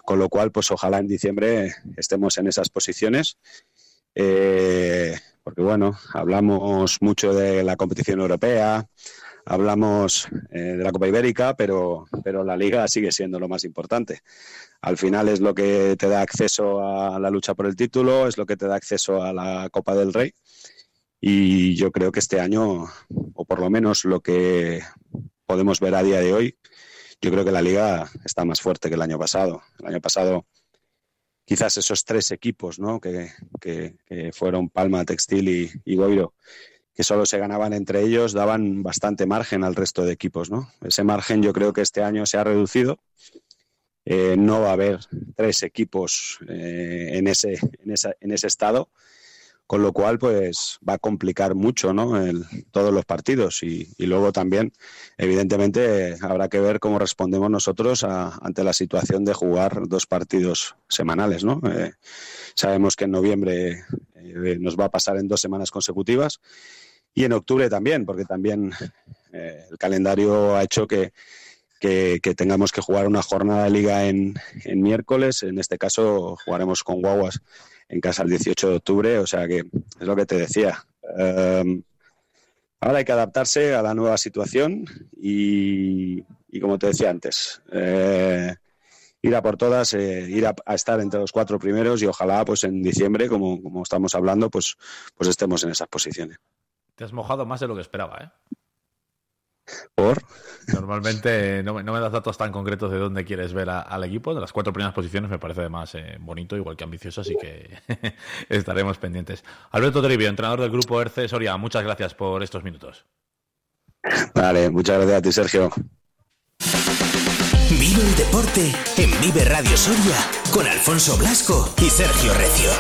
M: Con lo cual, pues ojalá en diciembre estemos en esas posiciones eh, porque bueno, hablamos mucho de la competición europea, hablamos eh, de la Copa Ibérica, pero, pero la liga sigue siendo lo más importante. Al final es lo que te da acceso a la lucha por el título, es lo que te da acceso a la Copa del Rey. Y yo creo que este año, o por lo menos lo que podemos ver a día de hoy, yo creo que la liga está más fuerte que el año pasado. El año pasado, quizás esos tres equipos ¿no? que, que- fueron Palma, Textil y, y Goiro, que solo se ganaban entre ellos, daban bastante margen al resto de equipos. ¿no? Ese margen yo creo que este año se ha reducido. Eh, no va a haber tres equipos eh, en, ese, en, esa- en ese estado, con lo cual pues va a complicar mucho ¿no? todos los partidos y, luego también evidentemente habrá que ver cómo respondemos nosotros ante la situación de jugar dos partidos semanales. ¿no? Eh, sabemos que en noviembre nos va a pasar en dos semanas consecutivas y en octubre también, porque también eh, el calendario ha hecho que, tengamos que jugar una jornada de liga en, miércoles. En este caso jugaremos con Guaguas en casa el 18 de octubre, o sea que es lo que te decía. Em, ahora hay que adaptarse a la nueva situación y, como te decía antes, eh, ir a por todas, eh, ir a, estar entre los cuatro primeros y ojalá pues en diciembre, como, como estamos hablando, pues, pues estemos en esas posiciones.
T: Te has mojado más de lo que esperaba, ¿eh?
M: ¿Por?
T: Normalmente no me, no me das datos tan concretos de dónde quieres ver a- al equipo. De las cuatro primeras posiciones me parece además eh, bonito, igual que ambicioso, así que estaremos pendientes. Alberto Toribio, entrenador del grupo ERCE Soria, muchas gracias por estos minutos.
M: Vale, muchas gracias a ti, Sergio.
B: Vive el deporte en Vive Radio Soria con Alfonso Blasco y Sergio Recio.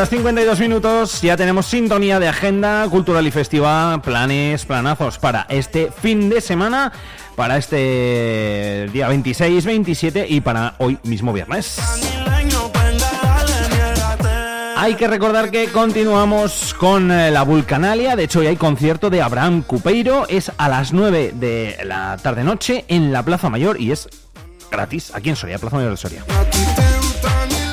U: Vez
A: 9 horas 52 minutos, ya tenemos sintonía de agenda cultural y festival, planes, planazos para este fin de semana, para este día 26, 27 y para hoy mismo viernes. Hay que recordar que continuamos con eh, la Vulcanalia, de hecho hoy hay concierto de Abraham Cupeiro, es a las 9 de la tarde-noche en la Plaza Mayor y es gratis, aquí en Soria, Plaza Mayor de Soria.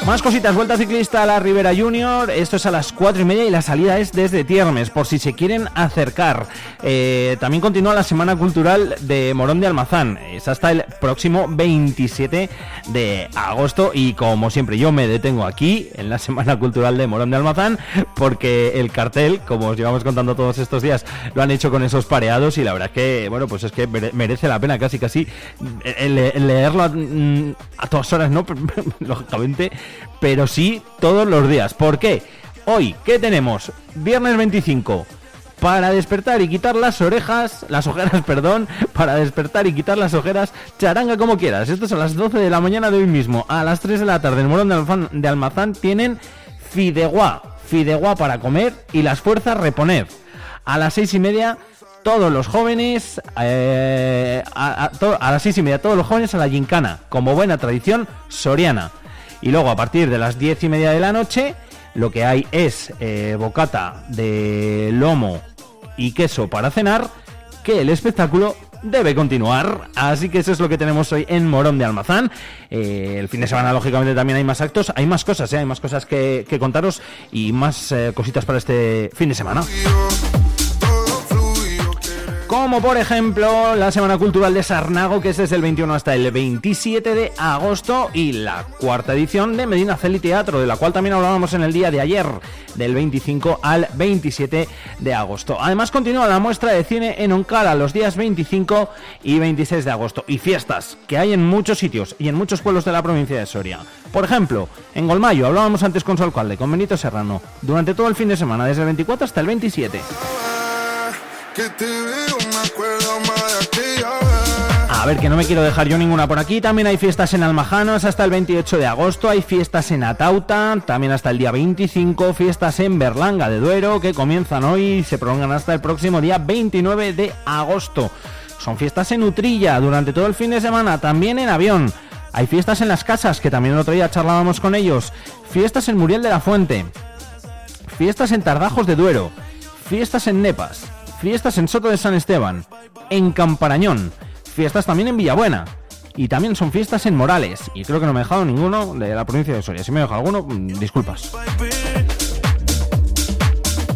A: Más cositas, vuelta ciclista a la Ribera Junior, esto es a las 4 y media y la salida es desde Tiermes, por si se quieren acercar. Eh, también continúa la Semana Cultural de Morón de Almazán, es hasta el próximo 27 de agosto y como siempre yo me detengo aquí en la Semana Cultural de Morón de Almazán porque el cartel, como os llevamos contando todos estos días, lo han hecho con esos pareados y la verdad es que, bueno, pues es que mere- merece la pena casi casi el, el leerlo mm, a todas horas, ¿no? Lógicamente, pero sí todos los días. ¿Por qué? Hoy, ¿qué tenemos? Viernes 25. Para despertar y quitar las orejas, las ojeras, perdón, para despertar y quitar las ojeras, charanga como quieras. Esto es a las 12 de la mañana de hoy mismo. A las 3 de la tarde, en Morón de Almazán tienen fideuá. Fideuá para comer y las fuerzas reponer. A las 6 y media, todos los jóvenes, eh, a, a las 6 y media, todos los jóvenes a la gincana, como buena tradición soriana. Y luego a partir de las 10 y media de la noche, lo que hay es eh, bocata de lomo y queso para cenar, que el espectáculo debe continuar. Así que eso es lo que tenemos hoy en Morón de Almazán. Eh, el fin de semana, lógicamente, también hay más actos, hay más cosas, ¿eh? hay más cosas que, contaros y más cositas para este fin de semana. Como por ejemplo la Semana Cultural de Sarnago, que es desde el 21 hasta el 27 de agosto, y la cuarta edición de Medina Celi Teatro, de la cual también hablábamos en el día de ayer, del 25 al 27 de agosto. Además continúa la muestra de cine en Oncala los días 25 y 26 de agosto, y fiestas que hay en muchos sitios y en muchos pueblos de la provincia de Soria. Por ejemplo, en Golmayo, hablábamos antes con su alcalde, con Benito Serrano, durante todo el fin de semana, desde el 24 hasta el 27. A ver, que no me quiero dejar yo ninguna por aquí. También hay fiestas en Almajanos hasta el 28 de agosto. Hay fiestas en Atauta, también hasta el día 25. Fiestas en Berlanga de Duero, que comienzan hoy y se prolongan hasta el próximo día 29 de agosto. Son fiestas en Utrilla durante todo el fin de semana, también en avión. Hay fiestas en las casas, que también el otro día charlábamos con ellos. Fiestas en Muriel de la Fuente. Fiestas en Tardajos de Duero. Fiestas en Nepas. Fiestas en Soto de San Esteban. En Camparañón. Fiestas también en Villabuena. Y también son fiestas en Morales. Y creo que no me he dejado ninguno de la provincia de Soria. Si me he dejado alguno, mm, disculpas.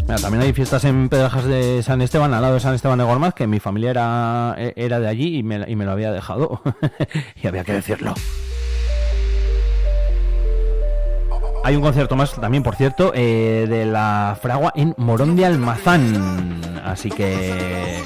A: Mira, también hay fiestas en Pedrajas de San Esteban, al lado de San Esteban de Gormaz, que mi familia era, e- era de allí y me, y me lo había dejado. y había que decirlo. Hay un concierto más también, por cierto, eh, de la Fragua en Morón de Almazán. Así que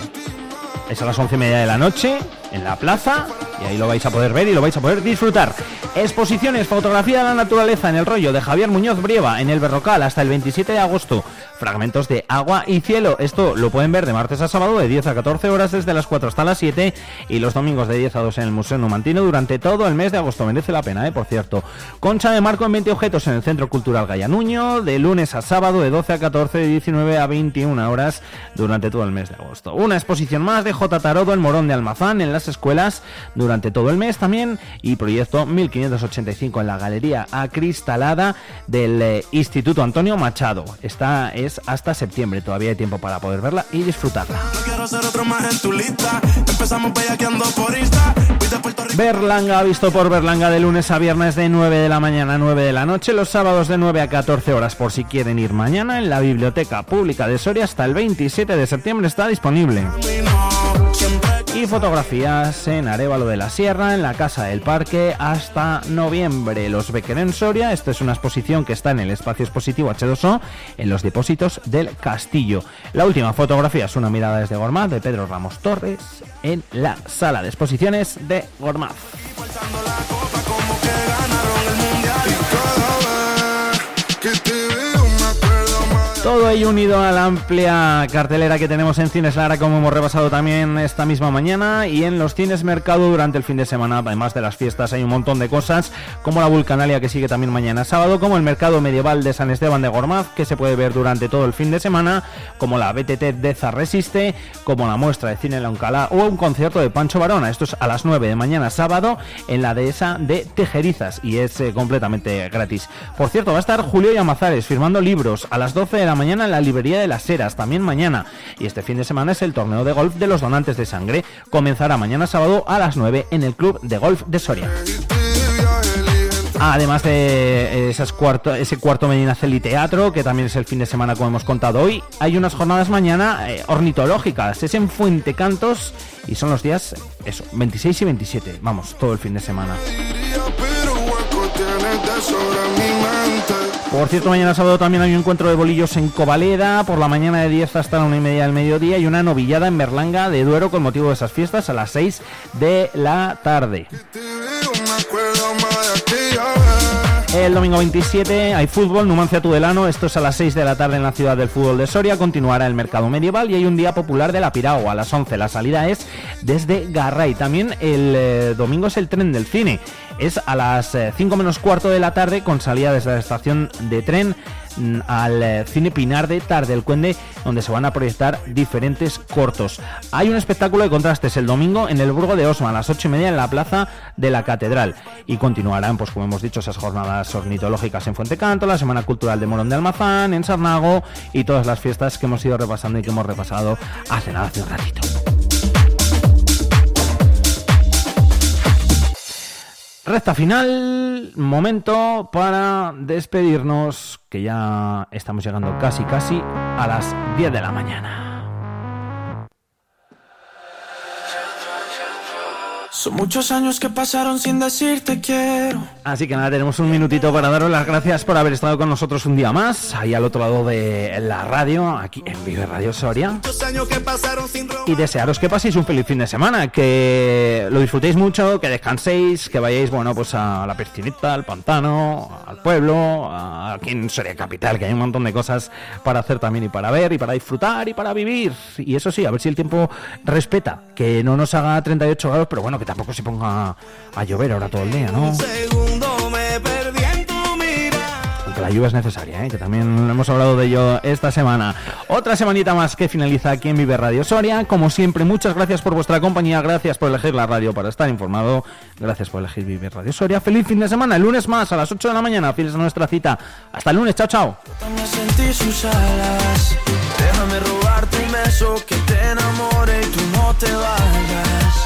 A: es a las once y media de la noche en la plaza y ahí lo vais a poder ver y lo vais a poder disfrutar. Exposiciones, fotografía de la naturaleza en el rollo de Javier Muñoz Brieva en el Berrocal hasta el 27 de agosto. Fragmentos de agua y cielo. Esto lo pueden ver de martes a sábado de 10 a 14 horas desde las 4 hasta las 7 y los domingos de 10 a 2 en el Museo Numantino durante todo el mes de agosto. Merece la pena, ¿eh? por cierto. Concha de marco en 20 objetos en el Centro Cultural Gallanuño de lunes a sábado de 12 a 14 de 19 a 21 horas durante todo el mes de agosto. Una exposición más de J. Tarodo en Morón de Almazán en escuelas durante todo el mes también y proyecto 1585 en la Galería Acristalada del eh, Instituto Antonio Machado. Esta es hasta septiembre, todavía hay tiempo para poder verla y disfrutarla. Berlanga, visto por Berlanga de lunes a viernes de 9 de la mañana a 9 de la noche, los sábados de 9 a 14 horas por si quieren ir mañana en la Biblioteca Pública de Soria hasta el 27 de septiembre está disponible. Y fotografías en Arevalo de la Sierra, en la Casa del Parque, hasta noviembre. Los Becker en Soria, esta es una exposición que está en el espacio expositivo H2O, en los depósitos del castillo. La última fotografía es una mirada desde Gormaz, de Pedro Ramos Torres, en la sala de exposiciones de Gormaz. Todo ello unido a la amplia cartelera que tenemos en Cines Lara, como hemos repasado también esta misma mañana, y en los Cines Mercado durante el fin de semana, además de las fiestas, hay un montón de cosas, como la Vulcanalia que sigue también mañana sábado, como el Mercado Medieval de San Esteban de Gormaz, que se puede ver durante todo el fin de semana, como la BTT Deza Resiste, como la muestra de cine la Uncalá, o un concierto de Pancho Varona. Esto es a las 9 de mañana sábado en la dehesa de Tejerizas, y es eh, completamente gratis. Por cierto, va a estar Julio Llamazares firmando libros a las 12 de la mañana en la librería de las Heras, también mañana. Y este fin de semana es el torneo de golf de los donantes de sangre. Comenzará mañana sábado a las 9 en el Club de Golf de Soria. Además de esas cuarto, ese cuarto Medina Celi Teatro, que también es el fin de semana como hemos contado hoy, hay unas jornadas mañana eh, ornitológicas, es en Fuente Cantos y son los días, eso, 26 y 27, vamos, todo el fin de semana. Por cierto, mañana sábado también hay un encuentro de bolillos en Covaleda, por la mañana de 10 hasta la una y media del mediodía, y una novillada en Berlanga de Duero con motivo de esas fiestas a las 6 de la tarde. El domingo 27 hay fútbol, Numancia Tudelano, esto es a las 6 de la tarde en la ciudad del fútbol de Soria, continuará el mercado medieval y hay un día popular de la Piragua a las 11, la salida es desde Garray. También el eh, domingo es el tren del cine, es a las 5 menos cuarto de la tarde con salida desde la estación de tren al eh, cine Pinar de Tardelcuende donde se van a proyectar diferentes cortos. Hay un espectáculo de contrastes el domingo en el Burgo de Osma a las 8 y media en la plaza de la Catedral y continuarán, pues como hemos dicho, esas jornadas ornitológicas en Fuentecanto, la Semana Cultural de Morón de Almazán, en Sarnago y todas las fiestas que hemos ido repasando y que hemos repasado hace nada, hace un ratito. Recta final, momento para despedirnos, que ya estamos llegando casi casi a las 10 de la mañana.
V: Son muchos años que pasaron sin decirte quiero.
A: Así que nada, tenemos un minutito para daros las gracias por haber estado con nosotros un día más, ahí al otro lado de la radio, aquí en Vive Radio Soria.
V: Muchos años que pasaron sin ro-
A: Y desearos que paséis un feliz fin de semana, que lo disfrutéis mucho, que descanséis, que vayáis, bueno, pues a la piscinita, al pantano, al pueblo, a- aquí en Soria Capital, que hay un montón de cosas para hacer también y para ver y para disfrutar y para vivir. Y eso sí, a ver si el tiempo respeta, que no nos haga 38 grados, pero bueno, que tampoco se ponga a llover ahora todo el día, ¿no?
V: Segundo me perdí en tu mirada.
A: Aunque la lluvia es necesaria, ¿eh? que también hemos hablado de ello esta semana. Otra semanita más que finaliza aquí en Vive Radio Soria. Como siempre, muchas gracias por vuestra compañía, gracias por elegir la radio para estar informado, gracias por elegir Vive Radio Soria. Feliz fin de semana, el lunes más a las 8 de la mañana, fieles a nuestra cita. Hasta el lunes, chao, chao.
V: Déjame robarte un beso que te enamore y tú no te vayas.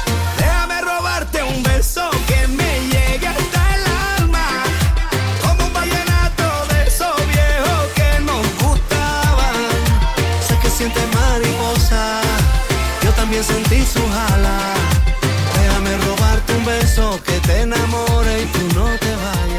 V: su jala. Déjame robarte un beso que te enamore.